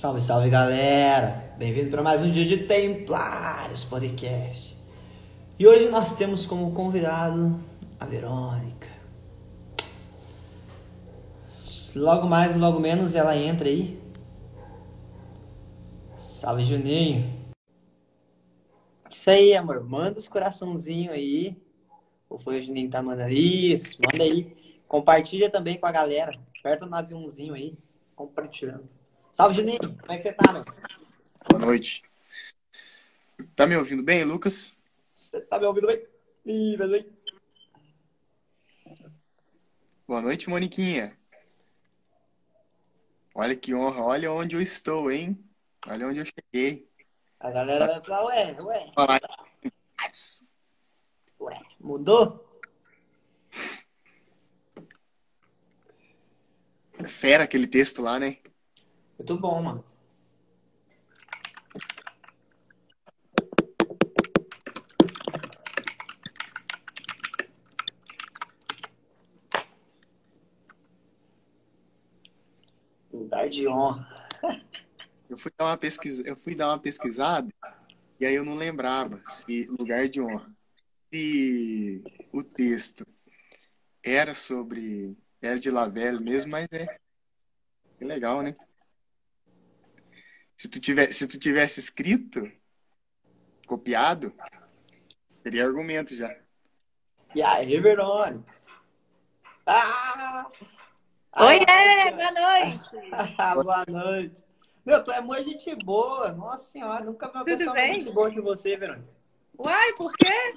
Salve, salve galera! Bem-vindo para mais um dia de Templários Podcast. E hoje nós temos como convidado a Verônica. Logo mais, logo menos ela entra aí. Salve Juninho! Isso aí, amor. Manda os coraçãozinhos aí. Ou foi o Juninho que tá mandando? Isso, manda aí. Compartilha também com a galera. Aperta no aviãozinho aí. Compartilhando. Salve, Juninho. Como é que você tá, meu? Boa noite. Tá me ouvindo bem, Lucas? Você tá me ouvindo bem? Ih, bem. Boa noite, Moniquinha. Olha que honra, olha onde eu estou, hein? Olha onde eu cheguei. A galera vai falar, ué, ué. Falar. Ué, mudou? Fera aquele texto lá, né? Muito bom, mano. Lugar de honra. Eu fui dar uma pesquisa, eu fui dar uma pesquisada e aí eu não lembrava se lugar de honra, se o texto era sobre era de Lavelle mesmo, mas é, é legal, né? Se tu, tivesse, se tu tivesse escrito, copiado, seria argumento já. E aí, Verônica? Ah! Oi, Ah, é, boa noite. boa noite. Meu, tu é muito gente boa. Nossa senhora, nunca vi uma Tudo pessoa mais bem? gente boa que você, Verônica. Uai, por quê?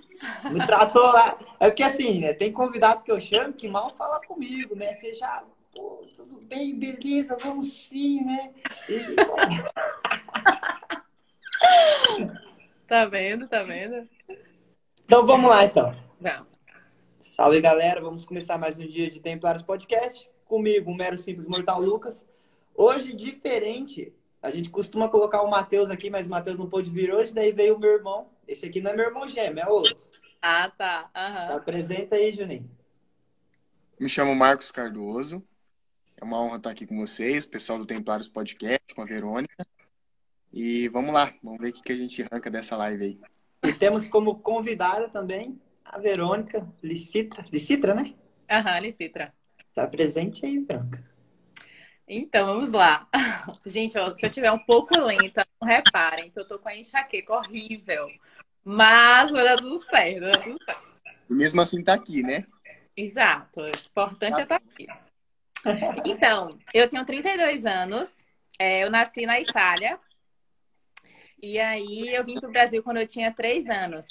Me tratou lá. É porque assim, né? Tem convidado que eu chamo que mal fala comigo, né? Você já, pô, tudo bem, beleza, vamos sim, né? Tá vendo, tá vendo? Então vamos lá, então. Vamos. Salve, galera. Vamos começar mais um dia de Templários Podcast. Comigo, um mero simples mortal Lucas. Hoje, diferente, a gente costuma colocar o Matheus aqui, mas o Matheus não pôde vir hoje, daí veio o meu irmão. Esse aqui não é meu irmão gêmeo, é outro. Ah, tá. Se Aham. apresenta aí, Juninho. Me chamo Marcos Cardoso. É uma honra estar aqui com vocês, o pessoal do Templários Podcast, com a Verônica. E vamos lá, vamos ver o que a gente arranca dessa live aí. E temos como convidada também a Verônica Licitra. Licitra, né? Aham, Licitra. Tá presente aí, Verônica. Então, vamos lá. Gente, ó, se eu tiver um pouco lenta, não reparem que eu tô com a enxaqueca horrível. Mas vai dar tudo certo, vai dar tudo certo. E mesmo assim tá aqui, né? Exato. O importante é estar aqui. Então, eu tenho 32 anos. é, eu nasci na Itália. E aí eu vim para o Brasil quando eu tinha 3 anos.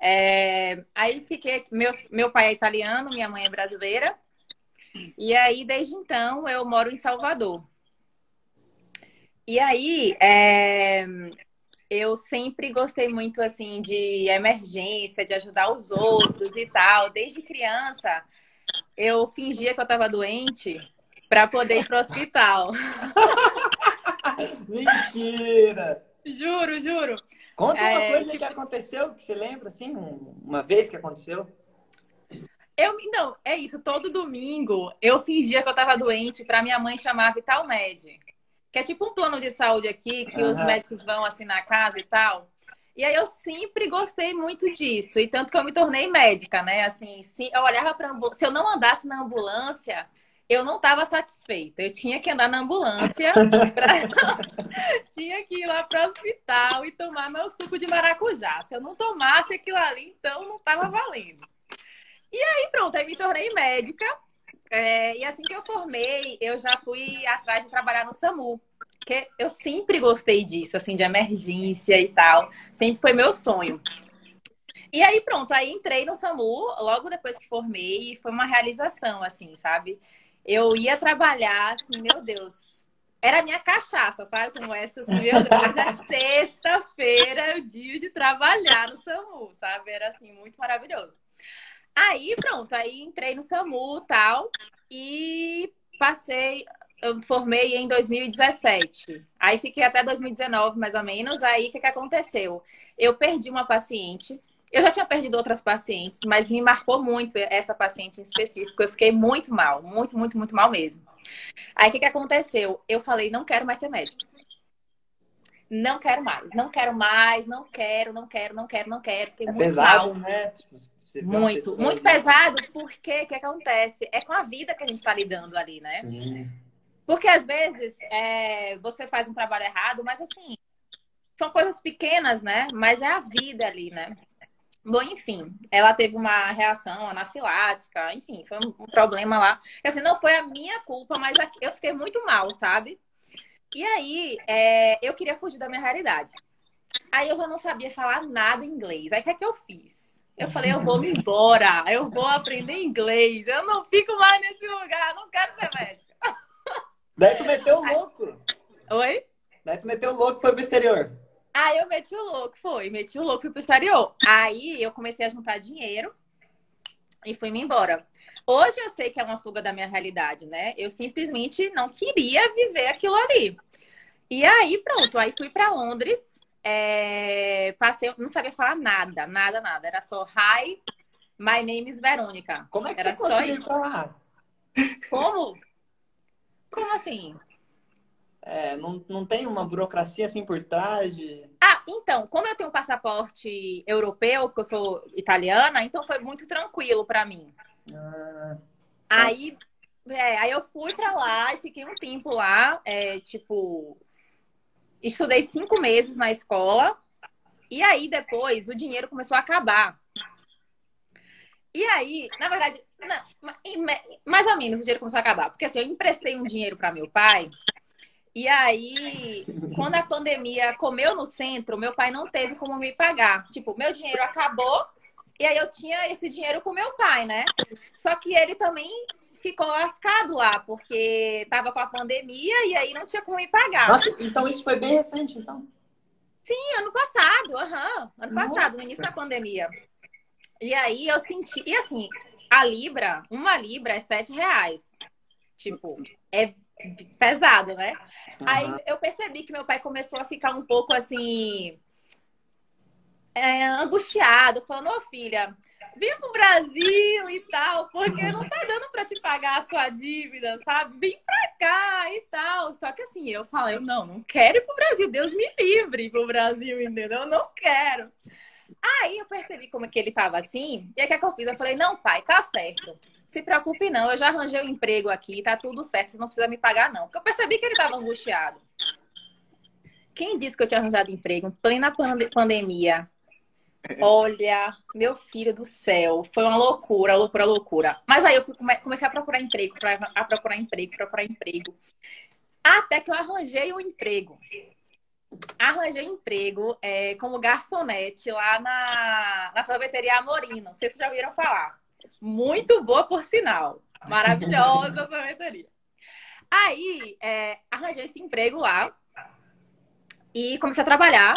É, aí fiquei. Meu, meu pai é italiano, minha mãe é brasileira. E aí, desde então, eu moro em Salvador. E aí, é, eu sempre gostei muito assim de emergência, de ajudar os outros e tal. Desde criança, eu fingia que eu estava doente para poder ir pro hospital. Mentira! Juro, juro. Conta uma É, coisa tipo- que aconteceu, que você lembra, assim, um- uma vez que aconteceu. Eu, não, é isso. Todo domingo eu fingia que eu estava doente para minha mãe chamar a Vitalmed, que é tipo um plano de saúde aqui que os Aham. médicos vão assim na casa e tal. E aí eu sempre gostei muito disso, e tanto que eu me tornei médica, né? Assim, se eu olhava para se eu não andasse na ambulância, eu não estava satisfeita. Eu tinha que andar na ambulância, pra- tinha que ir lá para o hospital e tomar meu suco de maracujá. Se eu não tomasse aquilo ali, então não estava valendo. E aí pronto, aí me tornei médica. É, e assim que eu formei, eu já fui atrás de trabalhar no SAMU. Porque eu sempre gostei disso, assim, de emergência e tal. Sempre foi meu sonho. E aí, pronto, aí entrei no SAMU logo depois que formei e foi uma realização, assim, sabe? Eu ia trabalhar, assim, meu Deus. Era a minha cachaça, sabe? Como essa, assim, meu Deus, hoje é sexta-feira, é o dia de trabalhar no SAMU, sabe? Era, assim, muito maravilhoso. Aí, pronto, aí entrei no SAMU e tal, e passei, eu formei em 2017. Aí fiquei até 2019, mais ou menos. Aí o que, que aconteceu? Eu perdi uma paciente Eu já tinha perdido outras pacientes, mas me marcou muito essa paciente em específico. Eu fiquei muito mal, muito, muito, muito mal mesmo. Aí o que, que aconteceu? Eu falei, não quero mais ser médica. Não quero mais, não quero mais, não quero, não quero, não quero, não quero. Fiquei É muito pesado, mal. né? Tipo, Muito, muito pesado, porque o que acontece? É com a vida que a gente está lidando ali, né? Sim. Porque às vezes é, você faz um trabalho errado, mas assim, são coisas pequenas, né? Mas é a vida ali, né? Bom, enfim, ela teve uma reação anafilática, enfim, foi um, problema lá. Assim, não foi a minha culpa, mas eu fiquei muito mal, sabe? E aí, é, eu queria fugir da minha realidade. Aí eu já não sabia falar nada em inglês. Aí o que é que eu fiz? Eu falei, eu vou me embora, eu vou aprender inglês, eu não fico mais nesse lugar, não quero ser médica. Daí tu meteu o louco. Oi? Daí tu meteu o louco e foi pro exterior. Aí eu meti o louco, foi, meti o louco e pro exterior. Aí eu comecei a juntar dinheiro e fui-me embora. Hoje eu sei que é uma fuga da minha realidade, né? Eu simplesmente não queria viver aquilo ali. E aí, pronto, aí fui para Londres, é, passei, não sabia falar nada, nada, nada. Era só hi, my name is Verônica. Como é que Era você conseguiu lá? Como? Como assim? É, não, não tem uma burocracia assim por trás de... Ah, então, como eu tenho um passaporte europeu, porque eu sou italiana, então foi muito tranquilo para mim. Ah, Aí, é, aí eu fui pra lá e fiquei um tempo lá, é, tipo, estudei cinco meses na escola. E aí depois o dinheiro começou a acabar. E aí, na verdade, não, mais ou menos o dinheiro começou a acabar, porque assim, eu emprestei um dinheiro para meu pai. E aí, quando a pandemia comeu no centro, meu pai não teve como me pagar. Tipo, meu dinheiro acabou e aí eu tinha esse dinheiro com meu pai, né? Só que ele também ficou lascado lá, porque tava com a pandemia e aí não tinha como me pagar. Nossa, então isso foi bem recente, então. Sim, ano passado, aham. Ano passado, no Nossa. início da pandemia. E aí eu senti. E assim, a Libra, uma Libra é sete reais. Tipo, é pesado, né? Aí Aham. eu percebi que meu pai começou a ficar um pouco assim. é, angustiado, falando, ô filha, vem pro Brasil e tal, porque não tá dando pra te pagar a sua dívida, sabe? Vem pra cá e tal. Só que assim, eu falei, não, não quero ir pro Brasil, Deus me livre pro Brasil, entendeu? Eu não quero. Aí eu percebi como é que ele tava assim, e aí o que, é que eu fiz? Eu falei, não, pai, tá certo. Se preocupe não, eu já arranjei um emprego aqui, tá tudo certo, você não precisa me pagar não. Porque eu percebi que ele tava angustiado. Quem disse que eu tinha arranjado emprego em plena pande- pandemia? Olha, meu filho do céu, foi uma loucura, loucura, loucura. Mas aí eu fui, come- comecei a procurar emprego, a procurar emprego, procurar emprego. Até que eu arranjei um emprego. Arranjei emprego é, como garçonete lá na, na sorveteria Amorino. Não sei se vocês já ouviram falar. Muito boa, por sinal. Maravilhosa a sorveteria. Aí, é, arranjei esse emprego lá e comecei a trabalhar.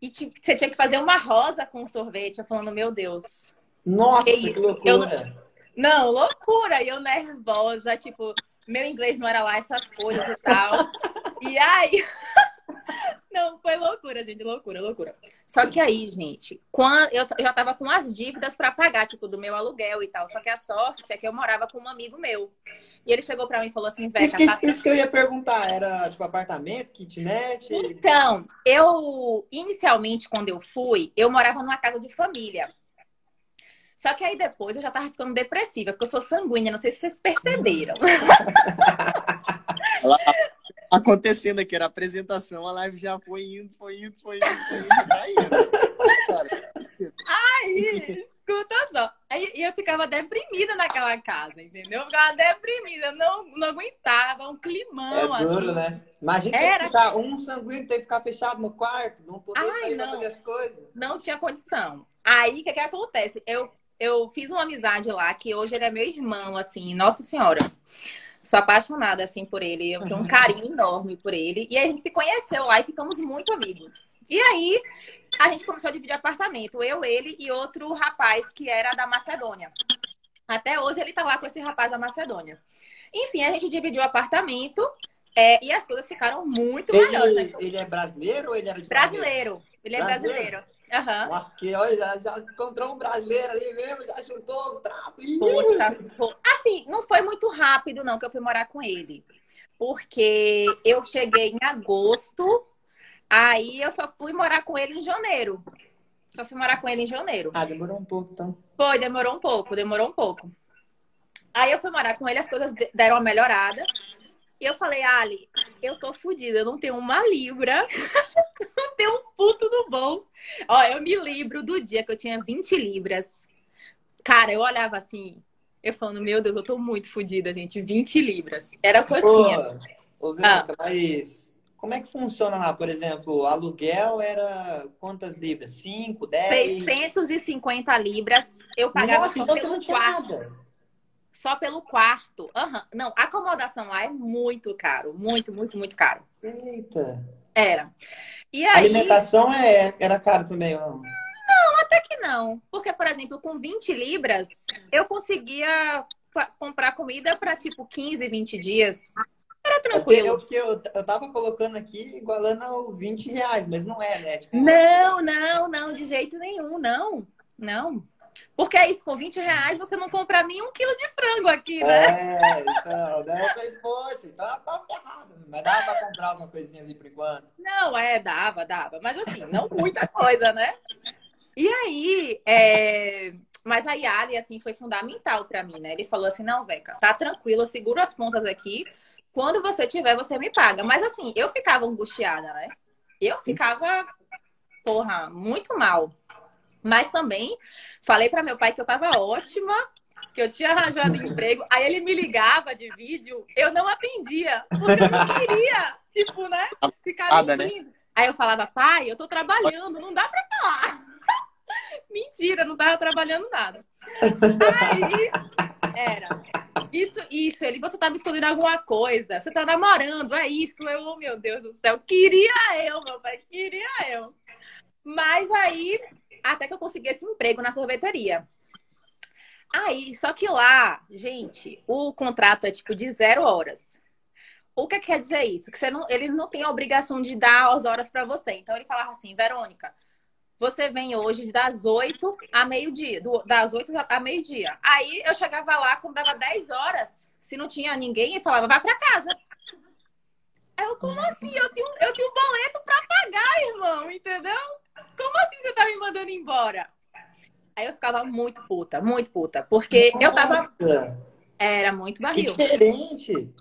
E você tinha que fazer uma rosa com sorvete. Eu falando, meu Deus. Nossa, Que que, loucura. Não, loucura. E eu nervosa, tipo, meu inglês não era lá essas coisas e tal. E aí. Não, foi loucura, gente, loucura, loucura. Só que aí, gente, quando eu, eu já tava com as dívidas pra pagar, tipo, do meu aluguel e tal. Só que a sorte é que eu morava com um amigo meu. E ele chegou pra mim e falou assim, Isso Veca, que, tá isso que eu ia perguntar, era tipo apartamento, kitnet? Então, eu inicialmente, quando eu fui, eu morava numa casa de família. Só que aí depois eu já tava ficando depressiva, porque eu sou sanguínea, não sei se vocês perceberam. Acontecendo aqui, era a apresentação, a live já foi indo, foi indo, foi indo, foi indo, vai indo. Aí, escuta só. Aí e eu ficava deprimida naquela casa, entendeu? Eu ficava deprimida, não, não aguentava, um climão, É duro, assim. né? Imagina Era. ficar um sanguíneo ter que ficar fechado no quarto, não poder Ai, sair não. fazer as coisas. não tinha condição. Aí, o que que acontece? Eu, eu fiz uma amizade lá, que hoje ele é meu irmão, assim, nossa senhora. Sou apaixonada, assim, por ele. Eu tenho um carinho enorme por ele. E aí a gente se conheceu lá e ficamos muito amigos. E aí, a gente começou a dividir apartamento. Eu, ele e outro rapaz que era da Macedônia. Até hoje ele tá lá com esse rapaz da Macedônia. Enfim, a gente dividiu o apartamento é, e as coisas ficaram muito melhores. né? Ele, ele é brasileiro ou ele era de Brasileiro. Ele é Brasileiro? brasileiro. Aham. Nossa, que olha, já, já encontrou um brasileiro ali mesmo, já chutou os trapos. Pô. Assim, não foi muito rápido, não, que eu fui morar com ele. Porque eu cheguei em agosto, aí eu só fui morar com ele em janeiro. Só fui morar com ele em janeiro. Ah, demorou um pouco, então. Foi, demorou um pouco, demorou um pouco. Aí eu fui morar com ele, as coisas de- deram uma melhorada. E eu falei, Ali, eu tô fodida, eu não tenho uma libra, não tenho um puto no bolso. Ó, eu me lembro do dia que eu tinha 20 libras. Cara, eu olhava assim, eu falando, meu Deus, eu tô muito fodida, gente, 20 libras. Era o que eu tinha. Ô, Verônica, mas como é que funciona lá? Por exemplo, o aluguel era quantas libras? 5, 10? 650 libras, eu pagava Nossa, só então você pelo quarto. nada. Só pelo quarto. Aham. Não, a acomodação lá é muito caro. Muito, muito, muito caro. Eita. Era. E A aí, alimentação é, era caro também, ó. Até que não. Porque, por exemplo, com 20 libras, eu conseguia comprar comida para tipo 15, 20 dias. Era Eu, tranquilo. porque eu, eu tava colocando aqui igualando ao 20 reais, mas não é, né? Tipo, Não, não, não, de jeito nenhum, não. Não. Porque é isso, com 20 reais você não compra nem um quilo de frango aqui, né? É, então, daí eu falei, poxa, então tá ferrado. Mas dava pra comprar alguma coisinha ali por enquanto. Não, é, dava, dava. Mas assim, não muita coisa, né? E aí, é... mas a Yali, assim, foi fundamental pra mim, né? Ele falou assim, não, Veca, tá tranquilo, eu seguro as pontas aqui. Quando você tiver, você me paga. Mas assim, eu ficava angustiada, né? Eu ficava, porra, muito mal. Mas também falei pra meu pai que eu tava ótima, que eu tinha arranjado emprego. Aí ele me ligava de vídeo, eu não atendia, porque eu não queria, tipo, né? Ficar né? mentindo. Aí eu falava, pai, eu tô trabalhando, não dá pra falar. Mentira, não tava trabalhando nada. Aí era. Isso, isso, ele, você tá me escondendo alguma coisa, você tá namorando, é isso, eu, oh, meu Deus do céu, queria eu, meu pai, queria eu. Mas aí, até que eu consegui esse emprego na sorveteria. Aí, só que lá, gente, o contrato é tipo de zero horas. O que quer dizer isso? Que você não, ele não tem a obrigação de dar as horas para você. Então ele falava assim, Verônica, você vem hoje das 8 a meio-dia, das 8 a meio-dia. Aí eu chegava lá quando dava 10 horas, se não tinha ninguém, ele falava, vai para casa. Eu, como assim? Eu tenho, eu tenho boleto para pagar, irmão, entendeu? Como assim você tá me mandando embora? Aí eu ficava muito puta, muito puta, porque eu tava Nossa, era muito que barril. diferente.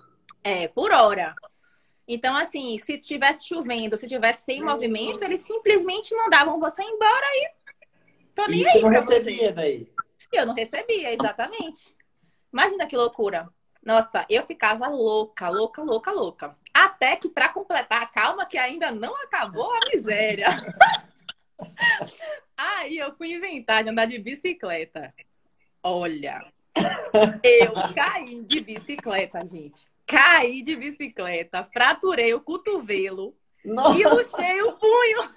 É, por hora. Então, assim, se tivesse chovendo, se tivesse sem movimento, eles simplesmente mandavam você embora e tô nem E aí você não recebia você. daí. Eu não recebia, exatamente. Imagina que loucura. Nossa, eu ficava louca, louca, louca, louca. Até que, pra completar, calma que ainda não acabou a miséria. Aí eu fui inventar de andar de bicicleta. Olha, eu caí de bicicleta, gente. Caí de bicicleta, fraturei o cotovelo Nossa, e luxei o punho.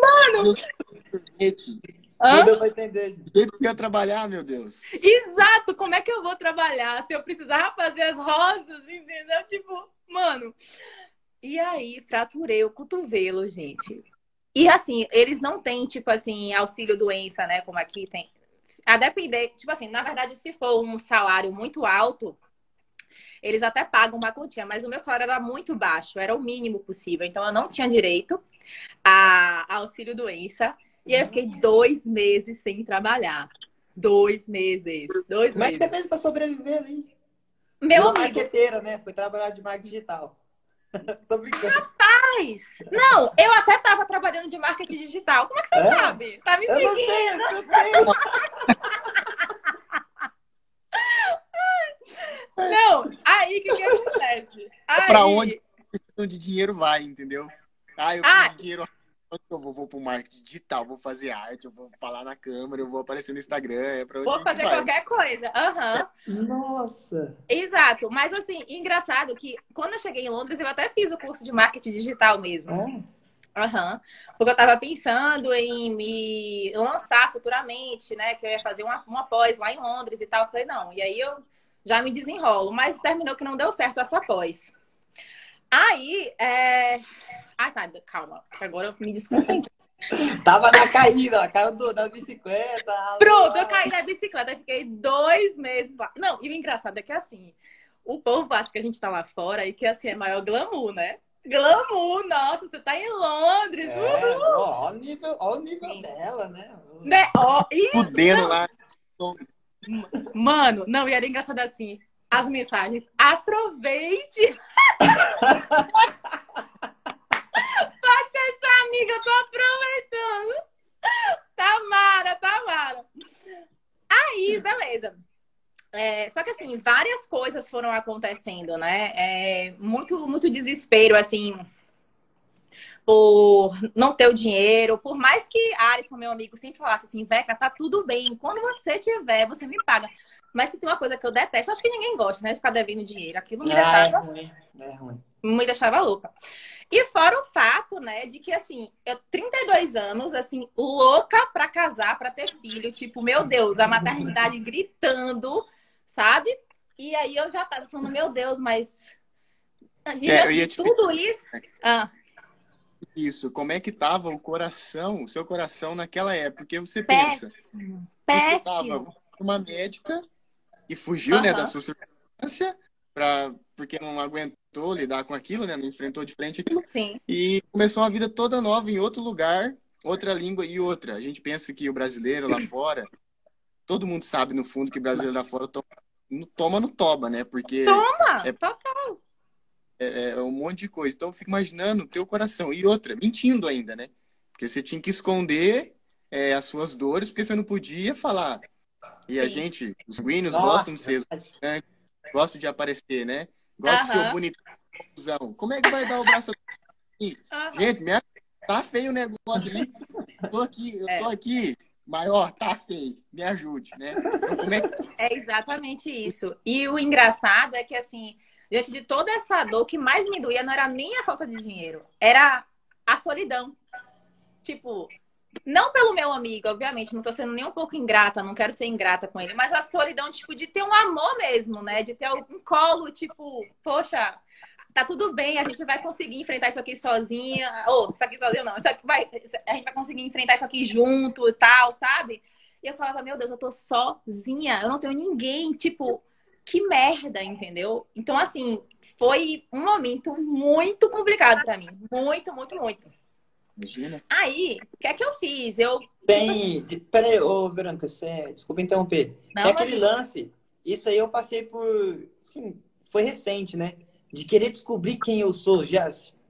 Mano! Hã? não pra entender. gente. Do jeito que eu ia trabalhar, meu Deus. Exato, como é que eu vou trabalhar se eu precisar fazer as rosas, entendeu? Tipo, mano. E aí, fraturei o cotovelo, gente. E assim, eles não têm, tipo assim, auxílio doença, né? Como aqui tem. A depender, tipo assim, na verdade, se for um salário muito alto, eles até pagam uma quantia, mas o meu salário era muito baixo, era o mínimo possível. Então eu não tinha direito a a auxílio doença. E aí eu fiquei dois meses sem trabalhar. Dois meses. Dois Como é que meses. você fez pra sobreviver ali? Meu Virou amigo, marqueteira, né? Foi trabalhar de marketing digital. Tô brincando. faz. Não, eu até tava trabalhando de marketing digital. Como é que você É? sabe? Tá me Eu não seguindo? sei, eu. Não, aí o que, que acontece? Aí, Pra onde questão de dinheiro vai, entendeu? Ah, eu preciso Ah. de dinheiro. Eu vou? Vou pro marketing digital, vou fazer arte, eu vou falar na câmera, eu vou aparecer no Instagram, é pra Vou fazer vai. qualquer coisa. Aham. Nossa. Exato. Mas assim, engraçado que quando eu cheguei em Londres, eu até fiz o curso de marketing digital mesmo. É. Aham. Porque eu tava pensando em me lançar futuramente, né? Que eu ia fazer uma, uma pós lá em Londres e tal. Eu falei, não. E aí eu já me desenrolo. Mas terminou que não deu certo essa pós. Aí, é... Ai, tá, calma, agora eu me desconcentrei. Tava na caída, caiu do- da bicicleta. Pronto, eu caí da bicicleta, eu fiquei dois meses lá. Não, e o engraçado é que assim, o povo acha que a gente tá lá fora e que assim é maior glamour, né? Glamour, nossa, você tá em Londres, É, ó, ó o nível, ó o nível Sim. dela, né? né? Ó, e, Fudendo lá. mano, não, e era engraçado assim, as mensagens, aproveite! Pode deixar, amiga, eu tô aproveitando. Tamara, Tamara. Aí, beleza. É, só que assim, várias coisas foram acontecendo, né? É, muito, muito desespero, assim, por não ter o dinheiro. Por mais que Alisson, meu amigo, sempre falasse assim, Veca, tá tudo bem. Quando você tiver, você me paga. Mas se tem uma coisa que eu detesto, acho que ninguém gosta, né? de Ficar devendo dinheiro. Aquilo me Ah, é deixava ruim, é ruim. me deixava louca. E fora o fato, né, de que assim, eu 32 anos, assim, louca pra casar, pra ter filho, tipo, meu Deus, a maternidade gritando, sabe? E aí eu já tava falando, meu Deus, mas diante É, eu ia de te- tudo isso, ah, Isso, como é que tava o coração, o seu coração naquela época? Porque você pensa, péssimo, você tava péssimo. com uma médica e fugiu, né, Aham. da sua circunstância, pra, porque não aguentou lidar com aquilo, né, não enfrentou de frente aquilo, Sim, e começou uma vida toda nova em outro lugar, outra língua e outra. A gente pensa que o brasileiro lá fora, todo mundo sabe no fundo que o brasileiro lá fora toma no, toma no toba, né, porque toma, É- total. é, é um monte de coisa. Então, eu fico imaginando o teu coração. E outra, mentindo ainda, né? Porque você tinha que esconder é, as suas dores, porque você não podia falar. E a Sim. gente, os sanguíneos, Nossa, gostam de ser, gostam de aparecer, né? Gostam de ser bonitão. Como é que vai dar o braço aqui? Gente, minha... tá feio o negócio ali. Eu tô aqui, eu É. tô aqui. Maior, tá feio. Me ajude, né? Então, é que... É exatamente isso. E o engraçado é que, assim, diante de toda essa dor, o que mais me doía não era nem a falta de dinheiro, era a solidão. Tipo, não pelo meu amigo, obviamente, não tô sendo nem um pouco ingrata, não quero ser ingrata com ele, mas a solidão, tipo, de ter um amor mesmo, né? De ter um colo, tipo, poxa, tá tudo bem, a gente vai conseguir enfrentar isso aqui sozinha. Ou, isso aqui sozinha não, isso aqui vai, a gente vai conseguir enfrentar isso aqui junto e tal, sabe? E eu falava, meu Deus, eu tô sozinha, eu não tenho ninguém, tipo, que merda, entendeu? Então, assim, foi um momento muito complicado pra mim. Muito, muito, muito. Imagina. Aí, o que é que eu fiz? Eu. tipo assim, Tem. Peraí, ô, Verônica, você... desculpa interromper. Não, Tem aquele lance, isso aí eu passei por. Sim, foi recente, né? De querer descobrir quem eu sou. Já,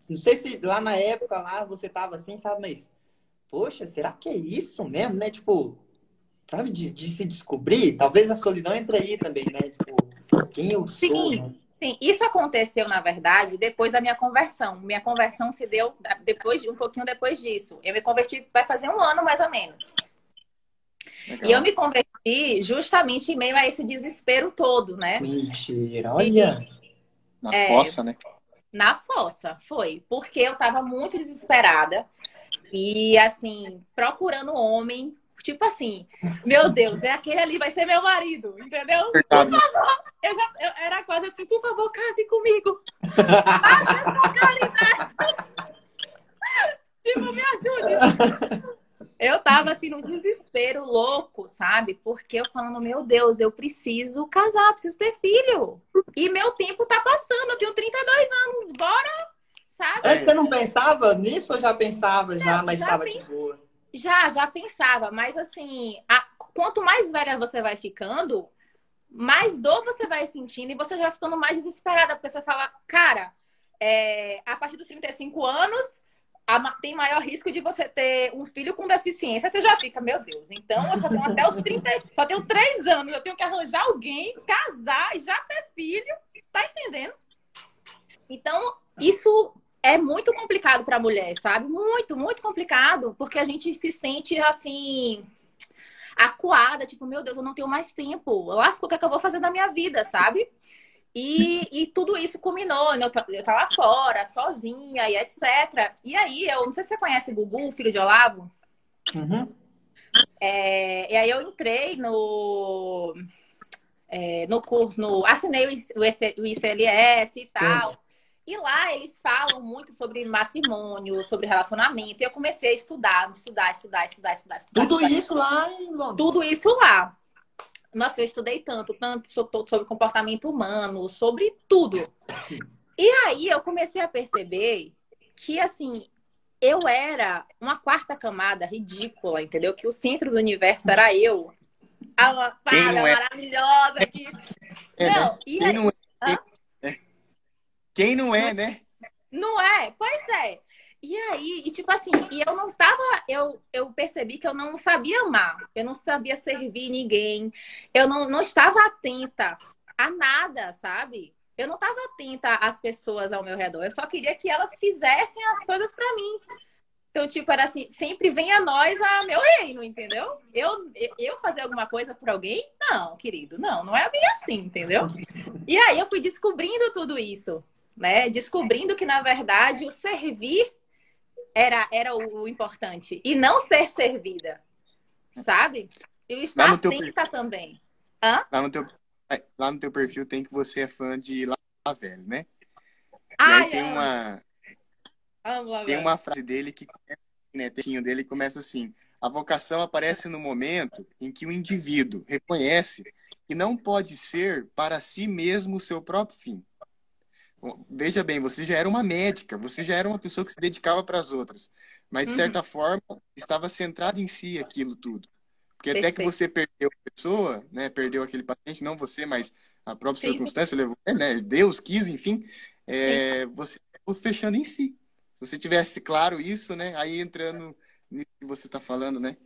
não sei se lá na época lá você tava assim, sabe? Mas, poxa, será que é isso mesmo, né? Tipo, sabe, de, de se descobrir? Talvez a solidão entre aí também, né? Tipo, quem eu sou, né? Sim, isso aconteceu, na verdade, depois da minha conversão. Minha conversão se deu depois, um pouquinho depois disso. Eu me converti, vai fazer um ano mais ou menos. Legal. E eu me converti justamente em meio a esse desespero todo, né? Mentira, olha. Na É. fossa, né? Na fossa, foi. Porque eu tava muito desesperada. E, assim, procurando homem. Tipo assim, meu Deus, é aquele ali, vai ser meu marido, entendeu? Verdade. Eu já eu era quase assim, por favor, case comigo. Faça essa caridade. tipo, me ajude. Eu tava assim num desespero louco, sabe? Porque eu falando, meu Deus, eu preciso casar, preciso ter filho. E meu tempo tá passando, eu tenho 32 anos, bora, sabe? Antes você não pensava nisso ou já pensava já, mas já estava pens- de boa? Já, já pensava, mas assim, a- quanto mais velha você vai ficando, mais dor você vai sentindo e você já vai ficando mais desesperada, porque você fala, cara, é, a partir dos 35 anos, tem maior risco de você ter um filho com deficiência. Você já fica, meu Deus, então eu só tenho até os 30, só tenho 3 anos, eu tenho que arranjar alguém, casar e já ter filho, tá entendendo? Então, isso é muito complicado para a mulher, sabe? Muito, muito complicado, porque a gente se sente assim acuada, tipo, meu Deus, eu não tenho mais tempo. Lasco, o que, é que eu vou fazer da minha vida, sabe? E, e tudo isso culminou, né? eu, eu tava fora, sozinha e etc. E aí, eu não sei se você conhece Gugu, filho de Olavo. Uhum. É, e aí eu entrei no, é, no curso, no, assinei o IC- o IC- o ICLS e tal. E lá eles falam muito sobre matrimônio, sobre relacionamento. E eu comecei a estudar, estudar, estudar, estudar, estudar. estudar Tudo estudar. isso lá em Londres. Tudo isso lá. Nossa, eu estudei tanto, tanto sobre comportamento humano, sobre tudo. E aí eu comecei a perceber que, assim, eu era uma quarta camada ridícula, entendeu? Que o centro do universo era eu. A Quem falha não é? maravilhosa aqui. É, Não, né? e Quem aí- não é? é. Quem não é, né? Não é? Pois é. E aí, e tipo assim, e eu não tava, eu, eu percebi que eu não sabia amar, eu não sabia servir ninguém, eu não, não estava atenta a nada, sabe? Eu não estava atenta às pessoas ao meu redor, eu só queria que elas fizessem as coisas pra mim. Então, tipo, era assim, sempre vem a nós a meu reino, entendeu? Eu, eu fazer alguma coisa por alguém? Não, querido, não, não é bem assim, entendeu? E aí eu fui descobrindo tudo isso né? Descobrindo que, na verdade, o servir era, era o, importante. E não ser servida. Sabe? E o estar atenta também. Lá no, teu, lá no teu perfil tem que você é fã de Lavelle, né? E Ai, aí tem uma, tem uma frase dele que né, textinho dele começa assim: a vocação aparece no momento em que o indivíduo reconhece que não pode ser para si mesmo o seu próprio fim. Veja bem, você já era uma médica, você já era uma pessoa que se dedicava para as outras, mas de Uhum. certa forma estava centrado em si aquilo tudo. Porque até que Perfeito. você perdeu a pessoa, né, perdeu aquele paciente, não você, mas a própria Sim, sim. circunstância levou, né, Deus quis, enfim, é, você acabou fechando em si. Se você tivesse claro isso, né, aí entrando nisso que você está falando, né?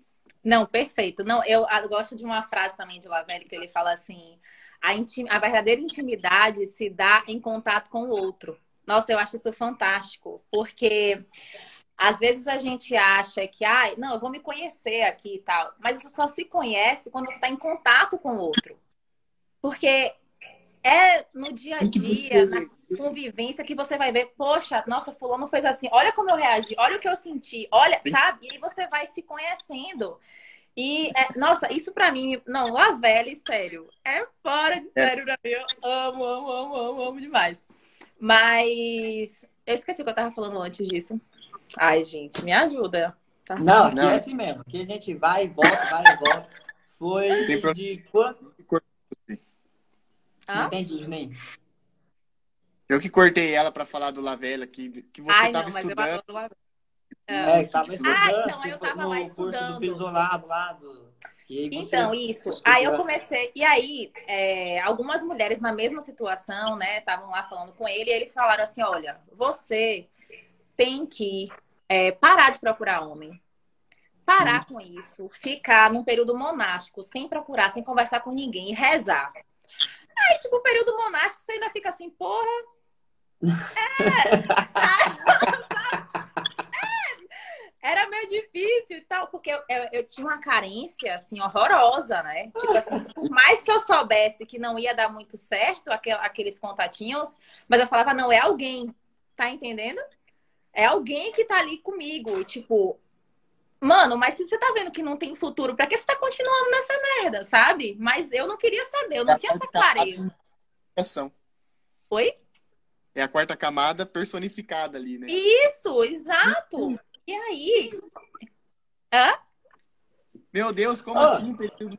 Não, perfeito. Não, eu ah, gosto de uma frase também de Lavelle que ele fala assim: a, intim... a verdadeira intimidade se dá em contato com o outro. Nossa, eu acho isso fantástico, porque às vezes a gente acha que, ai, não, eu vou me conhecer aqui e tal, mas você só se conhece quando você está em contato com o outro. Porque é no dia a que dia, na convivência, que você vai ver, poxa, nossa, fulano fez assim, olha como eu reagi, olha o que eu senti, olha, Sim. sabe? E aí você vai se conhecendo. E, é, nossa, isso pra mim, não, Lavelle, sério, é fora de sério pra mim. Eu amo, amo, amo, amo, amo demais. Mas eu esqueci o que eu tava falando antes disso. Ai, gente, me ajuda. Tá? Não, aqui Não. é assim mesmo. Aqui a gente vai e volta, vai e volta. Foi Tem de quanto? Não Hã? entendi, Juninho. Eu que cortei ela para falar do Lavelle aqui, que você Ai, estava não, mas eu estudando. É, estava estudando. Ah, então, você eu foi tava no lá curso do estudando. filho do lá você- Então, isso. Aí eu comecei. E aí, é, algumas mulheres na mesma situação, né, estavam lá falando com ele, e eles falaram assim: olha, você tem que é, parar de procurar homem. Parar com isso, ficar num período monástico, sem procurar, sem conversar com ninguém e rezar. Aí, tipo, o período monástico, você ainda fica assim, porra. É. Era meio difícil e tal, porque eu, eu, eu tinha uma carência, assim, horrorosa, né? Tipo assim, por mais que eu soubesse que não ia dar muito certo aquel, aqueles contatinhos, mas eu falava, não, é alguém, tá entendendo? É alguém que tá ali comigo, tipo, mano, mas se você tá vendo que não tem futuro, pra que você tá continuando nessa merda, sabe? Mas eu não queria saber, eu não tinha essa clareza. Ação. Oi? É a quarta camada personificada ali, né? Isso, exato. E aí? Hã? Meu Deus, como Ah. assim período?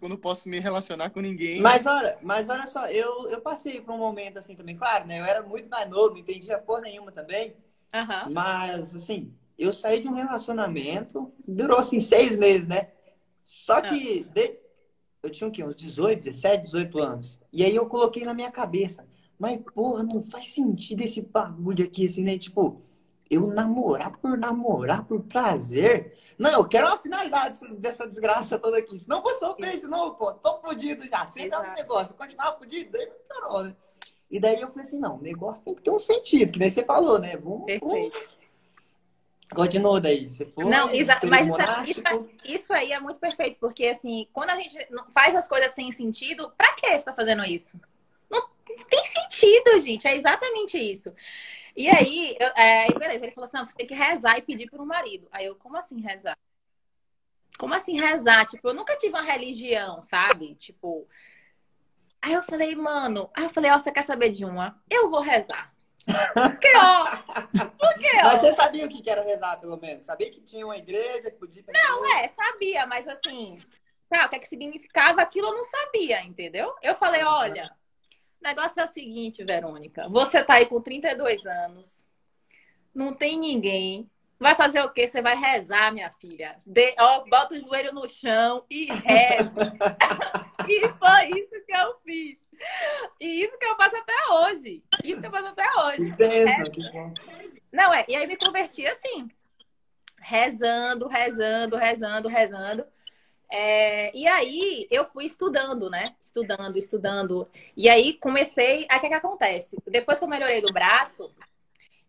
Eu não posso me relacionar com ninguém. Mas olha, mas olha só, eu, eu passei por um momento assim também, claro, né? Eu era muito mais novo, não entendia porra nenhuma também. Aham. Mas, assim, eu saí de um relacionamento, durou assim seis meses, né? Só que de- eu tinha o quê? Uns 18, 17, 18 anos. E aí eu coloquei na minha cabeça, mas porra, não faz sentido esse bagulho aqui, assim, né? Tipo, eu namorar por namorar, por prazer. Não, eu quero uma finalidade dessa- desgraça toda aqui. Senão vou sofrer de novo, pô. Tô fudido já. Lá o Exato. negócio. Continuar fudido, daí piorou, né? E daí eu falei assim, não, o negócio tem que ter um sentido, que nem você falou, né? Vamos, vamos. Continuou daí. Você foi. Não, período mas isso, é- isso, isso aí é muito perfeito, porque assim, quando a gente faz as coisas sem sentido, pra que você tá fazendo isso? Não tem sentido, gente. É exatamente isso. E aí, eu- é, beleza, ele falou assim: você tem que rezar e pedir por um marido. Aí eu, como assim rezar? Como assim rezar? Tipo, eu nunca tive uma religião, sabe? Tipo. Aí eu falei, mano, aí eu falei, ó, você quer saber de uma? Eu vou rezar. Porque, ó. Porque, ó. Mas você sabia o que era rezar, pelo menos? Sabia que tinha uma igreja que podia. Não, é, sabia, mas assim, tá, o que, é que significava aquilo eu não sabia, entendeu? Eu falei, olha, o negócio é o seguinte, Verônica. Você tá aí com 32 anos, não tem ninguém. Vai fazer o quê? Você vai rezar, minha filha. De, ó, bota o joelho no chão e reza. e foi isso que eu fiz. E isso que eu faço até hoje. Isso que eu faço até hoje. Intenso, que bom. Não, é. E aí me converti assim. Rezando, rezando, rezando, rezando. É, e aí eu fui estudando, né? Estudando, estudando. E aí comecei. Aí o que, que acontece? Depois que eu melhorei do braço,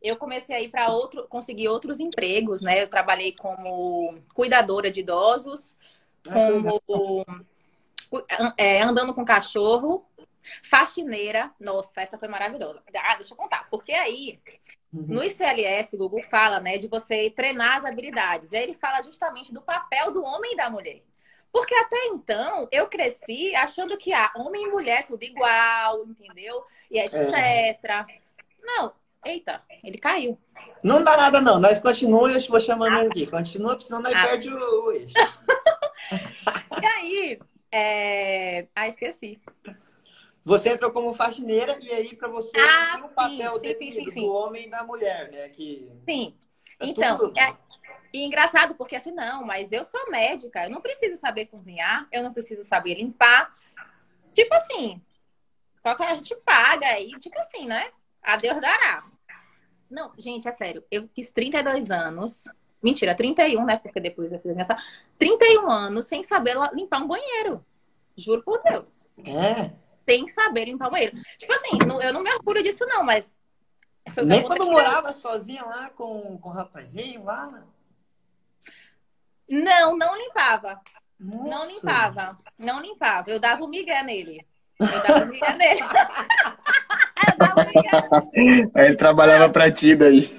eu comecei a ir para outro, conseguir outros empregos, né? Eu trabalhei como cuidadora de idosos, como é, andando com cachorro, faxineira. Nossa, essa foi maravilhosa. Ah, deixa eu contar. Porque aí, Uhum. no ICLS, o Google fala, né, de você treinar as habilidades. E aí ele fala justamente do papel do homem e da mulher. Porque até então eu cresci achando que ah, homem e mulher tudo igual, entendeu? E etc. Não, eita, ele caiu. Não dá nada, não. Nós continuamos, eu vou chamando ele aqui. Continua, senão nós Ah. perde o, eixo. E aí, é... ah, esqueci. Você entrou como faxineira e aí para você Ah, tinha o sim, papel sim, definido sim, sim. do homem e da mulher, né? Que Sim. é Então, tudo. é, e engraçado, porque assim, não, mas eu sou médica, eu não preciso saber cozinhar, eu não preciso saber limpar. Tipo assim, qualquer a gente paga aí, tipo assim, né? A Deus dará. Não, gente, é sério, eu fiz 32 anos. Mentira, 31, né? Porque depois eu fiz essa. 31 anos sem saber limpar um banheiro. Juro por Deus. É. Sem saber limpar um banheiro. Tipo assim, não- eu não me orgulho disso, não, mas. Nem quando morava sozinha lá com, com o rapazinho lá. Não, não limpava. Não Nossa. limpava. Não limpava. Eu dava o migué nele. Eu dava o migué nele. eu dava o migué nele. Aí ele trabalhava pra ti daí.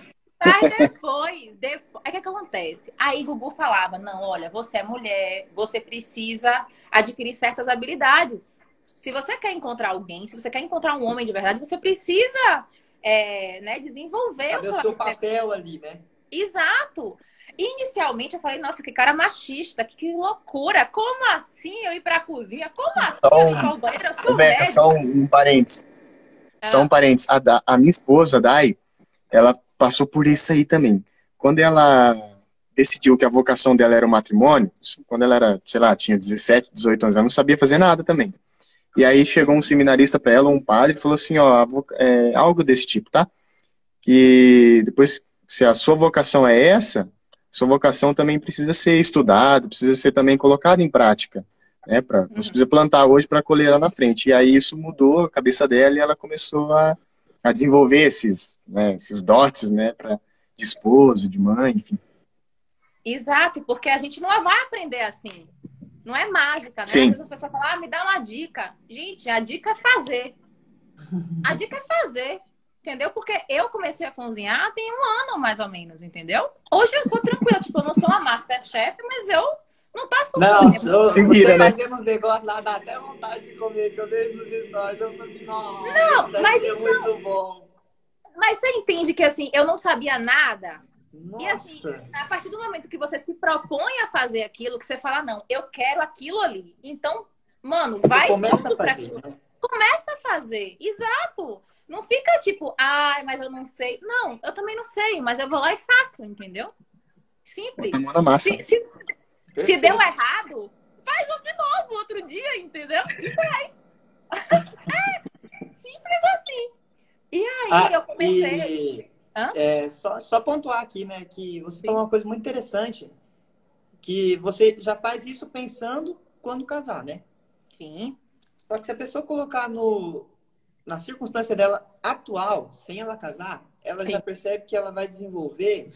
Aí depois, depois. Aí o que, que acontece? Aí Gugu falava: não, olha, você é mulher, você precisa adquirir certas habilidades. Se você quer encontrar alguém, se você quer encontrar um homem de verdade, você precisa é, né, desenvolver o seu papel ali, né? Exato. Inicialmente eu falei, nossa, que cara machista, que, que loucura. Como assim eu ir pra cozinha? Como assim Só eu ir pra o banheiro? Eu sou Veca, só um, um parênteses. Só Ah. um parênteses. A, Da- a minha esposa, a Dai, ela passou por isso aí também. Quando ela decidiu que a vocação dela era o matrimônio, quando ela era, sei lá, tinha 17, 18 anos, ela não sabia fazer nada também. E aí chegou um seminarista para ela, um padre, e falou assim, ó, é, algo desse tipo, tá? Que depois, se a sua vocação é essa, sua vocação também precisa ser estudada, precisa ser também colocada em prática, né? Pra, Você precisa plantar hoje para colher lá na frente. E aí isso mudou a cabeça dela e ela começou a, a desenvolver esses, né, esses dotes, né, pra, de esposo, de mãe, enfim. Exato, porque a gente não vai aprender assim. Não é mágica, né? Sim. Às vezes as pessoas falam, ah, me dá uma dica. Gente, a dica é fazer. A dica é fazer. Entendeu? Porque eu comecei a cozinhar tem um ano, mais ou menos, entendeu? Hoje eu sou tranquila, tipo, eu não sou uma masterchef, mas eu não passo Não, eu, Se você vira, né? fazendo uns negócios lá, dá até vontade de comer, que eu vejo nos stories. Eu falo assim, nossa, Não, isso deve mas ser muito bom. Mas você entende que assim, eu não sabia nada? E assim, Nossa. a partir do momento que você se propõe a fazer aquilo, que você fala, não, eu quero aquilo ali. Então, mano, vai Começa a pra fazer, aquilo. né? Começa a fazer. Exato. Não fica tipo, ai, mas eu não sei. Não, eu também não sei, mas eu vou lá e faço, entendeu? Simples. Massa. Se, se, se deu errado, faz um de novo outro dia, entendeu? E vai. É, simples assim. E aí Ah, eu comecei. e, Hã? é, só, só pontuar aqui, né, que você falou uma coisa muito interessante, que você já faz isso pensando quando casar, né? Sim. Só que se a pessoa colocar no, na circunstância dela atual, sem ela casar, ela já Sim. percebe que ela vai desenvolver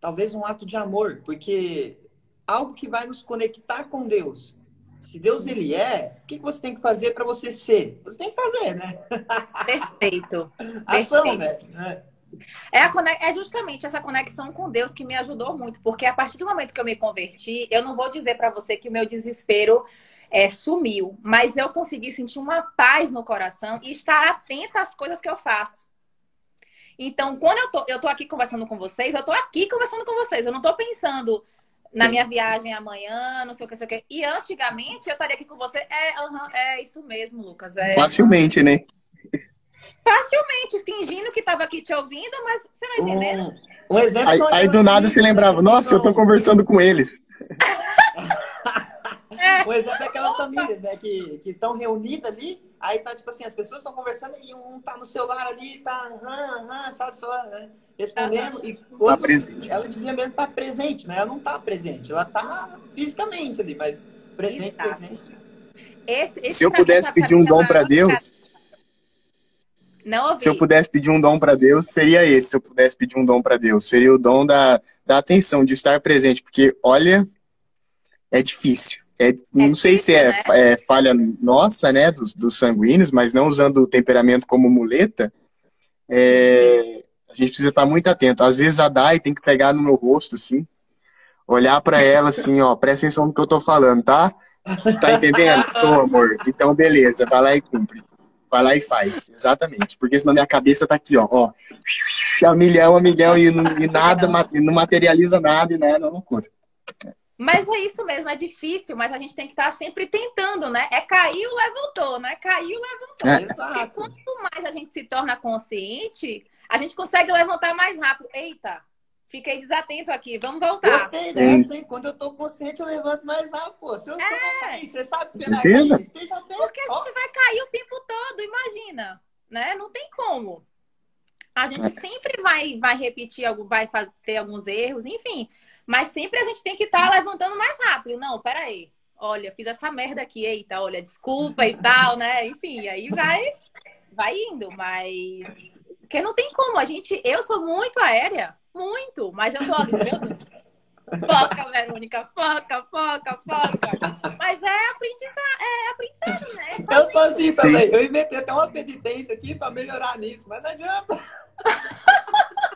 talvez um ato de amor, porque algo que vai nos conectar com Deus. Se Deus ele é, o que você tem que fazer para você ser? Você tem que fazer, né? Perfeito. Ação, Perfeito. né? É, a conex- é justamente essa conexão com Deus que me ajudou muito, porque a partir do momento que eu me converti, eu não vou dizer pra você que o meu desespero é, sumiu, mas eu consegui sentir uma paz no coração e estar atenta às coisas que eu faço. Então, quando eu tô, eu tô aqui conversando com vocês, eu tô aqui conversando com vocês. Eu não tô pensando na Sim. minha viagem amanhã, não sei o que, não sei o que. E antigamente eu estaria aqui com você. É, aham, é isso mesmo, Lucas. É Facilmente, né? facilmente fingindo que tava aqui te ouvindo, mas você tá entendendo? Um, um exemplo. Aí, aí do nada se lembrava, nossa, eu tô conversando com eles. Um exemplo é aquelas famílias, né, que estão reunidas ali, aí tá, tipo assim, as pessoas estão conversando e um tá no celular ali, tá, aham, aham, sabe, só né, respondendo, e quando presente. ela devia mesmo estar presente, né, ela não tá presente, ela tá fisicamente ali, mas presente, Exato. presente. Esse, esse Se eu mim, pudesse pedir um é dom pra uma- Deus, Não ouvi. se eu pudesse pedir um dom pra Deus, seria esse. Se eu pudesse pedir um dom pra Deus, seria o dom da, da atenção, de estar presente, porque olha, é difícil. É, não sei se é, difícil, né? é falha nossa, né, dos, dos sanguíneos, mas não usando o temperamento como muleta, é, a gente precisa estar muito atento. Às vezes a Dai tem que pegar no meu rosto, assim, olhar pra ela assim, ó, presta atenção no que eu tô falando, tá? Tá entendendo? Tô, amor. Então, beleza, vai lá e cumpre. Vai lá e faz, exatamente. Porque senão minha cabeça tá aqui, ó, ó, a milhão, a milhão, e, e nada, e não materializa nada, e nada, é loucura. Mas é isso mesmo, é difícil, mas a gente tem que estar sempre tentando, né? É caiu, levantou, né? Caiu, levantou. É. Porque Exato. quanto mais a gente se torna consciente, a gente consegue levantar mais rápido. Eita, fiquei desatento aqui, vamos voltar. Gostei dessa, hein? Quando eu tô consciente, eu levanto mais rápido, pô. Se eu, se eu não cair, você sabe que você vai cair, esteja. Porque a gente vai cair o tempo todo, imagina, né? Não tem como. A gente sempre vai, vai repetir, algo, vai ter alguns erros, enfim. Mas sempre a gente tem que estar levantando mais rápido. Não, peraí. Olha, fiz essa merda aqui, eita, olha, desculpa e tal, né? Enfim, aí vai, vai indo, mas. Porque não tem como. A gente. Eu sou muito aérea, muito, mas eu tô ali, meu Deus. Foca, Verônica, foca, foca, foca. Mas é aprendizado, é aprendizado, né? Eu sou assim também. Eu inventei até uma penitência aqui pra melhorar nisso, mas não adianta.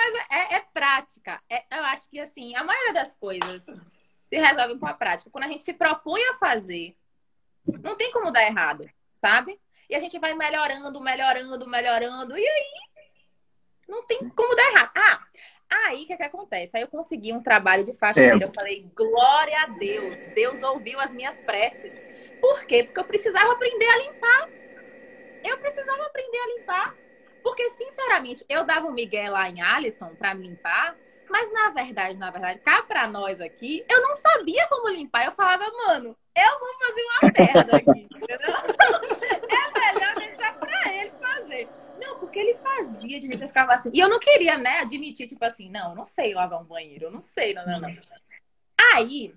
Mas é, é prática. É- eu acho que, assim, a maioria das coisas se resolvem com a prática. Quando a gente se propõe a fazer, não tem como dar errado, sabe? E a gente vai melhorando, melhorando, melhorando. E aí, não tem como dar errado. Ah, aí o que, que acontece? Aí eu consegui um trabalho de faxineira. Eu falei, glória a Deus. Deus ouviu as minhas preces. Por quê? Porque eu precisava aprender a limpar. Eu precisava aprender a limpar. Porque, sinceramente, eu dava um migué lá em Alisson pra me limpar, mas na verdade, na verdade, cá pra nós aqui, eu não sabia como limpar. Eu falava, mano, eu vou fazer uma merda aqui, entendeu? É melhor deixar pra ele fazer. Não, porque ele fazia de jeito que eu ficava assim. E eu não queria, né, admitir, tipo assim, não, eu não sei lavar um banheiro, eu não sei, não, não, não. Aí,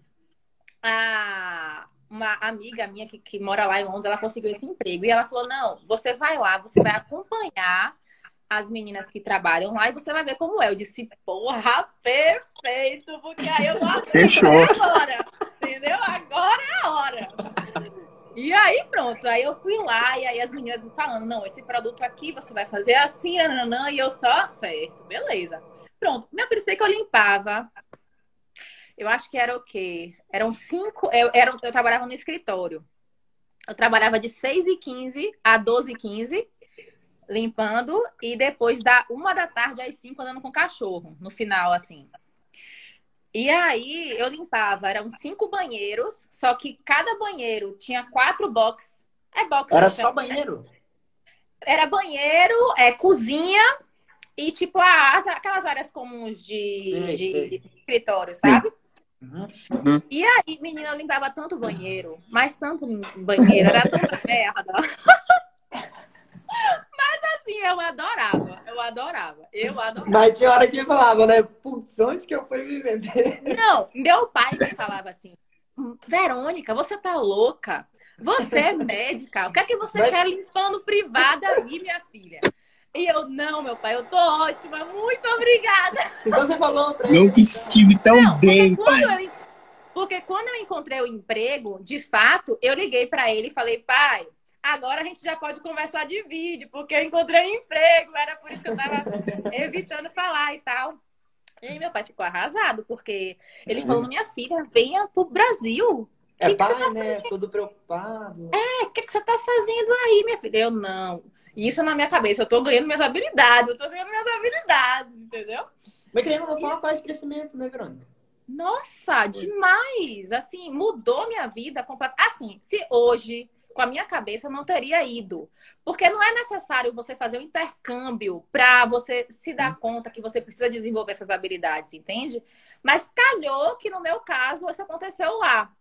a, uma amiga minha que, que mora lá em Londres, ela conseguiu esse emprego. E ela falou: não, você vai lá, você vai acompanhar as meninas que trabalham lá e você vai ver como é. Eu disse, porra, perfeito, porque aí eu vou aprender agora. Entendeu? Agora é a hora. E aí, pronto. Aí eu fui lá e aí as meninas falando, não, esse produto aqui você vai fazer assim, nananã, e eu só, certo, beleza. Pronto. Meu filho, sei que eu limpava. Eu acho que era o quê? Eram cinco. Eu, era, eu trabalhava no escritório. Eu trabalhava de 6h15 a 12h15, limpando, e depois da uma da tarde às 5 andando com o cachorro, no final, assim. E aí eu limpava, eram cinco banheiros, só que cada banheiro tinha quatro boxes. É box. Era né? só banheiro. Era banheiro, é, cozinha e tipo as, aquelas áreas comuns de, Sei, de sei. escritório, sabe? Uhum. E aí, menina, eu limpava tanto banheiro, mas tanto banheiro, era tanta merda. Mas assim, eu adorava, eu adorava, eu adorava. Mas tinha hora que falava, né? Putz, onde que eu fui me vender? Não, meu pai me falava assim: Verônica, você tá louca? Você é médica. O que é que você Mas- quer limpando privada aí, minha filha? E eu, não, meu pai, eu tô ótima, muito obrigada. Então você falou pra ele. Nunca estive tão Não, bem, porque pai. quando, eu, porque quando eu encontrei o emprego, de fato, eu liguei pra ele e falei, pai, agora a gente já pode conversar de vídeo, porque eu encontrei um emprego, era por isso que eu tava evitando falar e tal. E aí meu pai ficou arrasado, porque ele falou, minha filha, venha pro Brasil. É que que você pai, né? Todo preocupado. É, o que, que você tá fazendo aí, minha filha? Eu não. Isso na minha cabeça, eu tô ganhando minhas habilidades, eu tô ganhando minhas habilidades, entendeu? Mas querendo não foi fase de crescimento, né, Verônica? Nossa, demais! Assim, mudou minha vida completamente. Assim, se hoje, com a minha cabeça, eu não teria ido. Porque não é necessário você fazer um intercâmbio para você se dar conta que você precisa desenvolver essas habilidades, entende? Mas calhou que no meu caso isso aconteceu lá.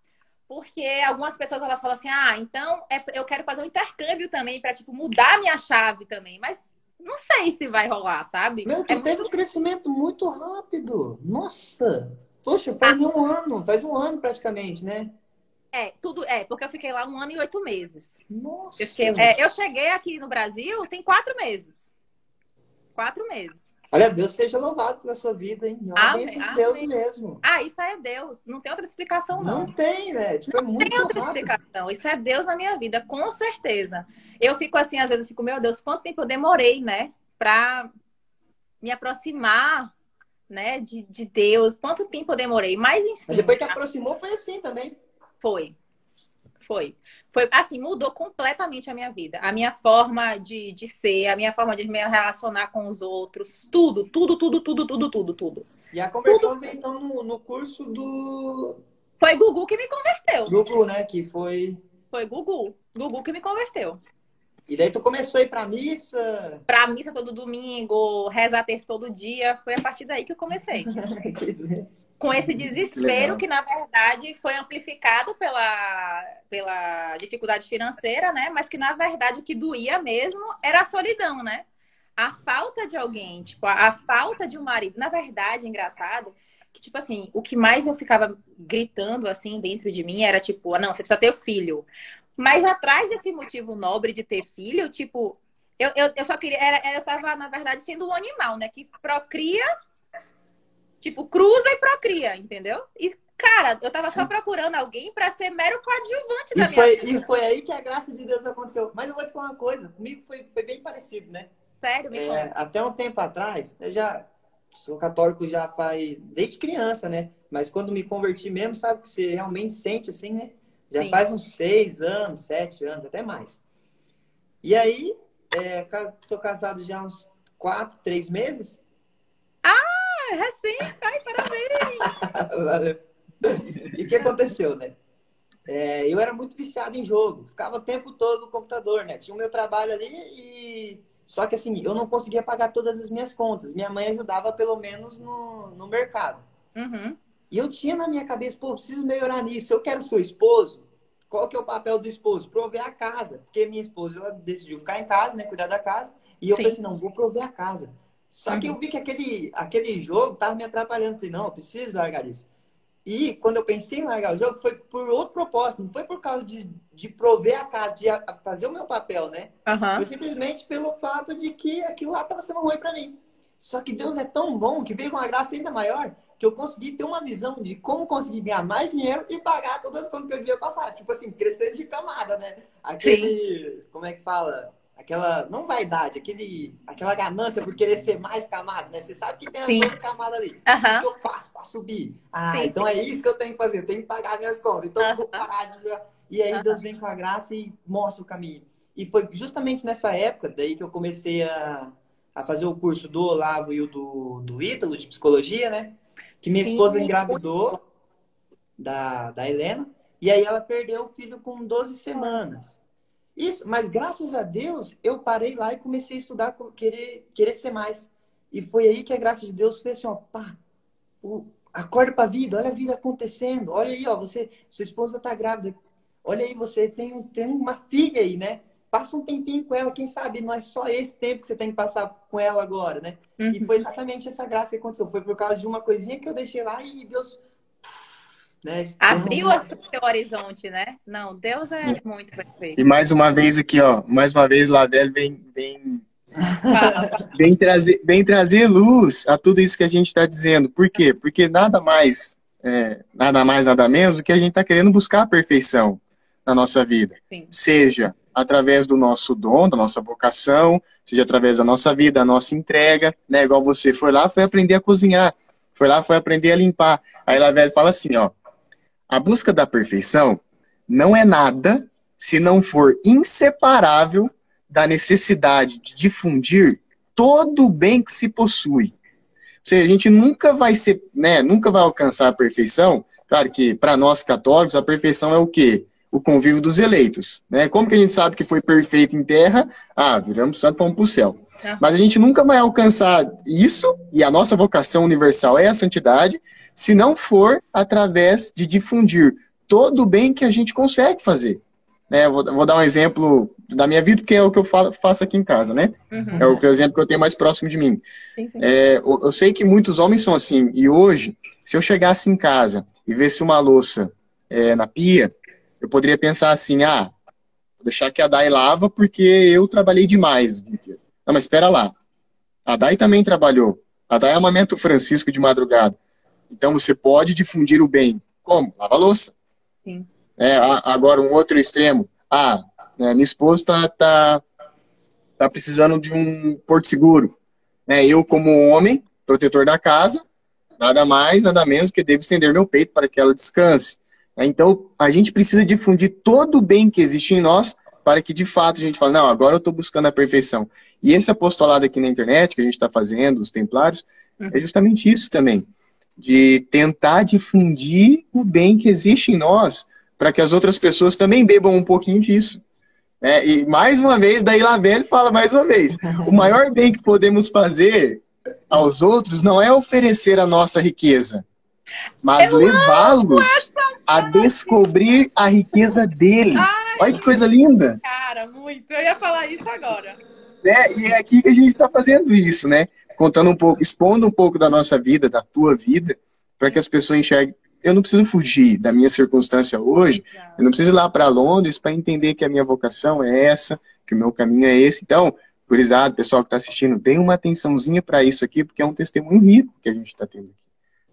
Porque algumas pessoas elas falam assim: "Ah, então é, eu quero fazer um intercâmbio também para tipo mudar minha chave também". Mas não sei se vai rolar, sabe? Meu, tu é teve muito... um crescimento muito rápido. Nossa! Poxa, faz ah. um ano, faz um ano praticamente, né? É, tudo é, porque eu fiquei lá um ano e oito meses. Nossa! Eu, fiquei, é, eu cheguei aqui no Brasil tem quatro meses. Quatro meses. Olha, Deus seja louvado pela sua vida, hein? Amém, amém. Deus mesmo. Ah, isso é Deus. Não tem outra explicação, não. Não tem, né? Tipo, é não é muito tem outra rápido. explicação. Isso é Deus na minha vida, com certeza. Eu fico assim, às vezes, eu fico, meu Deus, quanto tempo eu demorei, né? Pra me aproximar, né, de, de Deus. Quanto tempo eu demorei. Mas, enfim. Mas depois que aproximou, foi assim também. Foi. Foi. Foi assim, mudou completamente a minha vida. A minha forma de, de ser, a minha forma de me relacionar com os outros. Tudo, tudo, tudo, tudo, tudo, tudo, tudo. E a conversão veio então no, no curso do. Foi Gugu que me converteu. Gugu, né? Que foi. Foi Gugu. Gugu que me converteu. E daí tu começou a ir pra missa? Pra missa todo domingo, rezar texto todo dia. Foi a partir daí que eu comecei. Com esse desespero que, na verdade, foi amplificado pela, pela dificuldade financeira, né? Mas que, na verdade, o que doía mesmo era a solidão, né? A falta de alguém, tipo, a, a falta de um marido. Na verdade, engraçado, que, tipo assim, o que mais eu ficava gritando, assim, dentro de mim era, tipo, ah, não, você precisa ter filho. Mas atrás desse motivo nobre de ter filho, tipo, eu, eu, eu só queria. Era, eu tava, na verdade, sendo um animal, né? Que procria, tipo, cruza e procria, entendeu? E, cara, eu tava só procurando alguém para ser mero coadjuvante e da foi, minha vida. E foi aí que a graça de Deus aconteceu. Mas eu vou te falar uma coisa, comigo foi, foi bem parecido, né? Sério, me é, Até um tempo atrás, eu já sou católico já faz desde criança, né? Mas quando me converti mesmo, sabe que você realmente sente assim, né? Já Sim. faz uns seis anos, sete anos, até mais. E aí, é, sou casado já há uns quatro, três meses. Ah, recente! Ai, parabéns! Valeu. E o que aconteceu, né? É, eu era muito viciado em jogo, ficava o tempo todo no computador, né? Tinha o meu trabalho ali e. Só que assim, eu não conseguia pagar todas as minhas contas. Minha mãe ajudava pelo menos no, no mercado. Uhum. E eu tinha na minha cabeça, pô, preciso melhorar nisso. Eu quero ser esposo. Qual que é o papel do esposo? Prover a casa. Porque minha esposa, ela decidiu ficar em casa, né? Cuidar da casa. E eu Sim. pensei, não, vou prover a casa. Só uhum. que eu vi que aquele, aquele jogo tava me atrapalhando. Falei, não, eu preciso largar isso. E quando eu pensei em largar o jogo, foi por outro propósito. Não foi por causa de, de prover a casa, de fazer o meu papel, né? Uhum. Foi simplesmente pelo fato de que aquilo lá tava sendo ruim para mim. Só que Deus é tão bom que veio com uma graça ainda maior que eu consegui ter uma visão de como conseguir ganhar mais dinheiro e pagar todas as contas que eu devia passar. Tipo assim, crescer de camada, né? Aquele. Sim. Como é que fala? Aquela. Não vaidade, aquele, aquela ganância por querer ser mais camada, né? Você sabe que tem as duas camadas ali. Uhum. O que eu faço para subir? Ah, sim, então é isso que eu tenho que fazer. Eu tenho que pagar minhas contas. Então uhum. eu vou parar de. E aí Deus vem com a graça e mostra o caminho. E foi justamente nessa época daí que eu comecei a, a fazer o curso do Olavo e o do, do Ítalo, de psicologia, né? Que minha Sim, esposa engravidou da, da Helena e aí ela perdeu o filho com 12 semanas. Isso, mas graças a Deus eu parei lá e comecei a estudar, querer, querer ser mais. E foi aí que a graça de Deus fez assim, ó, pá, o, acorda pra vida, olha a vida acontecendo, olha aí, ó, você, sua esposa tá grávida, olha aí, você tem, tem uma filha aí, né? Passa um tempinho com ela, quem sabe não é só esse tempo que você tem que passar com ela agora, né? Uhum. E foi exatamente essa graça que aconteceu. Foi por causa de uma coisinha que eu deixei lá e Deus. Né, Abriu o seu horizonte, né? Não, Deus é muito perfeito. E mais uma vez aqui, ó, mais uma vez, Ladel vem, vem, vem, trazer, vem trazer luz a tudo isso que a gente está dizendo. Por quê? Porque nada mais, é, nada mais, nada menos do que a gente está querendo buscar a perfeição na nossa vida. Sim. Seja através do nosso dom, da nossa vocação, seja através da nossa vida, da nossa entrega, né? Igual você foi lá, foi aprender a cozinhar, foi lá, foi aprender a limpar. Aí lá velho fala assim, ó, a busca da perfeição não é nada se não for inseparável da necessidade de difundir todo o bem que se possui. Ou seja, a gente nunca vai ser, né, nunca vai alcançar a perfeição. Claro que para nós católicos a perfeição é o quê? O convívio dos eleitos, né? Como que a gente sabe que foi perfeito em terra? Ah, viramos santo, vamos para o céu. É. Mas a gente nunca vai alcançar isso, e a nossa vocação universal é a santidade, se não for através de difundir todo o bem que a gente consegue fazer. Né? Vou, vou, dar um exemplo da minha vida, porque é o que eu falo, faço aqui em casa, né? Uhum. É o exemplo que eu tenho mais próximo de mim. Sim, sim. É, eu, eu, sei que muitos homens são assim, e hoje, se eu chegasse em casa e visse uma louça é, na pia, eu poderia pensar assim, ah, vou deixar que a Dai lava porque eu trabalhei demais. Não, mas espera lá. A Dai também trabalhou. A Dai amamenta o Francisco de madrugada. Então você pode difundir o bem. Como? Lava louça. Sim. É, agora, um outro extremo. Ah, né, minha esposa está tá, tá precisando de um porto seguro. É, eu, como homem, protetor da casa, nada mais, nada menos que devo estender meu peito para que ela descanse. É, então, a gente precisa difundir todo o bem que existe em nós para que, de fato, a gente fale, não, agora eu estou buscando a perfeição. E esse apostolado aqui na internet que a gente está fazendo, os templários, é uhum. justamente isso também. De tentar difundir o bem que existe em nós para que as outras pessoas também bebam um pouquinho disso. É, e mais uma vez, daí lá vem ele fala mais uma vez: o maior bem que podemos fazer aos outros não é oferecer a nossa riqueza, mas levá-los a descobrir a riqueza deles. Ai, Olha que coisa linda! Cara, muito. Eu ia falar isso agora. É, e é aqui que a gente está fazendo isso, né? Contando um pouco, expondo um pouco da nossa vida, da tua vida, para que as pessoas enxerguem eu não preciso fugir da minha circunstância hoje, eu não preciso ir lá para Londres para entender que a minha vocação é essa, que o meu caminho é esse. Então, curizado, pessoal que está assistindo, dê uma atençãozinha para isso aqui, porque é um testemunho rico que a gente está tendo aqui.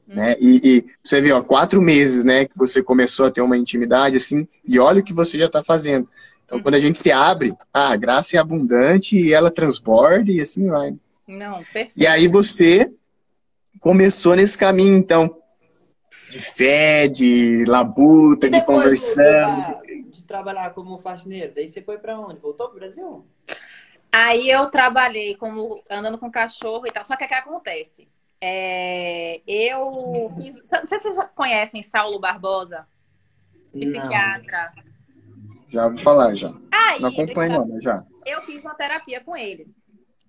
Uhum. Né? E, e, você vê, ó, quatro meses, né, que você começou a ter uma intimidade, assim, e olha o que você já está fazendo. Então, uhum. quando a gente se abre, a graça é abundante e ela transborda e assim vai. Não, perfeito. E aí você começou nesse caminho, então, de fé, de labuta, de conversão. De, de, trabalhar como faxineiro, daí você foi para onde? Voltou pro Brasil? Aí eu trabalhei como andando com cachorro e tal. Só que o que acontece? É, eu fiz. Não sei se vocês conhecem Saulo Barbosa, psiquiatra. Não. Já ouvi falar, já. Aí, não acompanho, não, já. Eu fiz uma terapia com ele.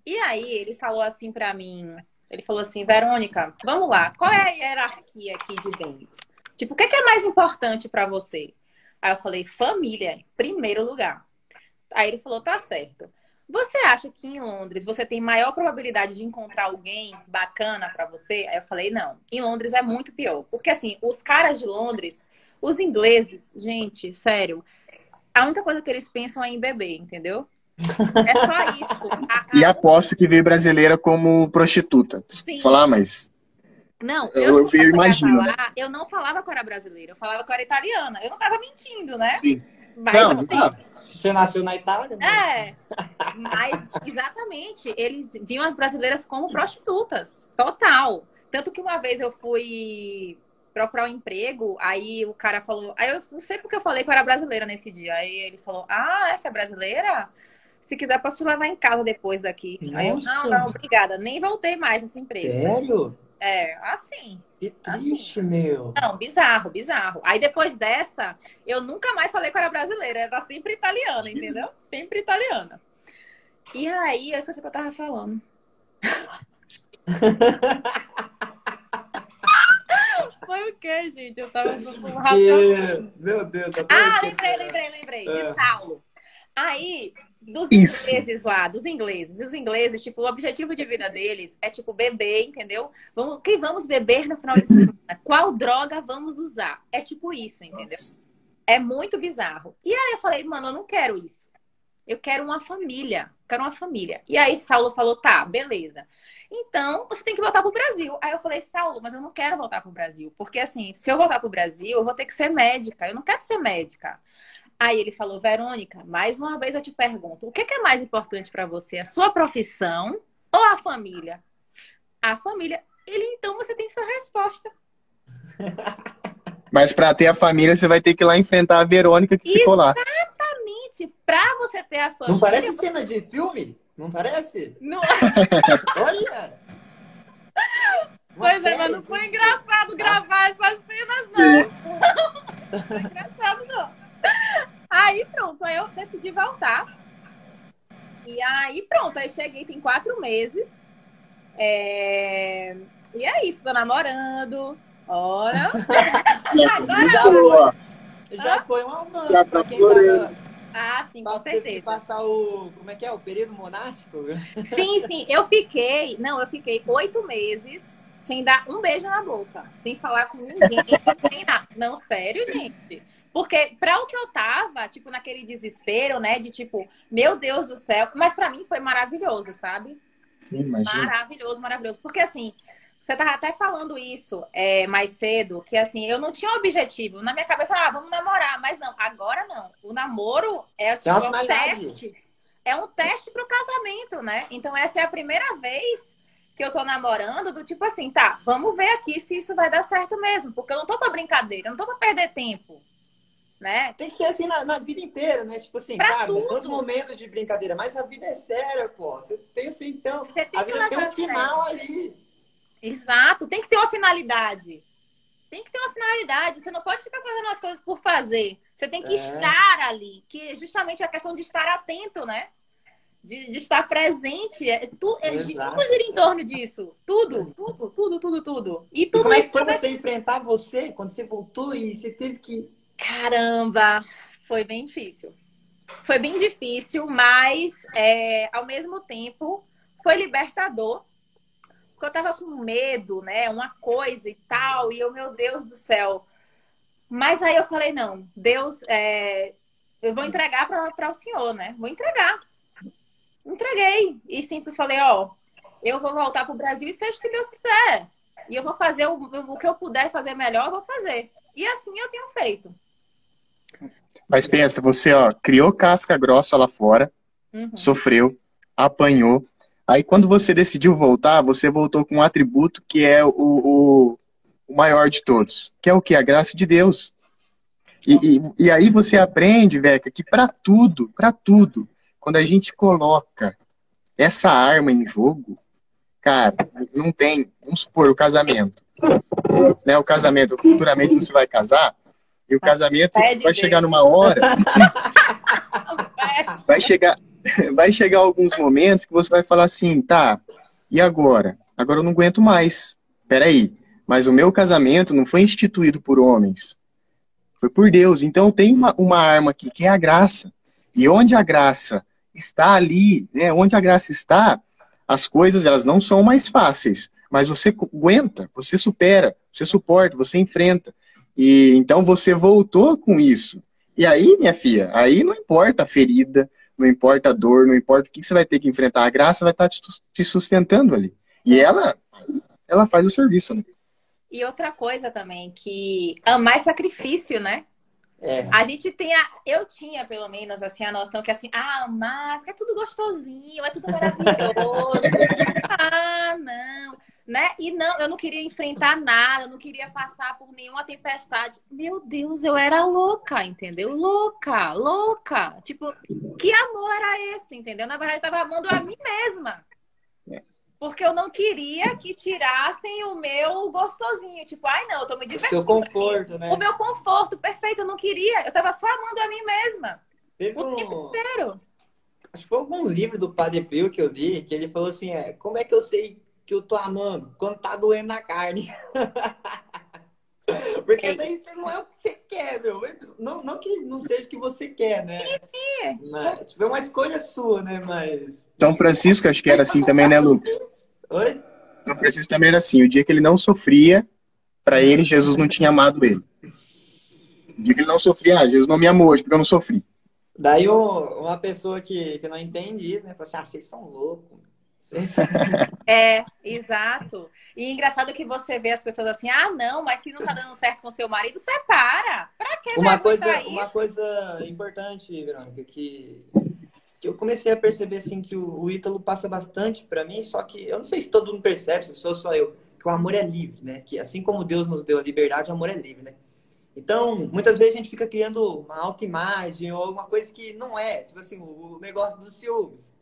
E aí ele falou assim para mim: ele falou assim, Verônica, vamos lá, qual é a hierarquia aqui de bens? Tipo, o que é, que é mais importante para você? Aí eu falei, família, em primeiro lugar. Aí ele falou, tá certo. Você acha que em Londres você tem maior probabilidade de encontrar alguém bacana para você? Aí eu falei, não. Em Londres é muito pior. Porque assim, os caras de Londres, os ingleses, gente, sério, a única coisa que eles pensam é em beber, entendeu? É só isso. A, E aposto que veio brasileira como prostituta. Sim. Falar, mas. Não, eu, eu, eu imagino. Falar, né? Eu não falava que eu era brasileira, eu falava que eu era italiana. Eu não tava mentindo, né? Sim. Mas não, não. Você nasceu na Itália? Né? É. Mas, exatamente, eles viam as brasileiras como prostitutas. Total. Tanto que uma vez eu fui procurar um emprego, aí o cara falou. Aí eu não sei porque eu falei que eu era brasileira nesse dia. Aí ele falou: Ah, essa é brasileira? Se quiser, posso te levar em casa depois daqui. Nossa. Aí eu, não, não, obrigada. Nem voltei mais nesse emprego. Sério? É, assim. Que triste, assim. meu. Não, bizarro, bizarro. Aí depois dessa, eu nunca mais falei que eu era brasileira. Era sempre italiana, entendeu? Sempre italiana. E aí, eu esqueci o que eu tava falando. Foi o quê, gente? Eu tava com um raciocínio. Meu Deus, tá Ah, lembrei, lembrei, lembrei. De é. Saulo. Aí, dos Isso. ingleses lá, dos ingleses. E os ingleses, tipo, o objetivo de vida deles é, tipo, beber, entendeu? Vamos, o que vamos beber no final de semana? Qual droga vamos usar? É tipo isso, entendeu? Nossa. É muito bizarro. E aí eu falei, mano, eu não quero isso. Eu quero uma família. Quero uma família. E aí Saulo falou, tá, beleza. Então, você tem que voltar pro Brasil. Aí eu falei, Saulo, mas eu não quero voltar pro Brasil. Porque, assim, se eu voltar pro Brasil, eu vou ter que ser médica. Eu não quero ser médica. Aí ele falou, Verônica, mais uma vez eu te pergunto, o que é mais importante para você, a sua profissão ou a família? A família. Ele, então, você tem sua resposta. Mas para ter a família, você vai ter que ir lá enfrentar a Verônica que Exatamente. ficou lá. Exatamente. Para você ter a família. Não parece cena de filme? Não parece? Não... Olha! Uma Pois é, mas não assim, foi tipo, engraçado gravar essas cenas, não. Não foi engraçado, não. Aí pronto, aí eu decidi voltar. E aí pronto, aí cheguei, tem quatro meses. É, E é isso, tô namorando. Ora. Pessoa. Já foi um avanço. Já tá pra quem florando. tava- Ah, sim, com tava- teve que certeza. passar o. Como é que é? O período monástico? Sim, sim. Eu fiquei. Não, eu fiquei oito meses sem dar um beijo na boca. Sem falar com ninguém. sem nada. Não, sério, gente. Porque pra o que eu tava, tipo, naquele desespero, né? De tipo, meu Deus do céu. Mas pra mim foi maravilhoso, sabe? Sim, imagina. Maravilhoso, maravilhoso. Porque assim, você tava até falando isso é, mais cedo, que assim, eu não tinha um objetivo. Na minha cabeça, ah, vamos namorar. Mas não, agora não. O namoro é, tipo, é um finalidade. teste. É um teste pro casamento, né? Então essa é a primeira vez que eu tô namorando, do tipo assim, tá, vamos ver aqui se isso vai dar certo mesmo. Porque eu não tô pra brincadeira, eu não tô pra perder tempo. Né? Tem que ser assim na, na vida inteira, né? Tipo assim, Pra cara, tudo. tem uns momentos de brincadeira, mas a vida é séria, pô. Você tem assim, então. Você tem A vida tem um sério. final ali. Exato, tem que ter uma finalidade. Tem que ter uma finalidade. Você não pode ficar fazendo as coisas por fazer. Você tem que É. estar ali, que é justamente a questão de estar atento, né? De, de estar presente. É, tu, é, Exato. tudo gira em torno disso. Tudo, tudo, tudo, tudo, tudo. E E tudo como é que foi também- você enfrentar você quando você voltou e você teve que. Caramba, foi bem difícil. Foi bem difícil, mas é, ao mesmo tempo foi libertador. Porque eu tava com medo, né? Uma coisa e tal, e eu, meu Deus do céu. Mas aí eu falei, não, Deus, é, eu vou entregar para o Senhor, né? Vou entregar. Entreguei. E simples falei, ó, eu vou voltar pro Brasil e seja o que Deus quiser. E eu vou fazer o, o que eu puder fazer melhor, eu vou fazer. E assim eu tenho feito. Mas pensa, você, ó, criou casca grossa lá fora, Uhum. sofreu, apanhou. Aí quando você decidiu voltar, você voltou com um atributo que é o, o, o maior de todos, que é o que? A graça de Deus. E, e, e aí você aprende, Veca, que para tudo, para tudo, quando a gente coloca essa arma em jogo, cara, não tem, vamos supor, o casamento. Né, o casamento, futuramente você vai casar, e o casamento Pede vai chegar numa hora vai chegar, vai chegar alguns momentos que você vai falar assim, tá, e agora? Agora eu não aguento mais. Peraí, mas o meu casamento não foi instituído por homens. Foi por Deus. Então tem uma, uma arma aqui, que é a graça. E onde a graça está ali, né? Onde a graça está, as coisas elas não são mais fáceis. Mas você aguenta, você supera, você suporta, você enfrenta. E então você voltou com isso. E aí, minha filha, aí não importa a ferida, não importa a dor, não importa o que você vai ter que enfrentar, a graça vai estar te sus- te sustentando ali. E ela, ela faz o serviço, né? E outra coisa também, que amar é sacrifício, né? É. A gente tem a. Eu tinha, pelo menos, assim, a noção que assim, ah, amar é tudo gostosinho, é tudo maravilhoso. ah, não. Né? E não, eu não queria enfrentar nada, eu não queria passar por nenhuma tempestade. Meu Deus, eu era louca, entendeu? Louca, louca. Tipo, que amor era esse, entendeu? Na verdade, eu tava amando a mim mesma. Porque eu não queria que tirassem o meu gostosinho. Tipo, ai, não, eu tô me O divertindo. seu conforto, né? O meu conforto, perfeito, eu não queria. Eu tava só amando a mim mesma. Teve O tempo um, inteiro. acho que foi algum livro do Padre Pio que eu li, que ele falou assim, é, como é que eu sei que eu tô amando? Quando tá doendo na carne. Porque daí você não é o que você quer, meu. Não, não que não seja o que você quer, né? sim. Mas, tipo, é uma escolha sua, né? Mas. São Francisco, acho que era assim também, né, Lucas? Oi? São Francisco também era assim. O dia que ele não sofria, para ele, Jesus não tinha amado ele. O dia que ele não sofria, ah, Jesus não me amou hoje porque eu não sofri. Daí um- uma pessoa que, que não entende isso, né? Fala assim, ah, vocês são loucos. É, exato. E engraçado que você vê as pessoas assim, ah, não, mas se não tá dando certo com seu marido, separa. Pra que Uma coisa, aguentar uma isso? coisa importante, Verônica, que, que eu comecei a perceber assim que o, o Ítalo passa bastante pra mim, só que eu não sei se todo mundo percebe, se sou só eu, que o amor é livre, né? Que assim como Deus nos deu a liberdade, o amor é livre, né? Então, muitas vezes a gente fica criando uma autoimagem ou alguma coisa que não é. Tipo assim, o negócio dos ciúmes.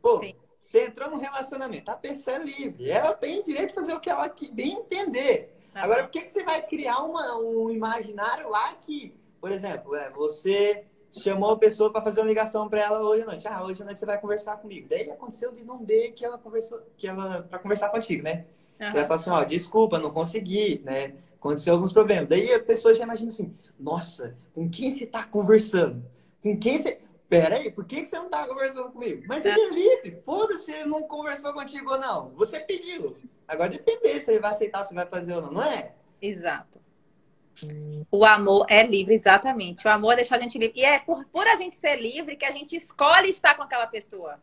Pô, Sim. Você entrou num relacionamento, a pessoa é livre. Ela tem direito de fazer o que ela bem entender. Ah, Agora, por que, que você vai criar uma, um imaginário lá que, por exemplo, é, você chamou a pessoa para fazer uma ligação para ela hoje à noite. Ah, hoje à noite você vai conversar comigo. Daí aconteceu de não ver que ela conversou, que ela para conversar contigo, né? Uhum. Ela fala assim, ó, desculpa, não consegui, né? Aconteceu alguns problemas. Daí a pessoa já imagina assim, nossa, com quem você tá conversando? Com quem você. Pera aí, por que você não tá conversando comigo? Mas ele é livre, foda-se se ele não conversou contigo ou não. Você pediu. Agora depende se ele vai aceitar, se vai fazer ou não, não é? Exato. O amor é livre, exatamente. O amor é deixar a gente livre. E é por, por a gente ser livre que a gente escolhe estar com aquela pessoa.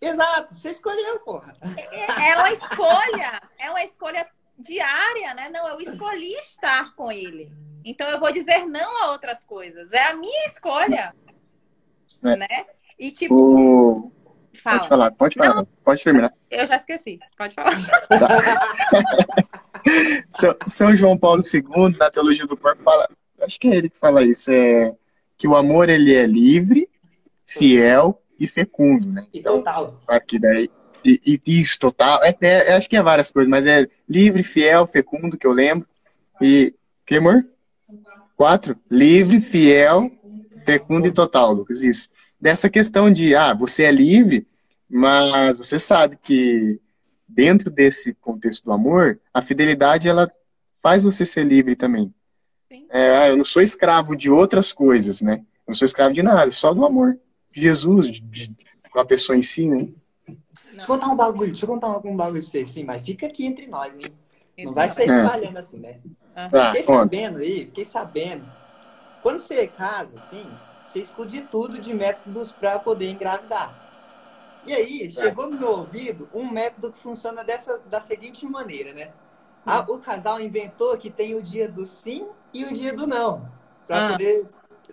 Exato, você escolheu, porra. É, é uma escolha, é uma escolha diária, né? Não, eu escolhi estar com ele. Então eu vou dizer não a outras coisas. É a minha escolha. É. Né? E tipo. O... Fala. Pode falar, pode falar, não, pode terminar. Eu já esqueci, pode falar. Tá. São João Paulo II, na teologia do corpo, fala, acho que é ele que fala isso, é que o amor ele é livre, fiel e fecundo, né? Então, total. Aqui daí, e, e, isso, total. É, é, acho que é várias coisas, mas é livre, fiel, fecundo, que eu lembro. E. Que, amor? Quatro? Livre, fiel, fecundo e total, Lucas. Isso. Dessa questão de, ah, você é livre, mas você sabe que dentro desse contexto do amor, a fidelidade ela faz você ser livre também. É, ah, eu não sou escravo de outras coisas, né? Eu não sou escravo de nada, só do amor de Jesus, de, de, com a pessoa em si, né? Deixa eu contar um bagulho, deixa eu contar um bagulho pra vocês, sim, mas fica aqui entre nós, hein? Não vai sair espalhando assim, né? Ah. Fiquei sabendo aí, fiquei sabendo. Quando você casa, assim, você escude tudo de métodos para poder engravidar. E aí, chegou no meu ouvido um método que funciona dessa, da seguinte maneira, né? A, o casal inventou que tem o dia do sim e o dia do não. Pra, ah. poder,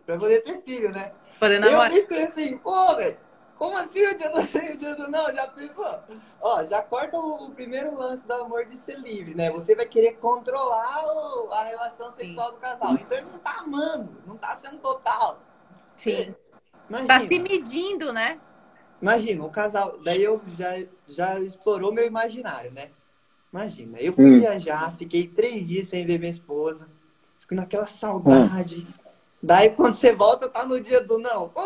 pra poder ter filho, né? Poder eu pensei assim, pô, velho, como assim o dia do o dia do não? Já pensou? Ó, já corta o, o, primeiro lance do amor de ser livre, né? Você vai querer controlar o, a relação sexual sim. do casal. Então ele não tá amando, não tá sendo total. Sim. Imagina. Tá se medindo, né? Imagina, o casal. Daí eu já, já explorou meu imaginário, né? Imagina, eu fui hum. viajar, fiquei três dias sem ver minha esposa, fico naquela saudade. Hum. Daí quando você volta, tá no dia do não.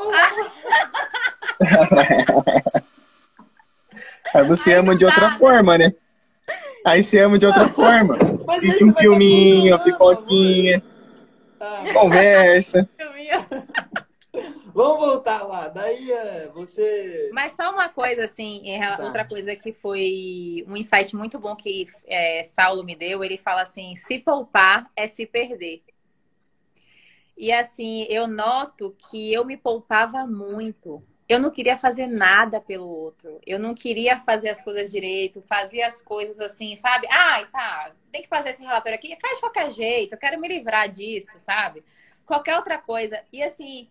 Aí você ama de outra forma, né? Aí você ama de outra forma. Assiste um filminho, pipoquinha, ah. conversa. Vamos voltar lá. Daí é, você. Mas só uma coisa, assim, tá. outra coisa que foi um insight muito bom que é, Saulo me deu. Ele fala assim: se poupar é se perder. E assim, eu noto que eu me poupava muito. Eu não queria fazer nada pelo outro. Eu não queria fazer as coisas direito, fazia as coisas assim, sabe? Ai, tá, tem que fazer esse relatório aqui, faz de qualquer jeito, eu quero me livrar disso, sabe? Qualquer outra coisa. E assim,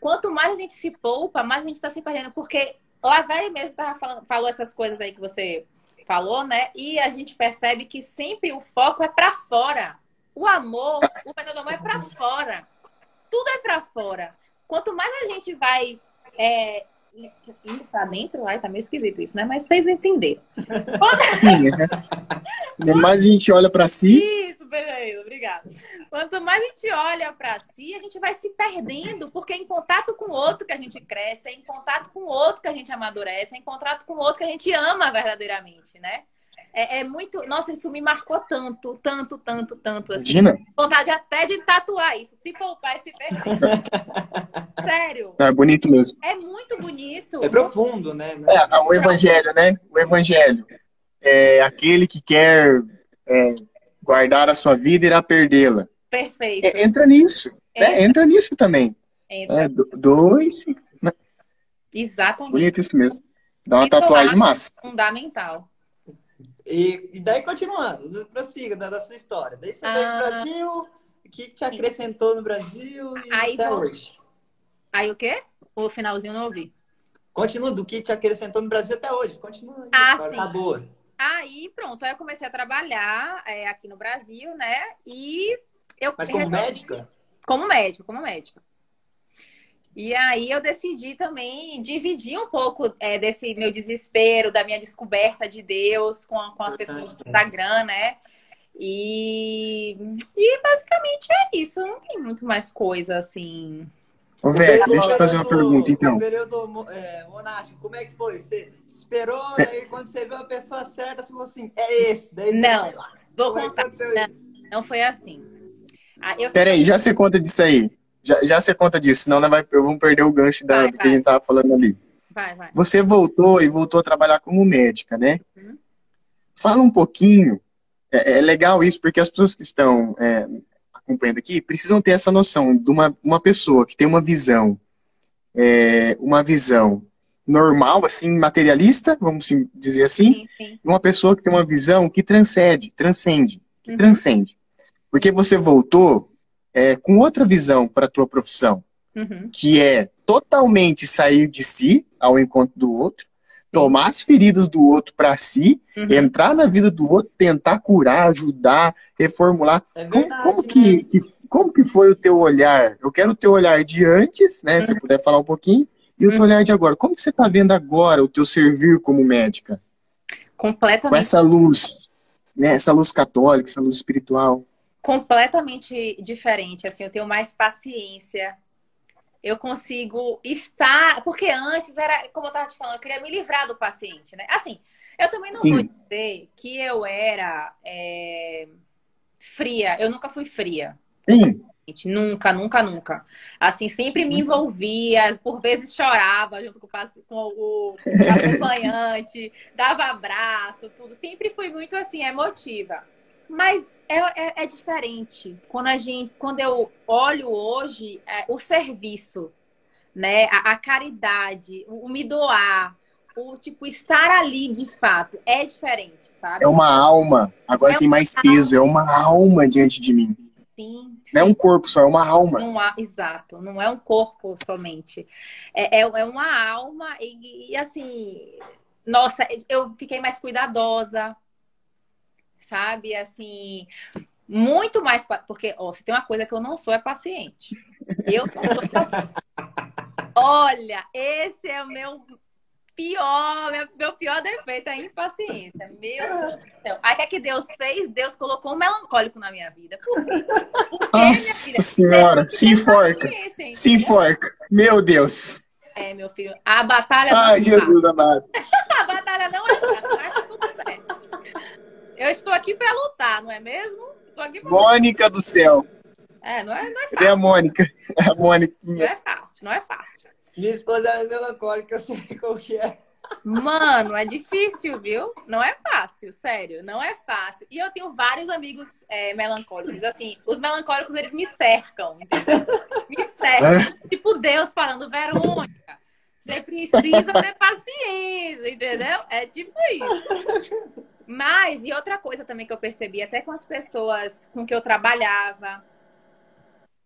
quanto mais a gente se poupa, mais a gente está se perdendo. Porque o Avelli mesmo tava falou essas coisas aí que você falou, né? E a gente percebe que sempre o foco é para fora. O amor, o verdadeiro amor é para fora. Tudo é para fora. Quanto mais a gente vai é, indo pra dentro, ai, tá meio esquisito isso, né? Mas vocês entenderam. Sim, é. mais a gente olha para si. Isso, beleza, obrigada. Quanto mais a gente olha para si, a gente vai se perdendo, porque é em contato com o outro que a gente cresce, é em contato com o outro que a gente amadurece, é em contato com o outro que a gente ama verdadeiramente, né? É, é, muito. Nossa, isso me marcou tanto, tanto, tanto, tanto. Assim. Imagina. Vontade até de tatuar isso. Se poupar e se perder. Sério. É bonito mesmo. É muito bonito. É profundo, né? É, o evangelho, né? O evangelho. É aquele que quer é, guardar a sua vida irá perdê-la. Perfeito. É, entra nisso. Né? Entra. entra nisso também. Entra. É, dois. Né? Exatamente. Bonito isso mesmo. Dá uma tatuagem massa. Fundamental. E, e daí, continuando, prossiga da, da sua história. Daí você ah. veio pro Brasil, o que te acrescentou no Brasil e aí, até hoje? Aí o quê? O finalzinho não ouvi. Continua do que te acrescentou no Brasil até hoje. Continua. Aí, ah, sim. Tá boa. Aí, pronto, aí eu comecei a trabalhar é, aqui no Brasil, né? E eu Mas como resolvi- médica? Como médico, como médico. E aí eu decidi também dividir um pouco é, desse meu desespero, da minha descoberta de Deus com, com as pessoas do Instagram, né? E, e basicamente é isso. Não tem muito mais coisa assim. Ô, velho, deixa eu te fazer uma pergunta, então. O período é, monástico, como é que foi? Você esperou, daí quando você viu a pessoa certa, você falou assim, é esse. Daí você Não. Vou Como é contar. Não, não foi assim. Ah, eu Peraí, já você conta disso aí. Já, já você conta disso, senão vai, eu vou perder o gancho da, Vai, do que vai. a gente tava falando ali. Vai, vai. Você voltou e voltou a trabalhar como médica, né? Uhum. Fala um pouquinho. É, é legal isso, porque as pessoas que estão é, acompanhando aqui precisam ter essa noção de uma, uma pessoa que tem uma visão, é, uma visão normal, assim, materialista, vamos dizer assim, Sim, sim. uma pessoa que tem uma visão que transcende, transcende, que Uhum. transcende. Porque você voltou é, com outra visão para a tua profissão Uhum. que é totalmente sair de si ao encontro do outro, tomar as feridas do outro para si, Uhum. entrar na vida do outro, tentar curar, ajudar, reformular. É Como, verdade, como né? que, que- como que foi o teu olhar? Eu quero o teu olhar de antes, né? Se puder falar um pouquinho, e o teu Uhum. olhar de agora. Como que você está vendo agora o teu servir como médica? Com Completamente essa luz, né? Essa luz católica, essa luz espiritual. Completamente diferente. Assim, eu tenho mais paciência. Eu consigo estar. Porque antes era, como eu estava te falando, eu queria me livrar do paciente, né? Assim, eu também não Sim. vou dizer que eu era é, fria. Eu nunca fui fria. Sim. Nunca, nunca, nunca. Assim, sempre me envolvia, por vezes chorava junto com com o acompanhante, dava abraço, tudo. Sempre fui muito assim, emotiva. Mas é, é, é diferente. Quando a gente, quando eu olho hoje, é, o serviço, né? A, a caridade, o, o me doar, o tipo, estar ali de fato, é diferente, sabe? é uma alma. Agora É tem mais peso. É uma alma diante de mim. Sim, Não é um corpo só, é uma alma. Não há, exato, não é um corpo somente. É, é, é uma alma e, e, assim, nossa, eu fiquei mais cuidadosa, sabe? Assim, muito mais. Porque, ó, se tem uma coisa que eu não sou, é paciente. Eu não sou paciente. Olha, esse é o meu pior, meu, pior defeito, é a impaciência. Meu Deus do céu. Aí o que é que Deus fez? Deus colocou um melancólico na minha vida. Por quê? Nossa filha? senhora, se enforca. Se enforca. Meu Deus. É, meu filho. A batalha Ai, é Jesus amado. A batalha não é fácil, mas tá tudo certo. Eu estou aqui para lutar, não é mesmo? Estou aqui pra... Mônica do céu. É, não é, não é Cadê a fácil. Mônica? A Não Môniquinha. é fácil, não é fácil. Minha esposa é melancólica, eu sei qual que é. Mano, é difícil, viu? Não é fácil, sério, não é fácil. E eu tenho vários amigos é, melancólicos. Assim, os melancólicos, eles me cercam, entendeu? Me cercam. Tipo Deus falando, Verônica, você precisa ter paciência, entendeu? É tipo isso. Mas, e outra coisa também que eu percebi, até com as pessoas com que eu trabalhava,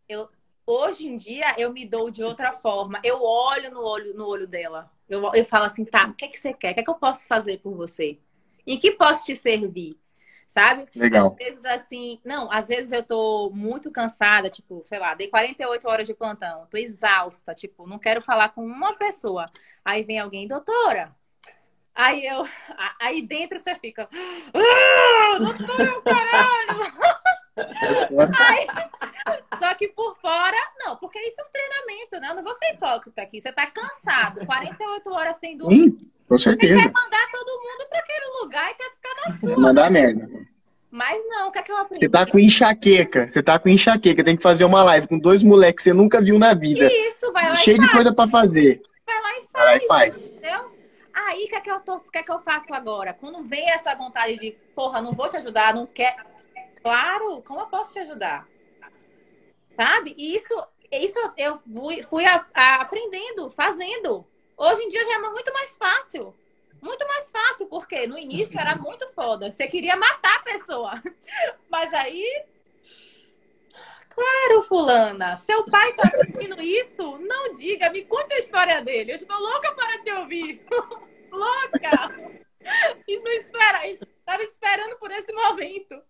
eu, hoje em dia eu me dou de outra forma. Eu olho no olho, no olho dela. Eu, eu falo assim, tá, o que, é que você quer? O que, é que eu posso fazer por você? Em que posso te servir? Sabe? Legal. Às vezes, assim, não, às vezes eu tô muito cansada, tipo, sei lá, dei 48 horas de plantão, tô exausta, tipo, não quero falar com uma pessoa. Aí vem alguém, doutora. Aí eu, aí dentro você fica, ah, doutora, caralho! Aí, só que por fora, não, porque isso é um treinamento, né? Eu não vou ser hipócrita aqui. Você tá cansado, 48 horas sem dormir. Sim, com certeza. Mandar todo mundo para aquele lugar e quer ficar na sua. Mandar merda. Mas não, o que é que eu aprendi? Você tá com enxaqueca. Você tá com enxaqueca. Tem que fazer uma live com dois moleques que você nunca viu na vida. Isso, vai lá Cheio de faz. coisa pra fazer. Vai lá e faz, Vai lá e faz. entendeu? Aí, o que, é que, eu tô, o que é que eu faço agora? Quando vem essa vontade de, porra, não vou te ajudar, não quer. Claro, como eu posso te ajudar? Sabe? E isso, isso eu fui, fui a- a- aprendendo, fazendo. Hoje em dia já é muito mais fácil. Muito mais fácil, porque no início era muito foda. Você queria matar a pessoa. Mas aí. Claro, fulana. Seu pai tá assistindo isso? Não diga, me conte a história dele. Eu estou louca para te ouvir. louca! E não espera, estava esperando por esse momento.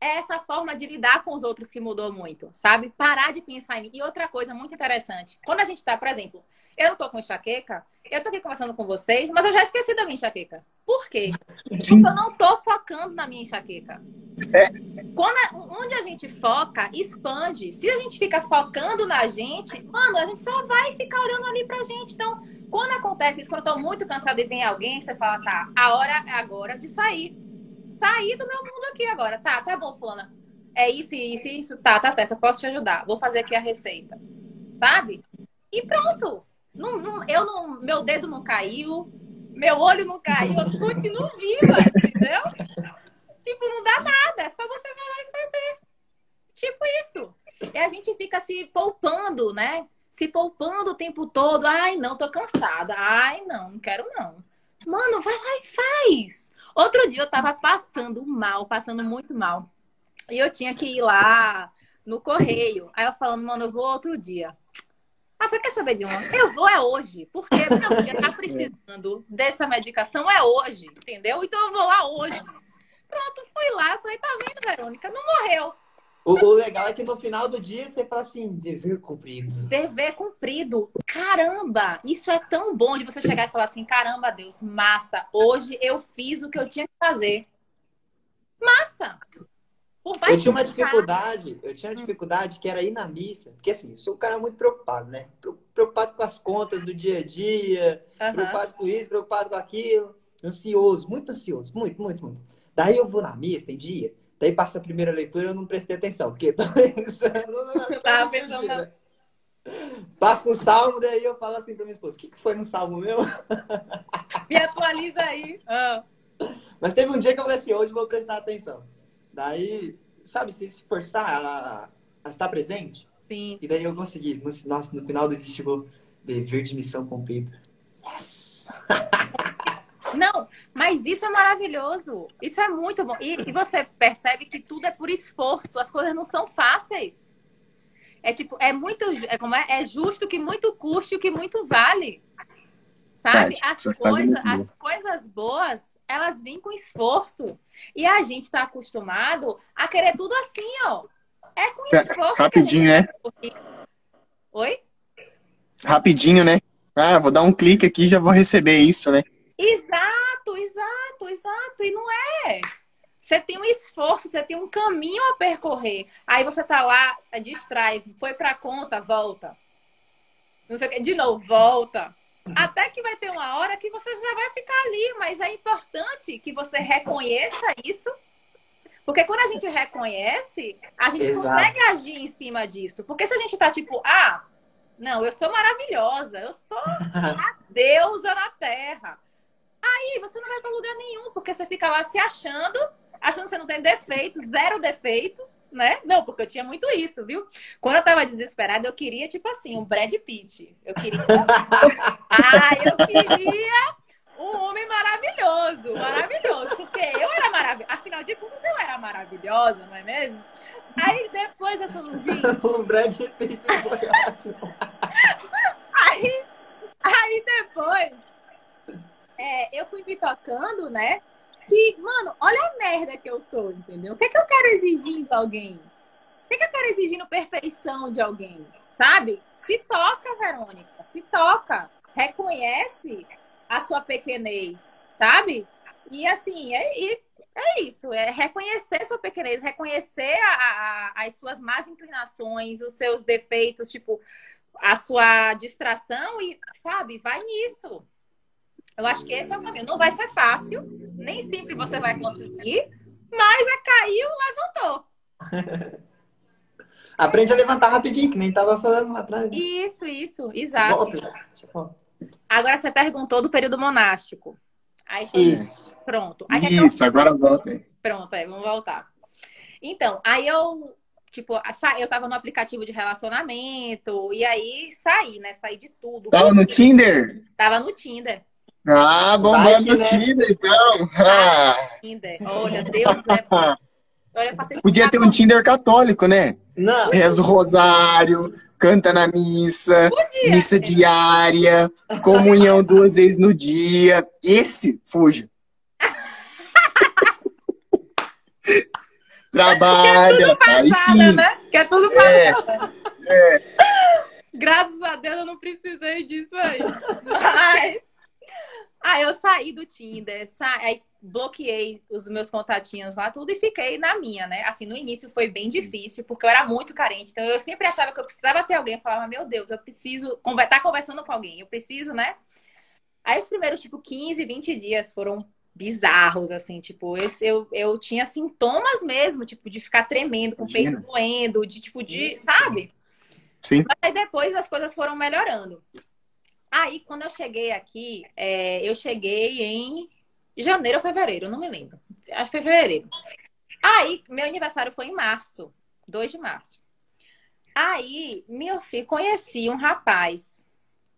É essa forma de lidar com os outros que mudou muito, sabe? Parar de pensar em mim. E outra coisa muito interessante, quando a gente tá, por exemplo, eu não tô com enxaqueca, eu tô aqui conversando com vocês, mas eu já esqueci da minha enxaqueca. Por quê? Porque eu não tô focando na minha enxaqueca. É. Quando a, onde a gente foca, expande. Se a gente fica focando na gente, mano, a gente só vai ficar olhando ali pra gente. Então, quando acontece isso, quando eu tô muito cansada e vem alguém, você fala, tá, a hora é agora de sair. Sair do meu mundo aqui agora. Tá, tá bom, fulana. É isso, isso, isso. Tá, tá certo, eu posso te ajudar. Vou fazer aqui a receita. Sabe? E pronto. Não, não, eu não, meu dedo não caiu, meu olho não caiu, eu continuo viva, entendeu? Tipo, não dá nada, é só você vai lá e fazer. Tipo isso. E a gente fica se poupando, né? Se poupando o tempo todo. Ai, não, tô cansada. Ai, não, não quero não. Mano, vai lá e faz. Outro dia eu tava passando mal, passando muito mal. E eu tinha que ir lá no correio. Aí eu falando, mano, eu vou outro dia. Ah, você quer saber de uma? Eu vou é hoje, porque minha filha tá precisando dessa medicação é hoje, entendeu? Então eu vou lá hoje. Pronto, fui lá, falei, tá vendo, Verônica? Não morreu. O, o, legal é que no final do dia você fala assim, dever cumprido. Dever cumprido. Caramba, isso é tão bom de você chegar e falar assim, caramba, Deus, massa, hoje eu fiz o que eu tinha que fazer. Massa! eu tinha uma dificuldade, eu tinha uma dificuldade que era ir na missa, porque assim, eu sou um cara muito preocupado, né? Preocupado com as contas do dia a dia, uhum. preocupado com isso, preocupado com aquilo, ansioso, muito ansioso, muito, muito, muito. Daí eu vou na missa, tem dia, daí passa a primeira leitura e eu não prestei atenção, porque tô pensando, tava pensando na... Passa o salmo, daí eu falo assim pra minha esposa, o que, que foi no salmo meu? Me atualiza aí. Ah. Mas teve um dia que eu falei assim, hoje vou prestar atenção. Daí, sabe, se se forçar a, a estar presente. Sim. E daí eu consegui. No, nossa, no final do dia chegou dever de missão cumprida. Yes! Não, mas isso é maravilhoso. Isso é muito bom. E, e, você percebe que tudo é por esforço. As coisas não são fáceis. É tipo, é muito, é como é, é justo que muito custe o que muito vale. Sabe? as, coisas, as coisas boas, elas vêm com esforço. E a gente está acostumado a querer tudo assim, ó. É com esforço. Rapidinho, né? Oi? Rapidinho, né? Ah, vou dar um clique aqui e já vou receber isso, né? Exato, exato, exato. E não é. Você tem um esforço, você tem um caminho a percorrer. Aí você tá lá, distrai, foi pra conta, volta. Não sei o que, de novo, volta. Até que vai ter uma hora que você já vai ficar ali, mas é importante que você reconheça isso. Porque quando a gente reconhece, a gente Exato. consegue agir em cima disso. Porque se a gente tá tipo, ah, não, eu sou maravilhosa, eu sou a deusa na terra. Aí você não vai para lugar nenhum, porque você fica lá se achando, achando que você não tem defeitos, zero defeitos né? Não, porque eu tinha muito isso, viu? Quando eu tava desesperada, eu queria, tipo assim, um Brad Pitt. Eu queria. ah, eu queria um homem maravilhoso, maravilhoso, porque eu era maravilhosa. Afinal de contas, eu era maravilhosa, não é mesmo? Aí depois eu falei, gente. o Brad Pitt foi ótimo. aí, aí depois, é, eu fui me tocando, né? que, mano, olha a merda que eu sou, entendeu? O que é que eu quero exigir de alguém? O que é que eu quero exigir perfeição de alguém? Sabe? Se toca, Verônica, se toca. Reconhece a sua pequenez, sabe? E assim, é, é isso, é reconhecer sua pequenez, reconhecer a, a, as suas más inclinações, os seus defeitos, tipo, a sua distração e, sabe, vai nisso. Eu acho que esse é o caminho. Não vai ser fácil, nem sempre você vai conseguir, mas a caiu, levantou. Aprende a levantar rapidinho, que nem estava falando lá atrás. Né? Isso, isso, exato. Volta. Agora você perguntou do período monástico. Aí, isso. Pronto. Aí, isso, agora volta. Pronto, aí, vamos voltar. Então, aí eu, tipo, eu tava no aplicativo de relacionamento, e aí saí, né? Saí de tudo. Tava no Tinder? Tava no Tinder. Ah, bombando no né? Tinder, então. Ah. Tinder. Olha, Deus é Olha, Podia ter um Tinder católico, né? Não. Reza o rosário, canta na missa, Podia. missa diária, comunhão duas vezes no dia. Esse, fuja. Trabalha. Que é aí tudo passada, sim. né? Que é tudo É. passada. É. Graças a Deus eu não precisei disso aí. Mas... Aí eu saí do Tinder, sa... aí bloqueei os meus contatinhos lá, tudo, e fiquei na minha, né? Assim, no início foi bem difícil, porque eu era muito carente. Então eu sempre achava que eu precisava ter alguém. Eu falava, meu Deus, eu preciso estar tá conversando com alguém. Eu preciso, né? Aí os primeiros, tipo, 15, 20 dias foram bizarros, assim, tipo, eu, eu, eu tinha sintomas mesmo, tipo, de ficar tremendo, com o peito doendo, de tipo, de, sabe? Sim. Mas aí depois as coisas foram melhorando. Aí, quando eu cheguei aqui, é, eu cheguei em janeiro ou fevereiro, não me lembro. Acho que foi fevereiro. Aí, meu aniversário foi em março, 2 de março. Aí, meu filho, conheci um rapaz.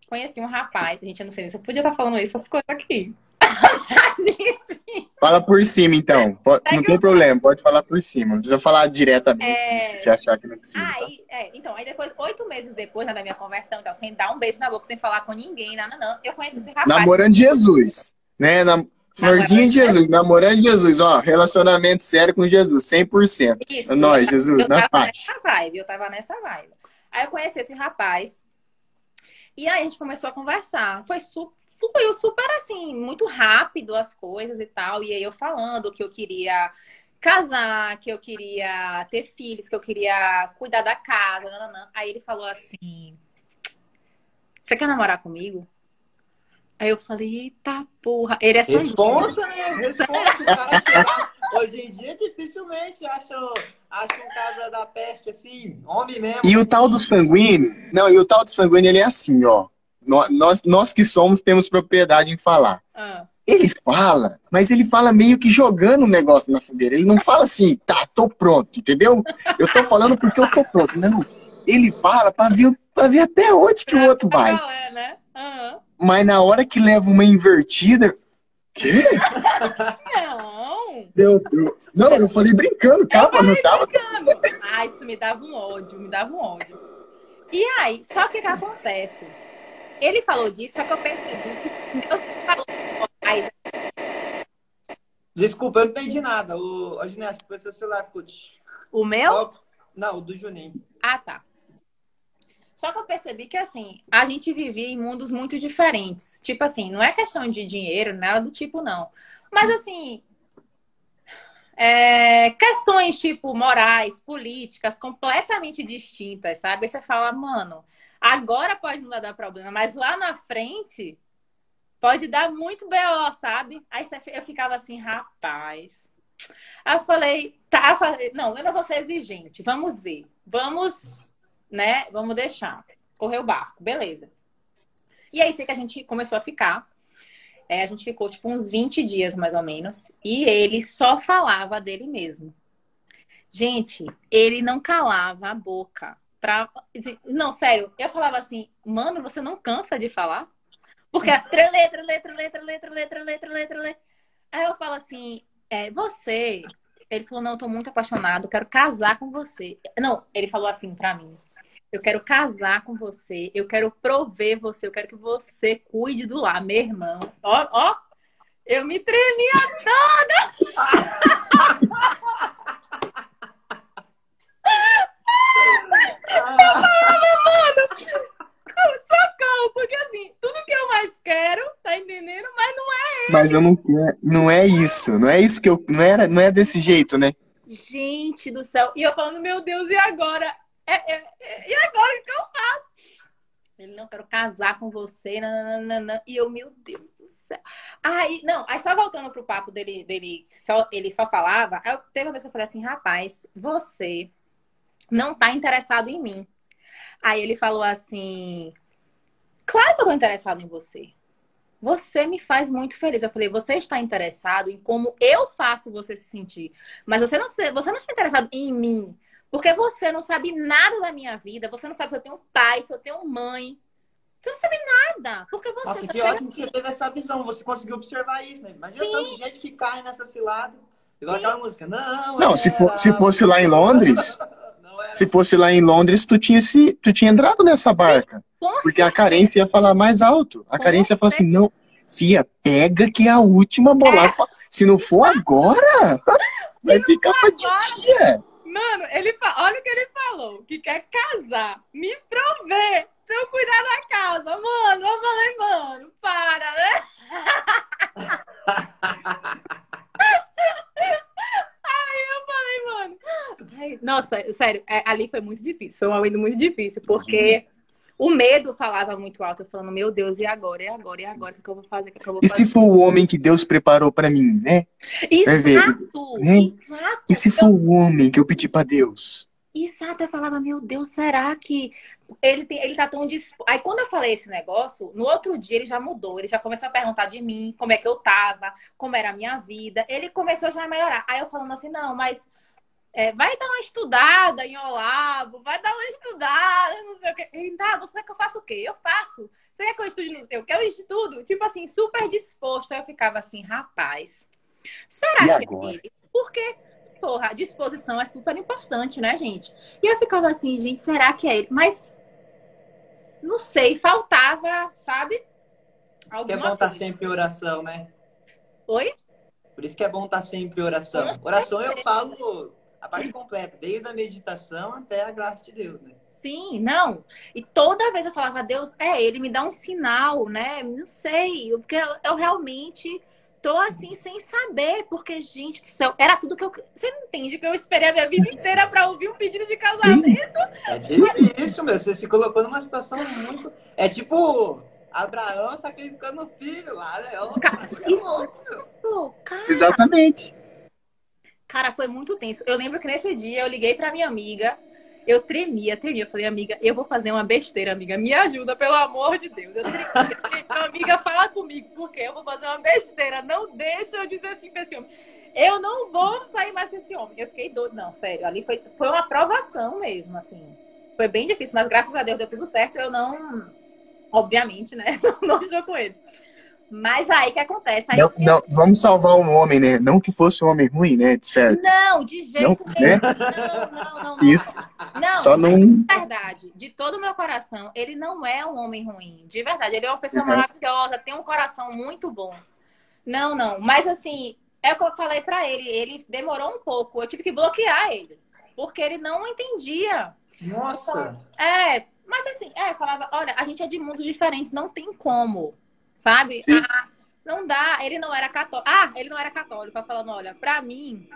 Conheci um rapaz. Gente, eu não sei se eu podia estar falando essas coisas aqui. Fala por cima, então. Pode- não tem problema, pode falar por cima. Não precisa falar diretamente, É. se, achar que não precisa. tá? Aí, é, então, aí depois, oito meses depois né, da minha conversão, então, sem dar um beijo na boca, sem falar com ninguém, não, não, não, eu conheci esse rapaz. Namorando Jesus, né? Nam... Florzinha de Jesus, namorando Jesus, ó, relacionamento sério com Jesus, 100%. Isso. É nóis, Jesus, eu na tava paz. nessa vibe, eu tava nessa vibe. Aí eu conheci esse rapaz. E aí a gente começou a conversar. Foi super, fluiu super assim, muito rápido as coisas e tal. E aí eu falando que eu queria casar, que eu queria ter filhos, que eu queria cuidar da casa. nananã. Aí ele falou assim: Você quer namorar comigo? Aí eu falei, eita porra. Ele é sanguíneo. Responsa, né? Responsa. O cara chegar- Hoje em dia, dificilmente acha, acha um cabra da peste assim, homem mesmo. E o tal do sanguíneo, não, e o tal do sanguíneo, ele é assim, ó. Nó- Nós, nós que somos temos propriedade em falar. Ah, Ele fala, mas ele fala meio que jogando o negócio na fogueira. Ele não fala assim, tá, tô pronto, entendeu? Eu tô falando porque eu tô pronto. Não, ele fala pra ver, pra ver até onde que o outro vai. É, né? Aham. Mas na hora que leva uma invertida. Quê? Não. Meu Deus. Não, eu falei brincando, calma, não tava. Ai, isso me dava um ódio, me dava um ódio. E aí, só que o que acontece? Ele falou disso, só que eu percebi que Deus falou mais. Desculpa, eu não entendi nada. O, o Juninho, acho que foi seu celular. Ficou... O meu? Não, o do Juninho. Ah, tá. Só que eu percebi que, assim, a gente vivia em mundos muito diferentes. Tipo assim, não é questão de dinheiro, nada do tipo, não. Mas, assim, é, questões, tipo, morais, políticas, completamente distintas, sabe? Aí você fala, mano, agora pode não dar problema, mas lá na frente pode dar muito BO, sabe? Aí eu ficava assim, rapaz. Aí eu falei, tá, não, eu não vou ser exigente, vamos ver. Vamos, né? Vamos deixar. Correr o barco, beleza. E aí sei que a gente começou a ficar. É, a gente ficou tipo uns 20 dias mais ou menos. E ele só falava dele mesmo. Gente, ele não calava a boca. Pra... Não, sério, eu falava assim, mano, você não cansa de falar? Porque é letra, letra, letra, letra, letra, letra, letra, letra. Aí eu falo assim, é, você. Ele falou, não, eu tô muito apaixonado, quero casar com você. Não, ele falou assim pra mim. Eu quero casar com você, eu quero prover você, eu quero que você cuide do lar, meu irmão. Ó, ó, eu me tremia socorro, porque assim, tudo que eu mais quero, tá entendendo? Mas não é. Mas eu não quero. Não é isso. Não é isso que eu. Não, era, não é desse jeito, né? Gente do céu. E eu falando, meu Deus, e agora? É, é, é, e agora o que eu faço? Ele não quero casar com você, nananana. E eu, meu Deus do céu. Aí, não, aí só voltando pro papo dele, dele só, ele só falava. eu- teve uma vez que eu falei assim, rapaz, você não tá interessado em mim. Aí ele falou assim: Claro que eu tô interessado em você. Você me faz muito feliz. Eu falei, você está interessado em como eu faço você se sentir. Mas você não, você não está interessado em mim. Porque você não sabe nada da minha vida. Você não sabe se eu tenho pai, se eu tenho mãe. Você não sabe nada. Porque você Nossa, que ótimo que você aqui. teve essa visão. Você conseguiu observar isso, né? Imagina Sim. tanta gente que cai nessa cilada. Igual aquela música. Não, Não, se, for, se fosse lá em Londres. se fosse lá em Londres, tu tinha, se, tu tinha entrado nessa barca. Porque a carência ia falar mais alto. A carência ia falar assim, não, fia, pega que é a última bolada. Se não for agora, Vai ficar pra titia. Mano, ele fa... olha o que ele falou, que quer casar, me prover pra eu cuidar da casa. Mano, eu falei, mano, para, né? Eu mano. Ai, nossa, sério, é, ali foi muito difícil. Foi um momento muito difícil, porque o medo falava muito alto. Eu falando, meu Deus, e agora? E agora? E agora? O que, eu vou fazer? O que, eu vou E fazer? se for o homem que Deus preparou pra mim, né? Exato! Hein? Exato! E se for o homem que eu pedi pra Deus? Exato, eu falava, meu Deus, será que ele, tem, ele tá tão disposto. Aí quando eu falei esse negócio, no outro dia ele já mudou, ele já começou a perguntar de mim, como é que eu tava, como era a minha vida. Ele começou já a melhorar. Aí eu falando assim, não, mas é, vai dar uma estudada em Olavo, vai dar uma estudada, não sei o quê. Tá, você quer que eu faça o quê? Eu faço. Você quer que eu estude não sei o quê? Eu estudo. Tipo assim, super disposto. Aí eu ficava assim, rapaz, será E que agora? é ele? Porque porra, a disposição é super importante, né, gente? E eu ficava assim, gente, será que é ele? Mas não sei, faltava, sabe? Que é Alguma bom estar coisa. sempre em oração, né? Oi? Por isso que é bom estar sempre em oração. Oração eu falo a parte completa, desde a meditação até a graça de Deus, né? Sim, não. E toda vez eu falava, Deus, é ele, me dá um sinal, né? Não sei, porque eu, eu realmente tô assim sem saber, porque, gente do céu, era tudo que eu. Você não entende que eu esperei a minha vida inteira pra ouvir um pedido de casamento? É difícil, meu. Você se colocou numa situação muito. É tipo Abraão sacrificando o filho lá, né? Ó, Isso, cara. Exatamente. Cara, foi muito tenso. Eu lembro que nesse dia eu liguei pra minha amiga, eu tremia, tremia. Eu falei, amiga, eu vou fazer uma besteira, amiga. Me ajuda, pelo amor de Deus. Eu tremia. Falei, amiga, fala comigo, porque eu vou fazer uma besteira. Não deixa eu dizer assim pra esse homem. Eu não vou sair mais com esse homem. Eu fiquei doido. Não, sério, ali foi, foi uma aprovação mesmo, assim. Foi bem difícil, mas graças a Deus deu tudo certo. Eu não, obviamente, né? Não estou com ele. Mas aí o que acontece? Aí Não, eu- não, vamos salvar um homem, né? Não que fosse um homem ruim, né? De certo. Não, de jeito Não, nenhum. né? Não, não, não, não. Isso. Não, Só não. de verdade, de todo o meu coração, ele não é um homem ruim. De verdade, ele é uma pessoa Uhum. maravilhosa, tem um coração muito bom. Não, não. Mas assim, é o que eu falei pra ele. Ele demorou um pouco. Eu tive que bloquear ele. Porque ele não entendia. Nossa! É, mas assim, é, eu falava, olha, a gente é de mundos diferentes, não tem como. Sabe? Ah, não dá. Ele não era católico. Ah, ele não era católico. Eu falando, olha, pra mim,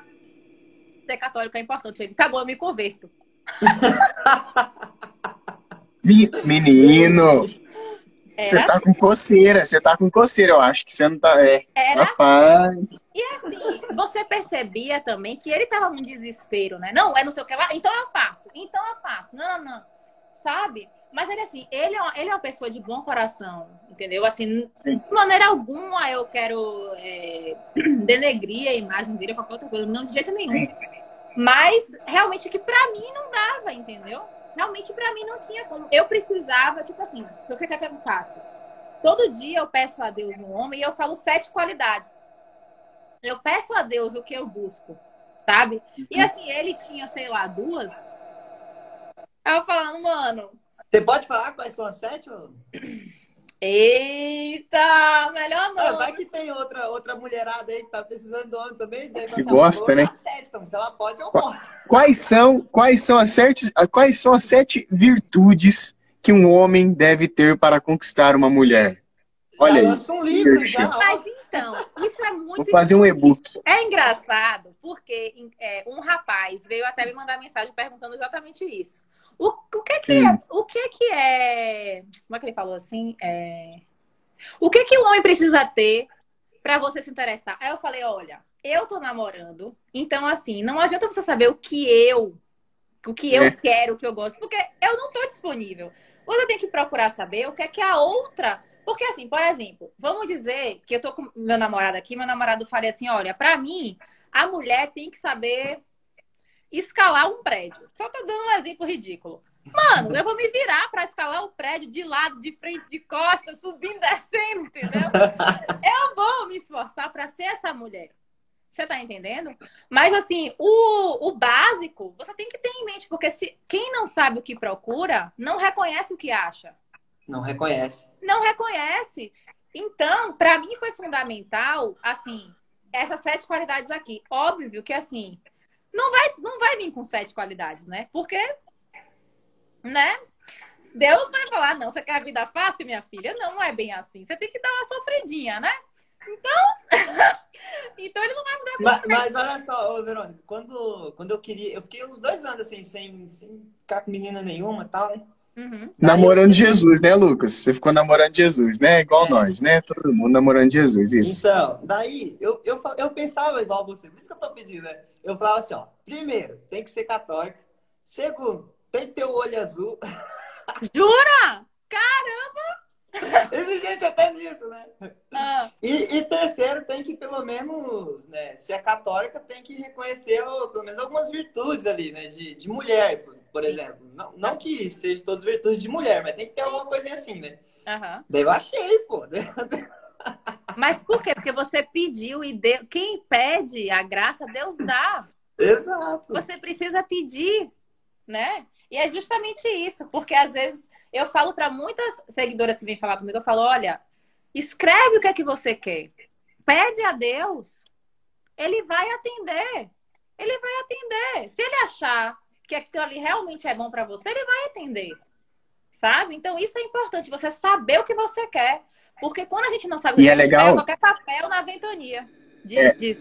ser católico é importante. Ele, tá bom, eu me converto. Me- Menino, você tá com coceira, você tá com coceira, eu acho que você não tá. É, Era rapaz. E assim, você percebia também que ele tava num desespero, né? Não, é não sei o que lá, então eu faço, então eu faço. Não, não, não. Sabe? Mas ele, assim, ele é, uma, ele é uma pessoa de bom coração, entendeu? Assim, Sim. de maneira alguma eu quero é, denegrir a imagem dele ou qualquer outra coisa, não de jeito nenhum. Mas realmente que pra mim não dava, entendeu? Realmente pra mim não tinha como. Eu precisava, tipo assim, o que, que, que eu faço? Todo dia eu peço a Deus um homem e eu falo sete qualidades. Eu peço a Deus o que eu busco, sabe? E assim, ele tinha, sei lá, duas. Aí eu falando, mano, Você pode falar quais são as sete? eita, melhor Ah, não. vai que tem outra, outra mulherada aí que tá precisando de homem também. daí Que gosta, né? Sete, então, se ela pode, eu posso. Quais são, quais são as sete, quais são as sete virtudes que um homem deve ter para conquistar uma mulher? Olha já aí. lança um livro já. Mas então, isso é muito Vou fazer um e-book. É engraçado porque é, um rapaz veio até me mandar mensagem perguntando exatamente isso. O, o que que Sim. é, o que que é, como é que ele falou assim? É, o que que o homem precisa ter pra você se interessar? Aí eu falei, olha, eu tô namorando, então assim, não adianta você saber o que eu, o que eu É. quero, o que eu gosto, porque eu não tô disponível. Você tem que procurar saber o que é que a outra porque assim, por exemplo, vamos dizer que eu tô com meu namorado aqui, meu namorado fala assim, olha, pra mim, a mulher tem que saber escalar um prédio. Só tô dando um exemplo ridículo. Mano, eu vou me virar pra escalar o prédio de lado, de frente, de costas, subindo, descendo, entendeu? Eu vou me esforçar pra ser essa mulher. Você tá entendendo? Mas assim, o, o básico, você tem que ter em mente, porque se quem não sabe o que procura, não reconhece o que acha Não reconhece. não reconhece. Então, para mim foi fundamental, assim, essas sete qualidades aqui. Óbvio que assim, não vai, não vai vir com sete qualidades, né? Porque, né? Deus vai falar, não, você quer a vida fácil, minha filha? Não, não é bem assim. Você tem que dar uma sofridinha, né? Então, então ele não vai mudar mas, mas olha só, ô, Verônica, quando, quando eu queria, eu fiquei uns dois anos assim, sem, sem ficar com menina nenhuma e tal, né? Uhum. Namorando Jesus, né, Lucas? Você ficou namorando Jesus, né? Igual é. nós, né? Todo mundo namorando Jesus, isso. Então, daí eu, eu, eu pensava igual você, por isso que eu tô pedindo, né? Eu falava assim, ó, primeiro, tem que ser católico. Segundo, tem que ter o olho azul. Jura? Caramba! Exigente até nisso, né? Ah. E, e, terceiro, tem que pelo menos, né, se é católica, tem que reconhecer pelo menos algumas virtudes ali, né? De, de mulher, por, por exemplo. Não, não que seja todas virtudes de mulher, mas tem que ter alguma coisinha assim, né? Uhum. Daí eu achei, pô. Mas por quê? Porque você pediu e deu. Quem pede a graça, Deus dá. Exato. Você precisa pedir, né? E é justamente isso, porque às vezes eu falo para muitas seguidoras que vêm falar comigo, eu falo, olha, escreve o que é que você quer. Pede a Deus. Ele vai atender. Ele vai atender. Se ele achar que aquilo ali realmente é bom para você, ele vai atender. Sabe? Então isso é importante, você saber o que você quer. Porque quando a gente não sabe o que é legal... quer, qualquer papel na ventania. Diz, é... diz.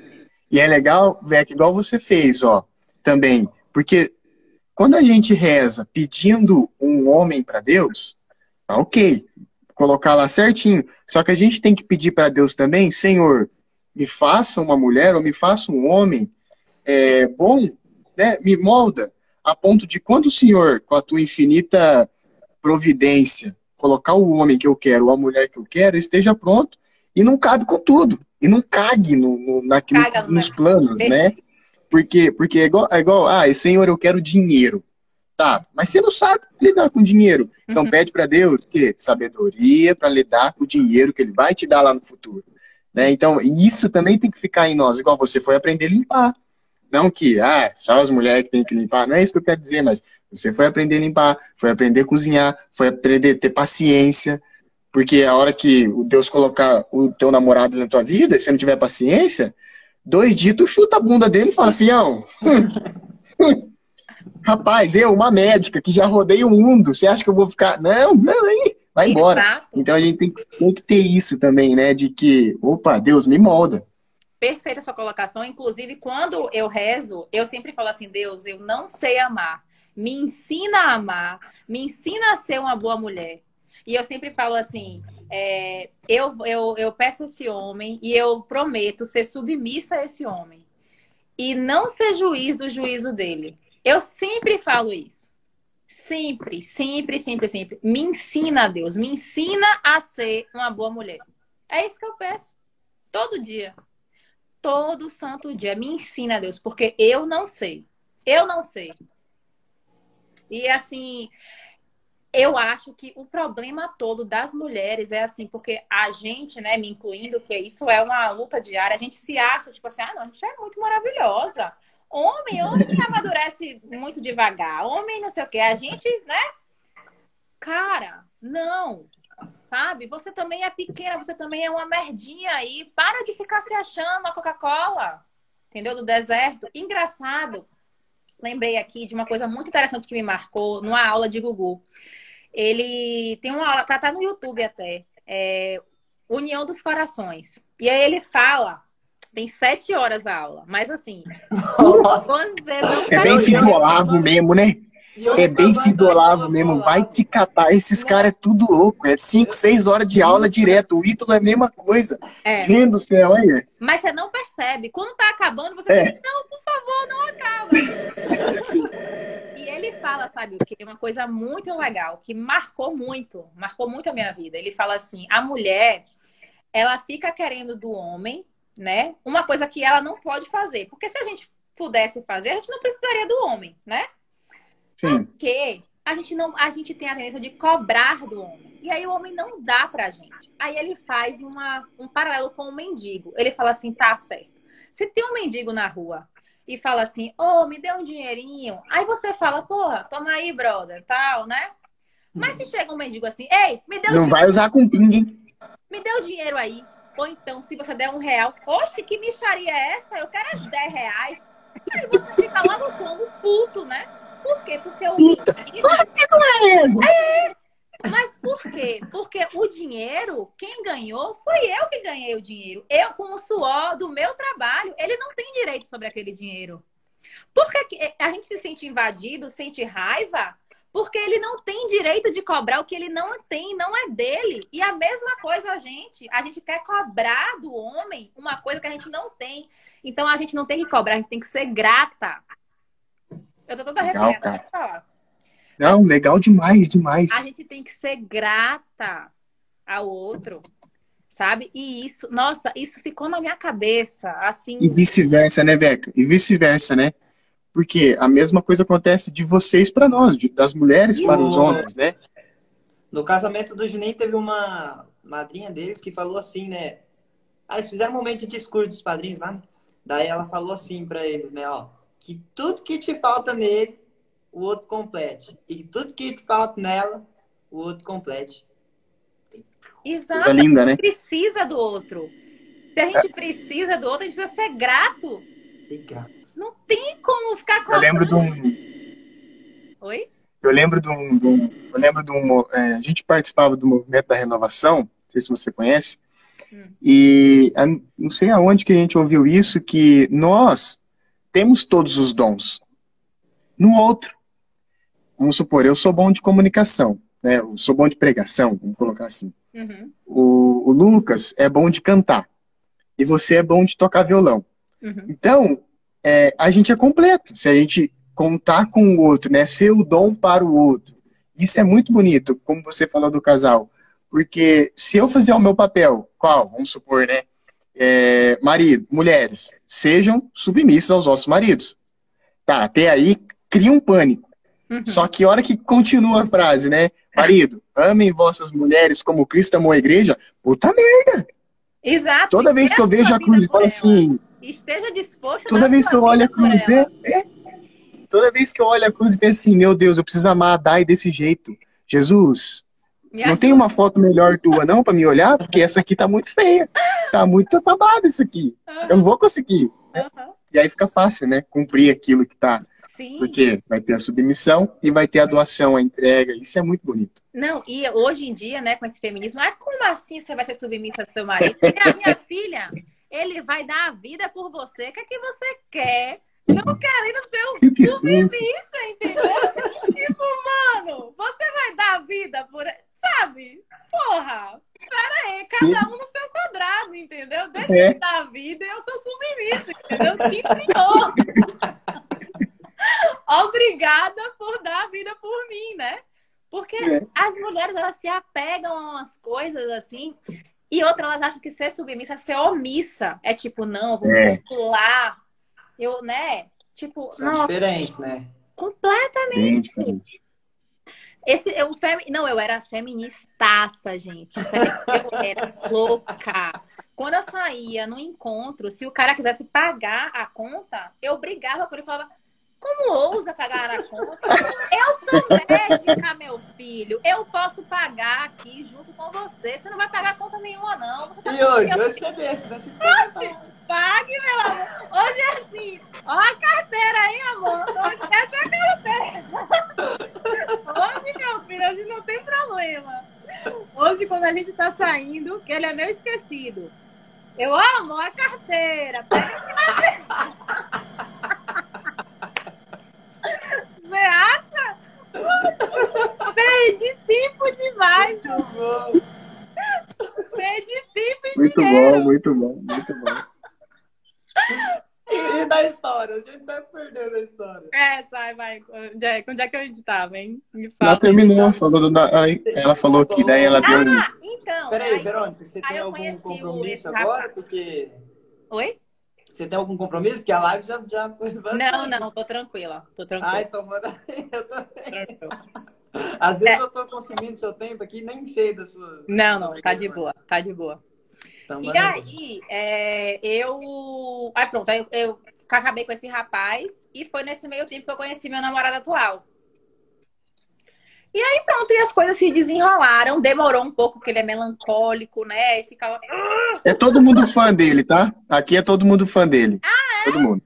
E é legal, Vec, igual você fez, ó, também. Porque quando a gente reza pedindo um homem para Deus, tá ok, colocar lá certinho. Só que a gente tem que pedir para Deus também, Senhor, me faça uma mulher ou me faça um homem é, bom, né? Me molda a ponto de quando o Senhor, com a tua infinita providência, colocar o homem que eu quero ou a mulher que eu quero, esteja pronto e não cabe com tudo. E não cague no, no, Caga, nos planos, né? Porque, porque é igual, é igual, ah, Senhor, eu quero dinheiro. Tá, mas você não sabe lidar com dinheiro. Então uhum. pede para Deus que sabedoria para lidar com o dinheiro que ele vai te dar lá no futuro. Né? Então, isso também tem que ficar em nós, igual você foi aprender a limpar. Não que, ah, só as mulheres que têm que limpar, não é isso que eu quero dizer, mas você foi aprender a limpar, foi aprender a cozinhar, foi aprender a ter paciência, porque a hora que o Deus colocar o teu namorado na tua vida, se você não tiver paciência, Dois dias tu chuta a bunda dele e fala, fião. Rapaz, eu, uma médica que já rodei o mundo, você acha que eu vou ficar. Não, não, aí, vai embora. Exato. Então a gente tem, tem que ter isso também, né? De que, opa, Deus me molda. Perfeita sua colocação. Inclusive, quando eu rezo, eu sempre falo assim: Deus, eu não sei amar. Me ensina a amar. Me ensina a ser uma boa mulher. E eu sempre falo assim: é, eu, eu, eu peço esse homem e eu prometo ser submissa a esse homem. E não ser juiz do juízo dele. Eu sempre falo isso. Sempre, sempre, sempre, sempre. Me ensina, Deus. Me ensina a ser uma boa mulher. É isso que eu peço. Todo dia. Todo santo dia. Me ensina, Deus, porque eu não sei. Eu não sei. E assim, eu acho que o problema todo das mulheres é assim, porque a gente, né, me incluindo, que isso é uma luta diária, a gente se acha, tipo assim, ah, não, a gente é muito maravilhosa. Homem, homem amadurece muito devagar. Homem, não sei o quê. A gente, né? Cara, não. Sabe? Você também é pequena, você também é uma merdinha aí. Para de ficar se achando a Coca-Cola. Entendeu? Do deserto. Engraçado. Lembrei aqui de uma coisa muito interessante que me marcou numa aula de Gugu. Ele tem uma aula, tá, tá no YouTube até, é, União dos Corações. E aí ele fala, tem sete horas a aula, mas assim, você não É bem figolavo mesmo, né? É bem fidolavo mesmo, vai te catar. Esses caras é tudo louco. É 5, 6 horas de aula direto. O Ítalo é a mesma coisa. É. Gente do céu, aí. Mas você não percebe. Quando tá acabando, você é. diz, não, por favor, não acaba. Sim. E ele fala, sabe o que? Uma coisa muito legal, que marcou muito, marcou muito a minha vida. Ele fala assim: a mulher, ela fica querendo do homem, né? Uma coisa que ela não pode fazer. Porque se a gente pudesse fazer, a gente não precisaria do homem, né? Sim. Porque a gente não, a gente tem a tendência de cobrar do homem. E aí o homem não dá pra gente. Aí ele faz uma, um paralelo com o mendigo. Ele fala assim, tá certo. Se tem um mendigo na rua e fala assim, ô, oh, me dê um dinheirinho. Aí você fala, porra, toma aí, brother, tal, né? Mas se chega um mendigo assim, ei, me dê um Não vai usar com ping, hein? Me dê o dinheiro aí. Ou então, se você der um real, oxe, que micharia é essa? Eu quero as 10 reais. Aí você fica logo como puto, né? Por quê? Porque o Puta, dinheiro... É, mas por quê? Porque o dinheiro, quem ganhou, foi eu que ganhei o dinheiro. Eu, com o suor do meu trabalho, ele não tem direito sobre aquele dinheiro. Por que a gente se sente invadido, sente raiva? Porque ele não tem direito de cobrar o que ele não tem, não é dele. E a mesma coisa a gente. A gente quer cobrar do homem uma coisa que a gente não tem. Então a gente não tem que cobrar, a gente tem que ser grata. Eu tô toda Legal, cara. Não, legal demais, demais. A gente tem que ser grata ao outro, sabe? E isso, nossa, isso ficou na minha cabeça, assim. E vice-versa, né, Beca? E vice-versa, né? Porque a mesma coisa acontece de vocês para nós, de, das mulheres para os homens, né? No casamento do Juninho teve uma madrinha deles que falou assim, né? Ah, eles fizeram um momento de discurso dos padrinhos lá, né? Daí ela falou assim para eles, né, ó, que tudo que te falta nele, o outro complete. E tudo que te falta nela, o outro complete. Exato. É linda, né? precisa do outro. Se a gente precisa do outro, a gente precisa ser grato. Ser grato. Não tem como ficar com Eu lembro de um. Oi? Eu lembro de um. De um eu lembro de um. É, a gente participava do movimento da renovação, não sei se você conhece. Hum. E não sei aonde que a gente ouviu isso, que nós temos todos os dons. No outro. Vamos supor, eu sou bom de comunicação, né? Eu sou bom de pregação, vamos colocar assim. Uhum. O, o, Lucas é bom de cantar. E você é bom de tocar violão. Uhum. Então, é, a gente é completo. Se a gente contar com o outro, né? Ser o dom para o outro. Isso é muito bonito, como você falou do casal. Porque se eu fizer o meu papel, qual? Vamos supor, né? É, marido, mulheres, sejam submissas aos vossos maridos. Tá, até aí cria um pânico. Uhum. Só que a hora que continua a frase, né? Marido, amem vossas mulheres como Cristo amou a igreja, puta merda. Exato. Toda vez que eu vejo a cruz, eu falo assim, Esteja disposto Toda vez que eu olho a cruz, é, é, Toda vez que eu olho a cruz e penso assim, meu Deus, eu preciso amar a Dai desse jeito. Jesus, não tem uma foto melhor tua, não, para me olhar? Porque essa aqui tá muito feia. Tá muito acabada isso aqui. Eu não vou conseguir. Uhum. E aí fica fácil, né? Cumprir aquilo que tá. Sim. Porque vai ter a submissão e vai ter a doação, a entrega. Isso é muito bonito. Não, e hoje em dia, né, com esse feminismo, ah, como assim você vai ser submissa ao seu marido? Porque a minha filha, ele vai dar a vida por você. O que é que você quer? Não querendo ser um submissa, entendeu? tipo, mano, você vai dar a vida por. Sabe? Porra! Pera aí, cada um no seu quadrado, entendeu? Deixa é. eu dar a vida e eu sou submissa, entendeu? Sim, senhor! Obrigada por dar a vida por mim, né? Porque é. as mulheres, elas se apegam a umas coisas assim e outra, elas acham que ser submissa é ser omissa. É tipo, não, vou é. pular. Eu, né? Tipo, São nossa, diferentes, né? Completamente. diferente. Esse, eu, femi... Não, eu era feministaça, gente. Eu era louca. Quando eu saía no encontro, se o cara quisesse pagar a conta, eu brigava com ele e falava: como ousa pagar a conta? Eu sou médica, meu filho. Eu posso pagar aqui junto com você. Você não vai pagar conta nenhuma, não. Tá e hoje? Hoje você deixa. Você Oxe, pague, meu amor. Hoje é assim. Ó a carteira aí, amor. Essa é a carteira. Hoje, meu filho, hoje não tem problema. Hoje, quando a gente tá saindo, que ele é meu esquecido. Eu amo a carteira. Pega Você acha? Perdi tempo demais. Muito bom. Perdi tempo e Muito dinheiro. bom, muito bom, muito bom. E, da história? A gente tá perdendo a história. É, sai, vai. Onde é, onde é que a gente tava, hein? Me fala. Ela terminou, falou do, aí, ela falou que daí ela deu. Ah, então. Peraí, Verônica, você tem algum compromisso agora? Porque... Oi? Você tem algum compromisso? Porque a live já, já foi bastante. Não, não, tô tranquila. Tô tranquila. Ah, então manda aí, eu também. Às vezes é. eu tô consumindo seu tempo aqui nem sei da sua. Não, não, tá de boa, tá de boa. Então, e aí, é, eu. Aí pronto, aí eu, eu acabei com esse rapaz e foi nesse meio tempo que eu conheci meu namorado atual. E aí pronto, e as coisas se desenrolaram. Demorou um pouco, porque ele é melancólico, né? E ficava. É todo mundo fã dele, tá? Aqui é todo mundo fã dele. Ah, é? Todo mundo.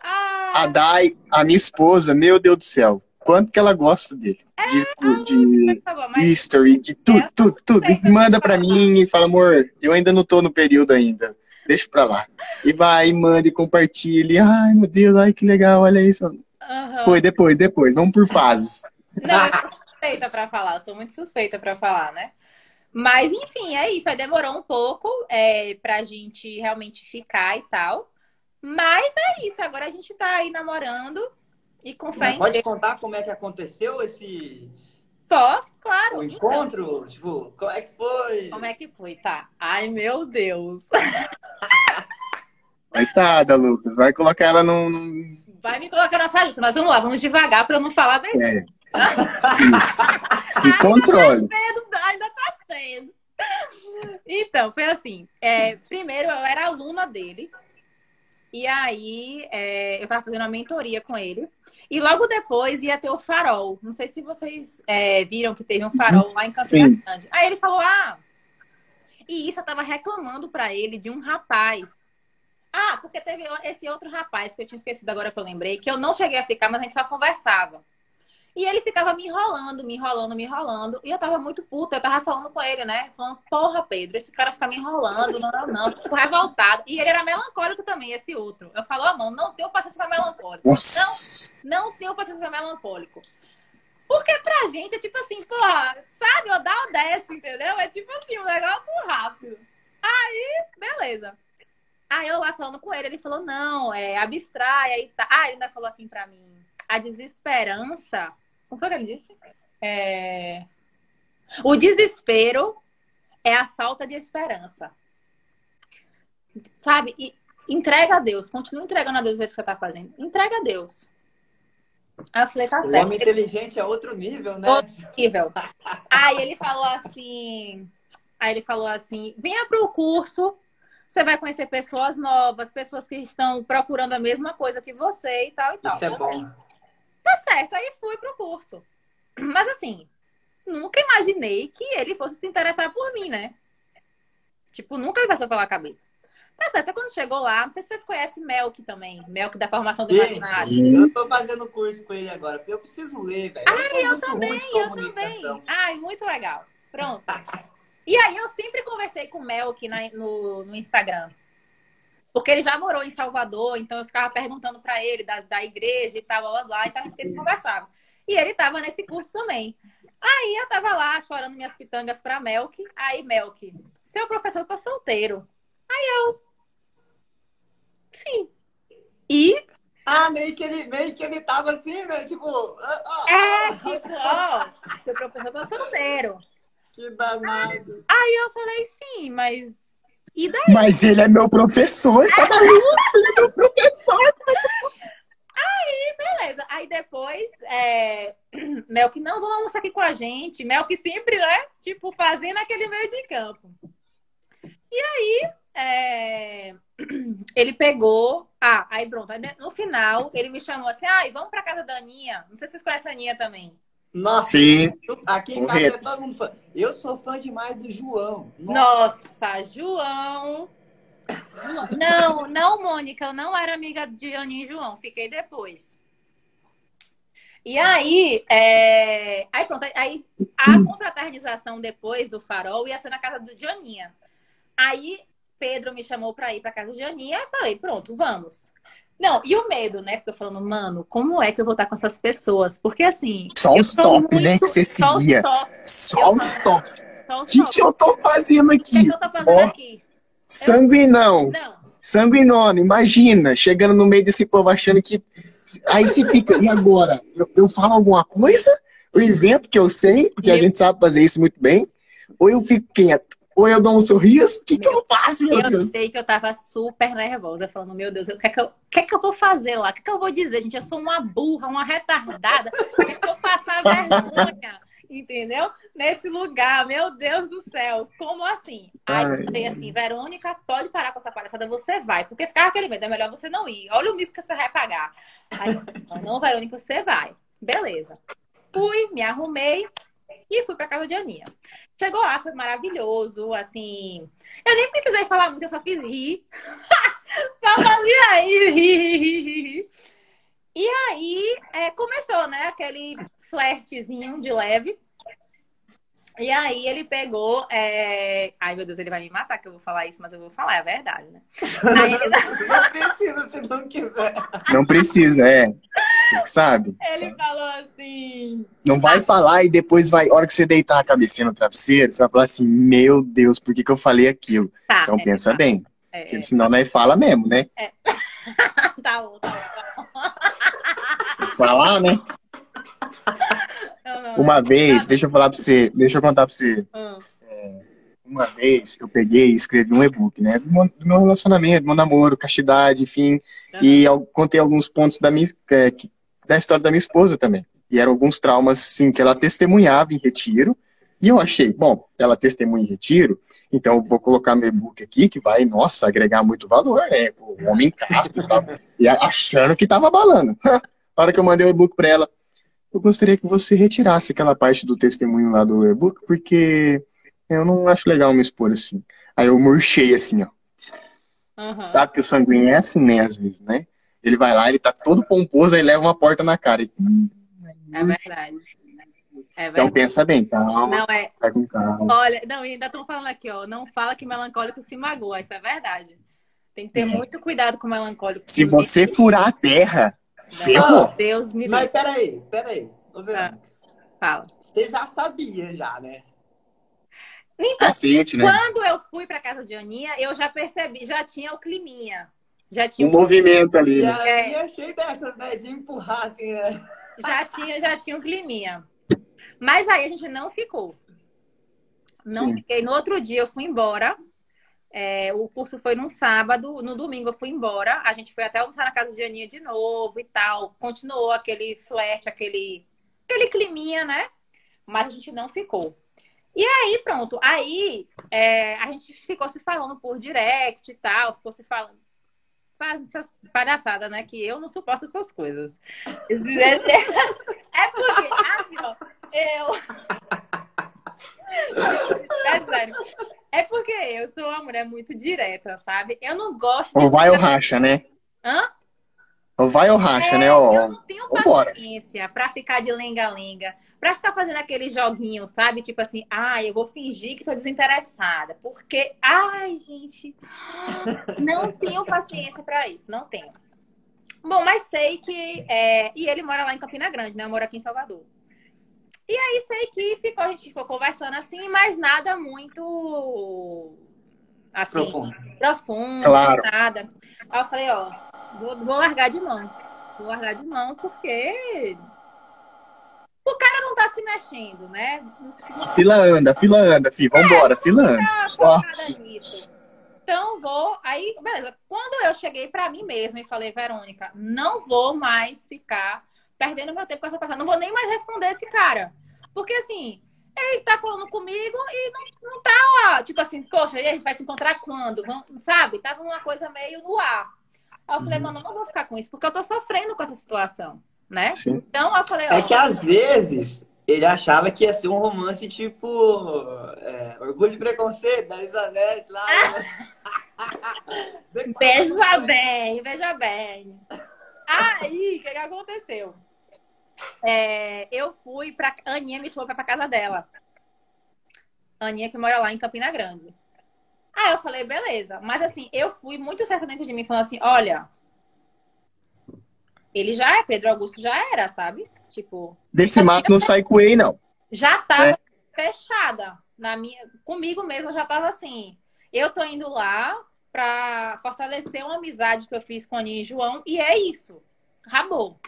Ah, A Dai, a minha esposa, meu Deus do céu. Quanto que ela gosta dele. De, de tá bom, history, de tudo, É, tudo, tudo. E suspeita manda pra mim e fala, amor, eu ainda não tô no período ainda. Deixa pra lá. E vai, manda e compartilha. Ai, meu Deus, ai que legal, olha isso. aham. Depois, depois, depois. Vamos por fases. Não, eu sou suspeita pra falar, eu sou muito suspeita pra falar, né? Mas, enfim, é isso. Aí demorou um pouco é, pra gente realmente ficar e tal. Mas é isso, agora a gente tá aí namorando e com fé em Pode Deus. contar como é que aconteceu esse Posso, claro. o Então, encontro? Tipo, como é que foi? como é que foi? Tá. Ai, meu Deus. Coitada, Lucas. Vai colocar ela num. Vai me colocar na saia justa, mas vamos lá, vamos devagar pra eu não falar bem É. Isso. Se controle. cedo, ainda tá cedo. Então, foi assim. é, primeiro, eu era aluna dele. E aí, é, eu tava fazendo uma mentoria com ele. E logo depois ia ter o farol. Não sei se vocês é, viram que teve um farol lá em Campina. Grande. Aí ele falou, ah... E isso eu tava reclamando pra ele de um rapaz. Ah, porque teve esse outro rapaz, que eu tinha esquecido agora que eu lembrei, que eu não cheguei a ficar, mas a gente só conversava. E ele ficava me enrolando, me enrolando, me enrolando. E eu tava muito puta, eu tava falando com ele, né? Falando, porra, Pedro, esse cara fica me enrolando, não, não, não. Fico revoltado. E ele era melancólico também, esse outro. Eu falo, ó, mano, não tenho paciência pra melancólico. Nossa. Não tenho paciência pra melancólico. Porque pra gente é tipo assim, porra, sabe, ou dá ou desce, entendeu? É tipo assim, um negócio rápido. Aí, beleza. Aí eu lá falando com ele, ele falou, não, é, abstrai, aí tá. Ah, ele ainda falou assim pra mim, a desesperança. Como foi que ele disse? É... O desespero é a falta de esperança. Sabe? E entrega a Deus, continua entregando a Deus o que você tá fazendo. Entrega a Deus. Aí eu falei, tá O certo. homem inteligente é outro nível, né? Horrível. Aí ele falou assim. Aí ele falou assim: venha pro curso, você vai conhecer pessoas novas, pessoas que estão procurando a mesma coisa que você e tal e tal. Isso é bom. Tá certo, aí fui pro curso. Mas assim, nunca imaginei que ele fosse se interessar por mim, né? Tipo, nunca me passou pela cabeça. Tá certo, aí quando chegou lá, não sei se vocês conhecem Melk também, Melk da formação do imaginário. eu tô fazendo curso com ele agora. Eu preciso ler, velho. Eu sou muito ruim de Eu também. Ai, muito legal. Pronto. E aí eu sempre conversei com o Melk na- no, no Instagram. Porque ele já morou em Salvador, então eu ficava perguntando pra ele da, da igreja e tal, blá, blá, blá, então a gente sempre conversava. E ele tava nesse curso também. Aí eu tava lá chorando minhas pitangas pra Melk. Aí, Melk, seu professor tá solteiro. Aí eu. Sim. E Ah, meio que ele, meio que ele tava assim, né? Tipo, ah, é tipo, ó, seu professor tá solteiro. que danado. Aí eu falei, sim, mas. E daí? Mas ele é meu professor. Tá Beleza. Aí depois, é... Mel que não, vamos almoçar aqui com a gente. Mel que sempre, né? Tipo, fazendo aquele meio de campo. E aí, é, ele pegou. Ah, aí pronto. Aí, No final, ele me chamou assim: ai, vamos pra casa da Aninha. Não sei se vocês conhecem a Aninha também. Nossa, Sim. aqui em casa é todo mundo fã. Eu sou fã demais do João. Nossa. Nossa, João. João. Não, não, Mônica, eu não era amiga de Aninha e João, fiquei depois. E aí, é... aí pronto, aí a confraternização depois do farol ia ser na casa de Aninha. Aí Pedro me chamou pra ir pra casa de Aninha, eu falei, pronto, vamos. Não, e o medo, né? Porque eu falando, mano, como é que eu vou estar com essas pessoas? Porque assim. Só os top, né, muito- que você só os seguia. top, Só os top. O que, que eu tô fazendo O que, aqui? que eu tô fazendo Ó. aqui? Sanguinão. Não. Sanguinona, imagina, chegando no meio desse povo achando que. Aí você fica, e agora? Eu, eu falo alguma coisa? Eu invento que eu sei, porque a Meu- gente sabe fazer isso muito bem? Ou eu fico quieto? Ou eu dou um sorriso? O que, que eu faço, meu Eu Deus? sei que eu tava super nervosa, falando, meu Deus, o que é que eu, que é que eu vou fazer lá? O que é que eu vou dizer? Gente, eu sou uma burra, uma retardada. É que eu vou passar vergonha? Entendeu? Nesse lugar, meu Deus do céu. Como assim? Aí eu Ai. falei assim, Verônica, pode parar com essa palhaçada, você vai. Porque ficava aquele medo, é melhor você não ir. Olha o mico que você vai pagar. Aí, não, Verônica, você vai. Beleza. fui, me arrumei e fui pra casa de Aninha. Chegou lá, foi maravilhoso, assim. Eu nem precisei falar muito, eu só fiz rir. só fazia rir, rir, rir, rir, rir. E aí é, começou, né, aquele flertezinho de leve. E aí ele pegou. É... Ai, meu Deus, ele vai me matar que eu vou falar isso, mas eu vou falar, é verdade, né? Aí ele... Não precisa se não quiser. Não precisa, é. Sabe? ele falou assim. Não vai falar e depois vai, hora que você deitar a cabecinha no travesseiro, você vai falar assim, meu Deus, por que, que eu falei aquilo? Tá, Então é, pensa tá. bem. É, Porque é. senão nós fala mesmo, né? tá bom, tá bom. Falar, né? Não, não, Uma vez, deixa eu falar pra você, deixa eu contar pra você. não. Uma vez eu peguei e escrevi um e-book, né? Do meu- do meu relacionamento, do meu namoro, castidade, enfim. E eu contei alguns pontos da minha, é, que- da história da minha esposa também. E eram alguns traumas, sim, que ela testemunhava em retiro. E eu achei, bom, ela testemunha em retiro, então eu vou colocar meu e-book aqui, que vai, nossa, agregar muito valor, né? O homem casto e tal. E achando que tava balando. A hora que eu mandei o e-book pra ela, eu gostaria que você retirasse aquela parte do testemunho lá do e-book, porque eu não acho legal me expor assim. Aí eu murchei assim, ó. Aham. Sabe que o sanguíneo é assim, né, às vezes, né? Ele vai lá, ele tá todo pomposo, aí leva uma porta na cara. E, É verdade. É Então pensa bem, calma, Não, é. vai com calma. Olha, não, e ainda estão falando aqui, ó. Não fala que melancólico se magoa. Isso é verdade. Tem que ter muito cuidado com o melancólico. Se você furar a terra, ferrou. Deus me Mas livre. peraí, peraí. Ô, Verônica, Fala. Você já sabia, já, né? Então, Cacete, né? quando eu fui pra casa de Aninha, eu já percebi, já tinha o climinha. Já tinha Um movimento ali. Né? aí É. achei dessa, né? De empurrar, assim, né? já tinha, já tinha um climinha. Mas aí a gente não ficou. Não Sim. fiquei. No outro dia eu fui embora. É, o curso foi num sábado, no domingo eu fui embora. A gente foi até almoçar na casa de Aninha de novo e tal. Continuou aquele flerte, aquele, aquele climinha, né? Mas a gente não ficou. E aí, pronto. Aí é, a gente ficou se falando por direct e tal, ficou se falando. Faz essas palhaçadas, né? Que eu não suporto essas coisas. É porque, assim, ó, eu. É sério. É porque eu sou uma mulher muito direta, sabe? Eu não gosto de. Ou vai ou racha, né? Hã? Vai ou racha, É, né? Eu Ó, não tenho paciência pra ficar de lenga-lenga, pra ficar fazendo aquele joguinho, sabe? Tipo assim, ai, eu vou fingir que tô desinteressada. Porque, ai, gente, não tenho paciência pra isso, não tenho. Bom, mas sei que. é, E ele mora lá em Campina Grande, né? Eu moro aqui em Salvador. E aí sei que ficou, a gente ficou conversando assim, mas nada muito. Assim, Profundo. profundo, Claro. nada. Aí eu falei, ó, vou, vou largar de mão. Vou largar de mão porque o cara não tá se mexendo, né? fila anda, fila anda, fi. Vambora, a fila anda. Então vou. Aí, beleza. Quando eu cheguei pra mim mesma e falei, Verônica, não vou mais ficar perdendo meu tempo com essa pessoa. Não vou nem mais responder esse cara. Porque assim, ele tá falando comigo e não, não tá, ó, tipo assim, poxa, e a gente vai se encontrar quando? Vamos, sabe? Tava uma coisa meio no ar. Aí eu falei, mano, eu não vou ficar com isso, porque eu tô sofrendo com essa situação, né? Sim. Então eu falei, ó. É que às vezes ele achava que ia ser um romance tipo é, Orgulho e Preconceito, da Elizabeth lá. Você Veja bem, veja bem. Aí, o que, que aconteceu? É, eu fui pra. Aninha me chamou pra, pra casa dela. Aninha que mora lá em Campina Grande. Aí eu falei, beleza. Mas assim, eu fui muito certa dentro de mim, falando assim: olha. Ele já é, Pedro Augusto já era, sabe? Tipo, Desse mato não sai coelho, não. já tava É. fechada na minha comigo mesma já tava assim eu tô indo lá pra fortalecer uma amizade que eu fiz com a Aninha e João e é isso acabou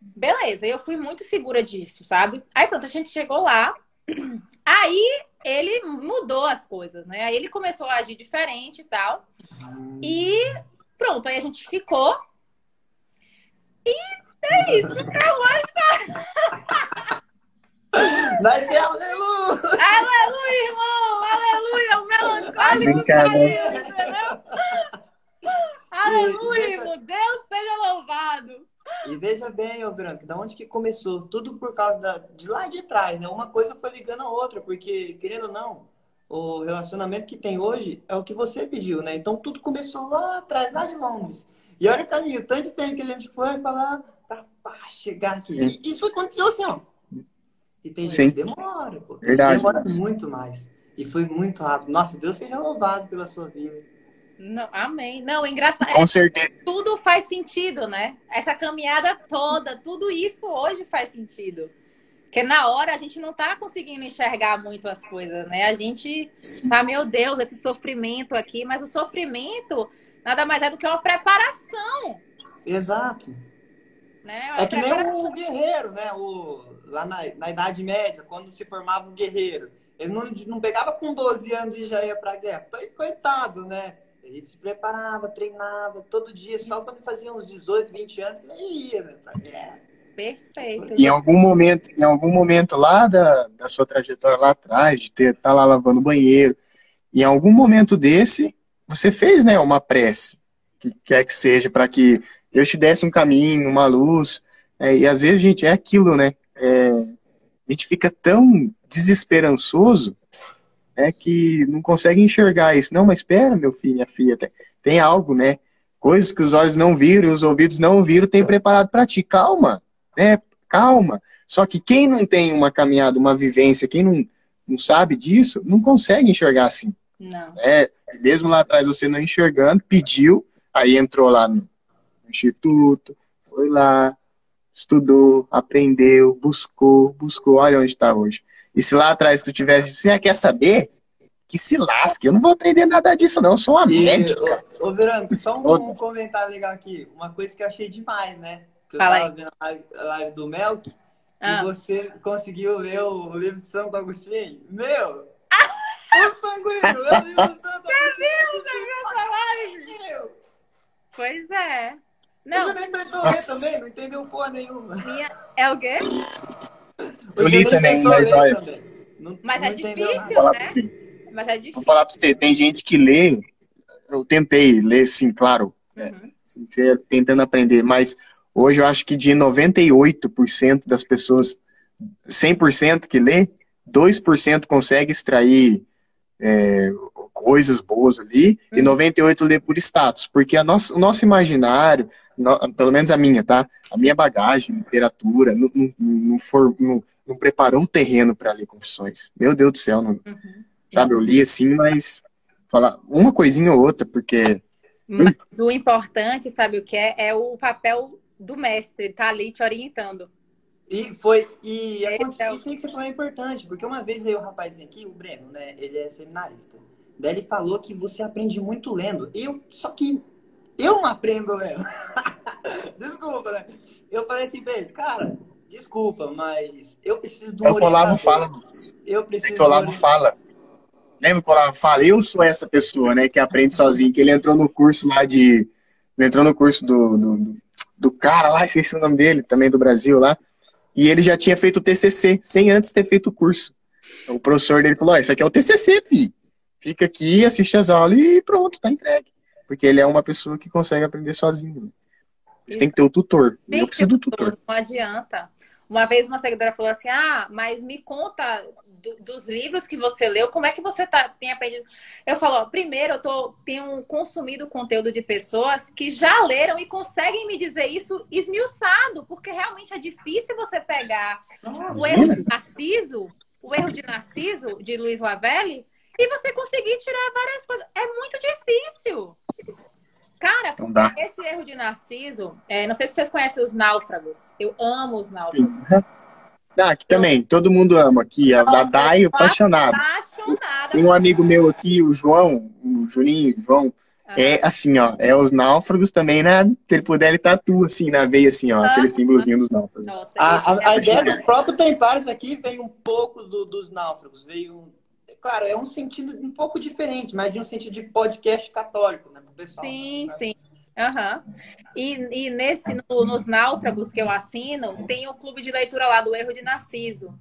beleza eu fui muito segura disso sabe aí pronto a gente chegou lá aí ele mudou as coisas né aí ele começou a agir diferente e tal e pronto aí a gente ficou e é isso Vai ser aleluia! Aleluia, irmão! Aleluia! O melancólico caiu, entendeu? Aleluia, irmão! Deus seja louvado! E veja bem, ô Branco, da onde que começou? Tudo por causa da, de lá de trás, né? Uma coisa foi ligando a outra, porque, querendo ou não, o relacionamento que tem hoje é o que você pediu, né? Então tudo começou lá atrás, lá de Londres. E olha o caminho, tanto de tempo que a gente foi falar pra chegar aqui. E isso aconteceu assim, ó. E tem gente que demora, pô. Verdade. Demora muito mais. E foi muito rápido. Nossa, Deus seja louvado pela sua vida. Não, amém. Não, engraçado. Com certeza. Tudo faz sentido, né? Essa caminhada toda, tudo isso hoje faz sentido. Porque na hora a gente não tá conseguindo enxergar muito as coisas, né? A gente tá, meu Deus, esse sofrimento aqui, mas o sofrimento nada mais é do que uma preparação. Exato. Né? É que nem o guerreiro, né? O, lá na, na Idade Média, quando se formava um guerreiro. Ele não, não pegava com 12 anos e já ia pra guerra. Coitado, né? Ele se preparava, treinava todo dia, só quando fazia uns 18, 20 anos, ele ia né. Perfeito. Em algum momento, em algum momento lá da, da sua trajetória lá atrás, de ter tá lá lavando o banheiro, em algum momento desse, você fez, né, uma prece, que quer que seja, para que Deus te desse um caminho, uma luz. É, e às vezes, gente, é aquilo, né? É, a gente fica tão desesperançoso né, que não consegue enxergar isso. Não, mas espera, meu filho, minha filha, tem, tem algo, né? Coisas que os olhos não viram e os ouvidos não viram, tem preparado para ti. Calma, né? Calma. Só que quem não tem uma caminhada, uma vivência, quem não, não sabe disso, não consegue enxergar assim. Não. É, mesmo lá atrás você não enxergando, pediu, aí entrou lá no instituto, foi lá, estudou, aprendeu, buscou, buscou, olha onde está hoje. E se lá atrás tu tivesse, você quer saber? Que se lasque, eu não vou aprender nada disso, não, eu sou uma e, médica. Ô, ô Verônica, só um, um, comentário legal aqui. Uma coisa que eu achei demais, né? Que eu Fala tava aí. vendo a live, a live do Melk, ah. e você conseguiu ler o, o livro de Santo Agostinho. Meu! o sanguíneo, meu livro de Santo Agostinho. Você viu essa Pois é. Não. Você nem tentou ler também, não entendeu porra nenhuma. Minha... É o quê? Eu li também, mas olha. Não, mas não é difícil, né? Mas é difícil. Vou falar pra você, tem gente que lê. Eu tentei ler, sim, claro. Uhum. É, sincero, tentando aprender, mas hoje eu acho que de 98% das pessoas, 100% que lê, 2% consegue extrair é, coisas boas ali, uhum. e 98% lê por status, porque a nossa, o nosso imaginário, no, pelo menos a minha, tá? A minha bagagem, literatura, não, não, não, for, não, não preparou o terreno para ler confissões. Meu Deus do céu, não, uhum. sabe? Eu li assim, mas falar uma coisinha ou outra, porque. Mas o importante, sabe o que é? É o papel do mestre, tá ali te orientando. E foi. E aconteceu, isso aí que você falou é importante, porque uma vez veio o rapazinho aqui, o Breno, né? Ele é seminarista. Daí ele falou que você aprende muito lendo. Eu, só que eu não aprendo lendo. desculpa, né? Eu falei assim pra ele, cara, desculpa, mas eu preciso do É o que o Olavo fala. Eu preciso. É que o Olavo fala. Lembra que o Olavo fala? Eu sou essa pessoa, né, que aprende sozinho, que ele entrou no curso lá de. Ele entrou no curso do, do, do cara lá, esqueci o nome dele, também do Brasil lá. E ele já tinha feito o TCC, sem antes ter feito o curso. O professor dele falou: oh, Isso aqui é o TCC, filho. Fica aqui, assiste as aulas e pronto, tá entregue. Porque ele é uma pessoa que consegue aprender sozinho. Né? Você tem que ter o tutor. Tem eu preciso do tutor. Não adianta. Uma vez uma seguidora falou assim: Ah, mas me conta do, dos livros que você leu, como é que você tá, tem aprendido? Eu falo: ó, primeiro, eu tô, tenho consumido conteúdo de pessoas que já leram e conseguem me dizer isso esmiuçado, porque realmente é difícil você pegar ah, o erro de Narciso, o erro de Narciso, de Luiz Lavelli, e você conseguir tirar várias coisas. É muito difícil. Cara, esse erro de Narciso, é, não sei se vocês conhecem os náufragos. Eu amo os náufragos. Ah, aqui também, todo mundo ama aqui, a Nossa, Dai apaixonado. apaixonada. Tem um amigo meu aqui, o João, o Juninho, o João, ah. é assim, ó, é os náufragos também, né? Se ele puder, ele tatua assim na veia, assim, ó, ah. aquele símbolozinho dos náufragos. Nossa, a, a, a ideia do próprio Tempares aqui vem um pouco do, dos náufragos, veio claro, é um sentido um pouco diferente, mas de um sentido de podcast católico, né, pessoal. Sim, né? sim. Uhum. E, e nesse, no, nos náufragos que eu assino, tem o clube de leitura lá do Erro de Narciso.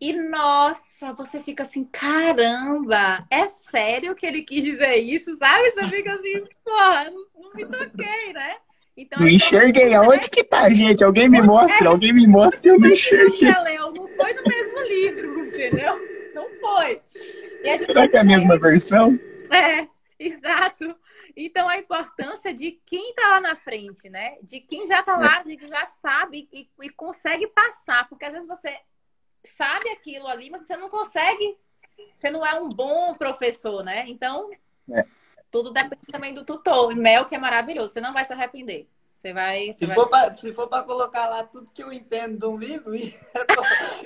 E nossa, você fica assim, caramba, é sério que ele quis dizer isso, sabe? Você fica assim, porra, não, não me toquei, né? Então, não enxerguei. Aonde que tá, gente? Alguém me mostra, é. alguém me mostra, eu não enxerguei. Não foi no mesmo livro, entendeu? Não foi. Será que é a mesma versão? É, exato. Então, a importância de quem está lá na frente, né? De quem já está lá, de quem já sabe e, e, consegue passar. Porque às vezes você sabe aquilo ali, mas você não consegue. Você não é um bom professor, né? Então, é. tudo depende também do tutor. Mel, que é maravilhoso, você não vai se arrepender. Você vai. Você se. For para colocar lá tudo que eu entendo de um livro, eu tô,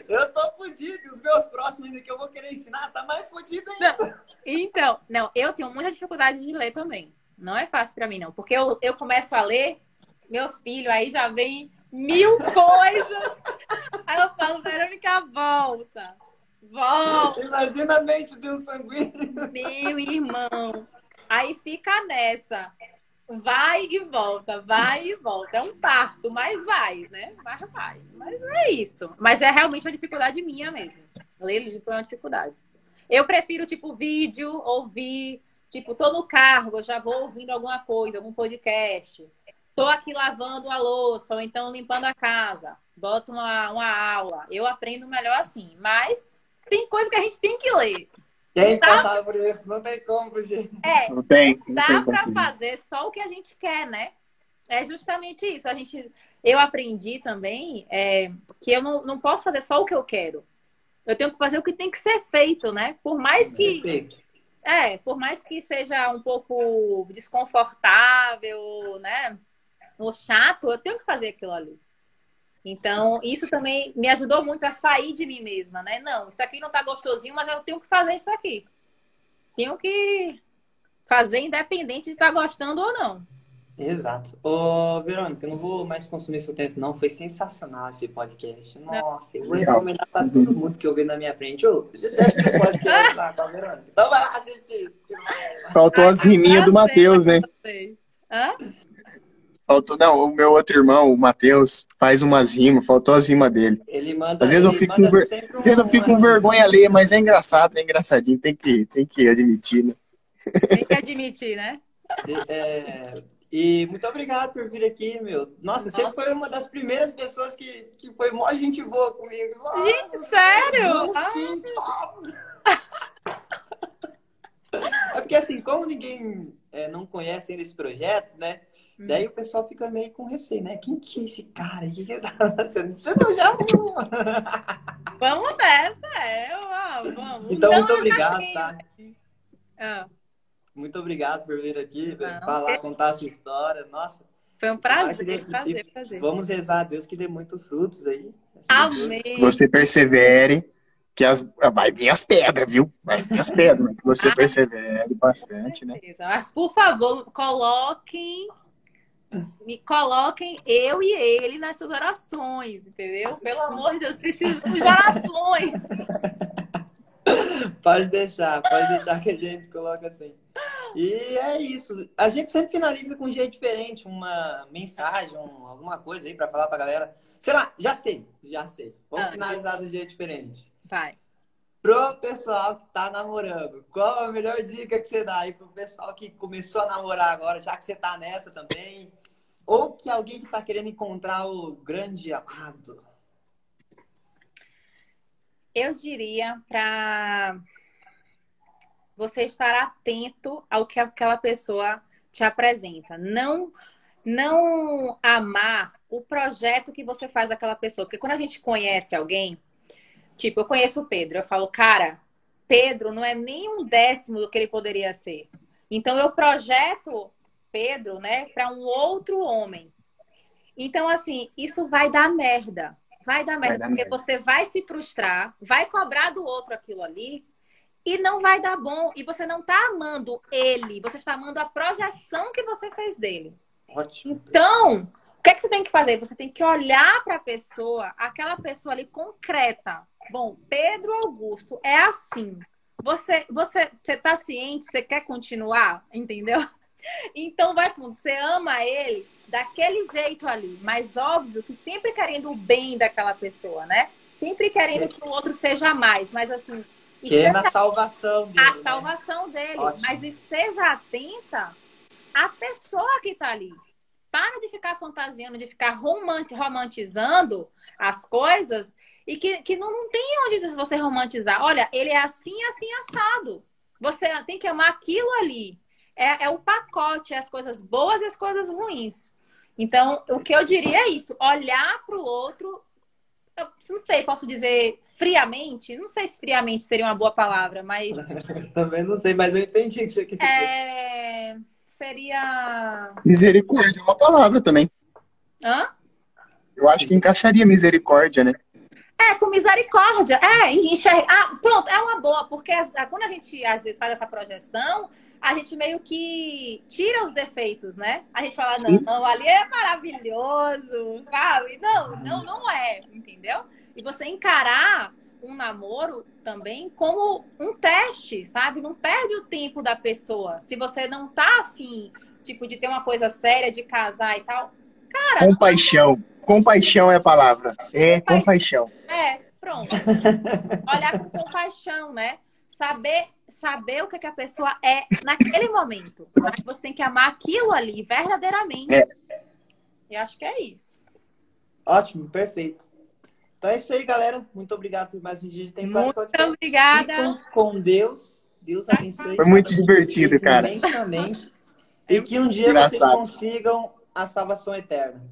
eu tô fodido. Os meus próximos que eu vou querer ensinar tá mais fodido ainda. Não, então, não, eu tenho muita dificuldade de ler também. Não é fácil para mim, não. Porque eu, eu começo a ler, meu filho, aí já vem mil coisas. Aí eu falo, Verônica, volta. Volta. Imagina a mente de um sanguíneo. Meu irmão. Aí fica nessa vai e volta, vai e volta. É um parto, mas vai, né? Mas vai. Mas é isso. Mas é realmente uma dificuldade minha mesmo. Ler livro é uma dificuldade. Eu prefiro, tipo, vídeo, ouvir. Tipo, tô no carro, eu já vou ouvindo alguma coisa, algum podcast. Tô aqui lavando a louça, ou então limpando a casa. Boto uma, uma aula. Eu aprendo melhor assim. Mas tem coisa que a gente tem que ler. Quem tá... passar por isso? Não tem como, gente. É, não tem. Não dá para fazer só o que a gente quer, né? É justamente isso. A gente, eu aprendi também é, que eu não, não posso fazer só o que eu quero. Eu tenho que fazer o que tem que ser feito, né? Por mais que. É, por mais que seja um pouco desconfortável, né? Ou chato, eu tenho que fazer aquilo ali. Então, isso também me ajudou muito a sair de mim mesma, né? Não, isso aqui não tá gostosinho, mas eu tenho que fazer isso aqui. Tenho que fazer independente de estar tá gostando ou não. Exato. Ô, Verônica, eu não vou mais consumir seu tempo, não. Foi sensacional esse podcast. Nossa, eu vou recomendar pra todo mundo que eu ver na minha frente. Ô, você assistiu o podcast lá com a Verônica? Então vai lá assistir. Faltou as riminhas do Matheus, né? Hã? Faltou, não, o meu outro irmão, o Matheus, faz umas rimas, faltou as rimas dele. Ele manda. Às vezes eu fico, com, ver... Às vezes eu fico com vergonha ler, mas é engraçado, é engraçadinho, tem que, tem que admitir, né? Tem que admitir, né? É... e muito obrigado por vir aqui, meu. Nossa, Nossa, você foi uma das primeiras pessoas que, que foi mó gente boa comigo. Nossa, gente, sério? Sim, ah. É porque assim, como ninguém é, não conhece ainda esse projeto, né? Daí o pessoal fica meio com receio, né? Quem que é esse cara? Que que tá fazendo? Você não já viu? Vamos nessa, é. Vamos. Então, não, muito obrigado, tá? Ah. Muito obrigado por vir aqui, não, falar, contar a sua história. Nossa. Foi um prazer, prazer, prazer. Vamos rezar a Deus que dê muitos frutos aí. Amém. Você persevere, que as, vai vir as pedras, viu? Vai vir as pedras. Que você ah, persevere bastante, né? Mas, por favor, coloquem me coloquem eu e ele nas suas orações, entendeu? Pelo amor de Deus, precisamos de orações. Pode deixar, pode deixar que a gente coloca assim. E é isso. A gente sempre finaliza com um jeito diferente, uma mensagem, um, alguma coisa aí para falar pra galera. Sei lá, já sei, já sei. Vamos ah, finalizar de um jeito diferente. Vai. Pro pessoal que tá namorando, qual a melhor dica que você dá aí pro pessoal que começou a namorar agora, já que você tá nessa também? Ou que alguém que está querendo encontrar o grande amado? Eu diria para você estar atento ao que aquela pessoa te apresenta. Não, não amar o projeto que você faz daquela pessoa. Porque quando a gente conhece alguém, tipo, eu conheço o Pedro, eu falo, cara, Pedro não é nem um décimo do que ele poderia ser. Então eu projeto Pedro, né, para um outro homem. Então, assim, isso vai dar merda. Vai dar merda, vai dar porque merda. você vai se frustrar, vai cobrar do outro aquilo ali e não vai dar bom. E você não está amando ele, você está amando a projeção que você fez dele. Ótimo. Então, o que, é que você tem que fazer? Você tem que olhar para a pessoa, aquela pessoa ali concreta. Bom, Pedro Augusto é assim. Você, você, você tá ciente? Você quer continuar? Entendeu? Então vai fundo, você ama ele daquele jeito ali, mas óbvio que sempre querendo o bem daquela pessoa, né? Sempre querendo que o outro seja mais, mas assim. Querendo a salvação dele. A né? salvação dele. Ótimo. Mas esteja atenta à pessoa que tá ali. para de ficar fantasiando, de ficar romantizando as coisas e que, que não, não tem onde você romantizar. Olha, ele é assim, assim, assado. Você tem que amar aquilo ali. É, é o pacote, é as coisas boas e as coisas ruins. Então, o que eu diria é isso: olhar para o outro. Eu não sei, posso dizer friamente? Não sei se friamente seria uma boa palavra, mas. Também não sei, mas eu entendi o que você quer dizer. É... Seria. Misericórdia é uma palavra também. Hã? Eu acho que encaixaria misericórdia, né? É, com misericórdia. É, enxergar. Ah, pronto, é uma boa, porque quando a gente às vezes faz essa projeção, a gente meio que tira os defeitos, né? A gente fala, não, não, ali é maravilhoso, sabe? Não, não, não é, entendeu? E você encarar um namoro também como um teste, sabe? Não perde o tempo da pessoa. Se você não tá afim, tipo, de ter uma coisa séria, de casar e tal, cara. Compaixão. Não... Compaixão é a palavra. É compaixão. É, pronto. Olhar com compaixão, né? Saber, saber o que, que a pessoa é naquele momento. Você tem que amar aquilo ali, verdadeiramente. É. Eu acho que é isso. Ótimo, perfeito. Então é isso aí, galera. Muito obrigado por mais um dia de tempo. Muito obrigada. Com, com Deus. Deus abençoe. Foi muito divertido, cara. Imensamente. E que um dia Engraçado. vocês consigam a salvação eterna.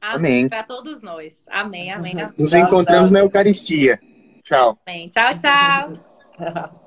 Amém. Para todos nós. Amém, amém. Nos encontramos tchau. na Eucaristia. Tchau. Amém. Tchau, tchau.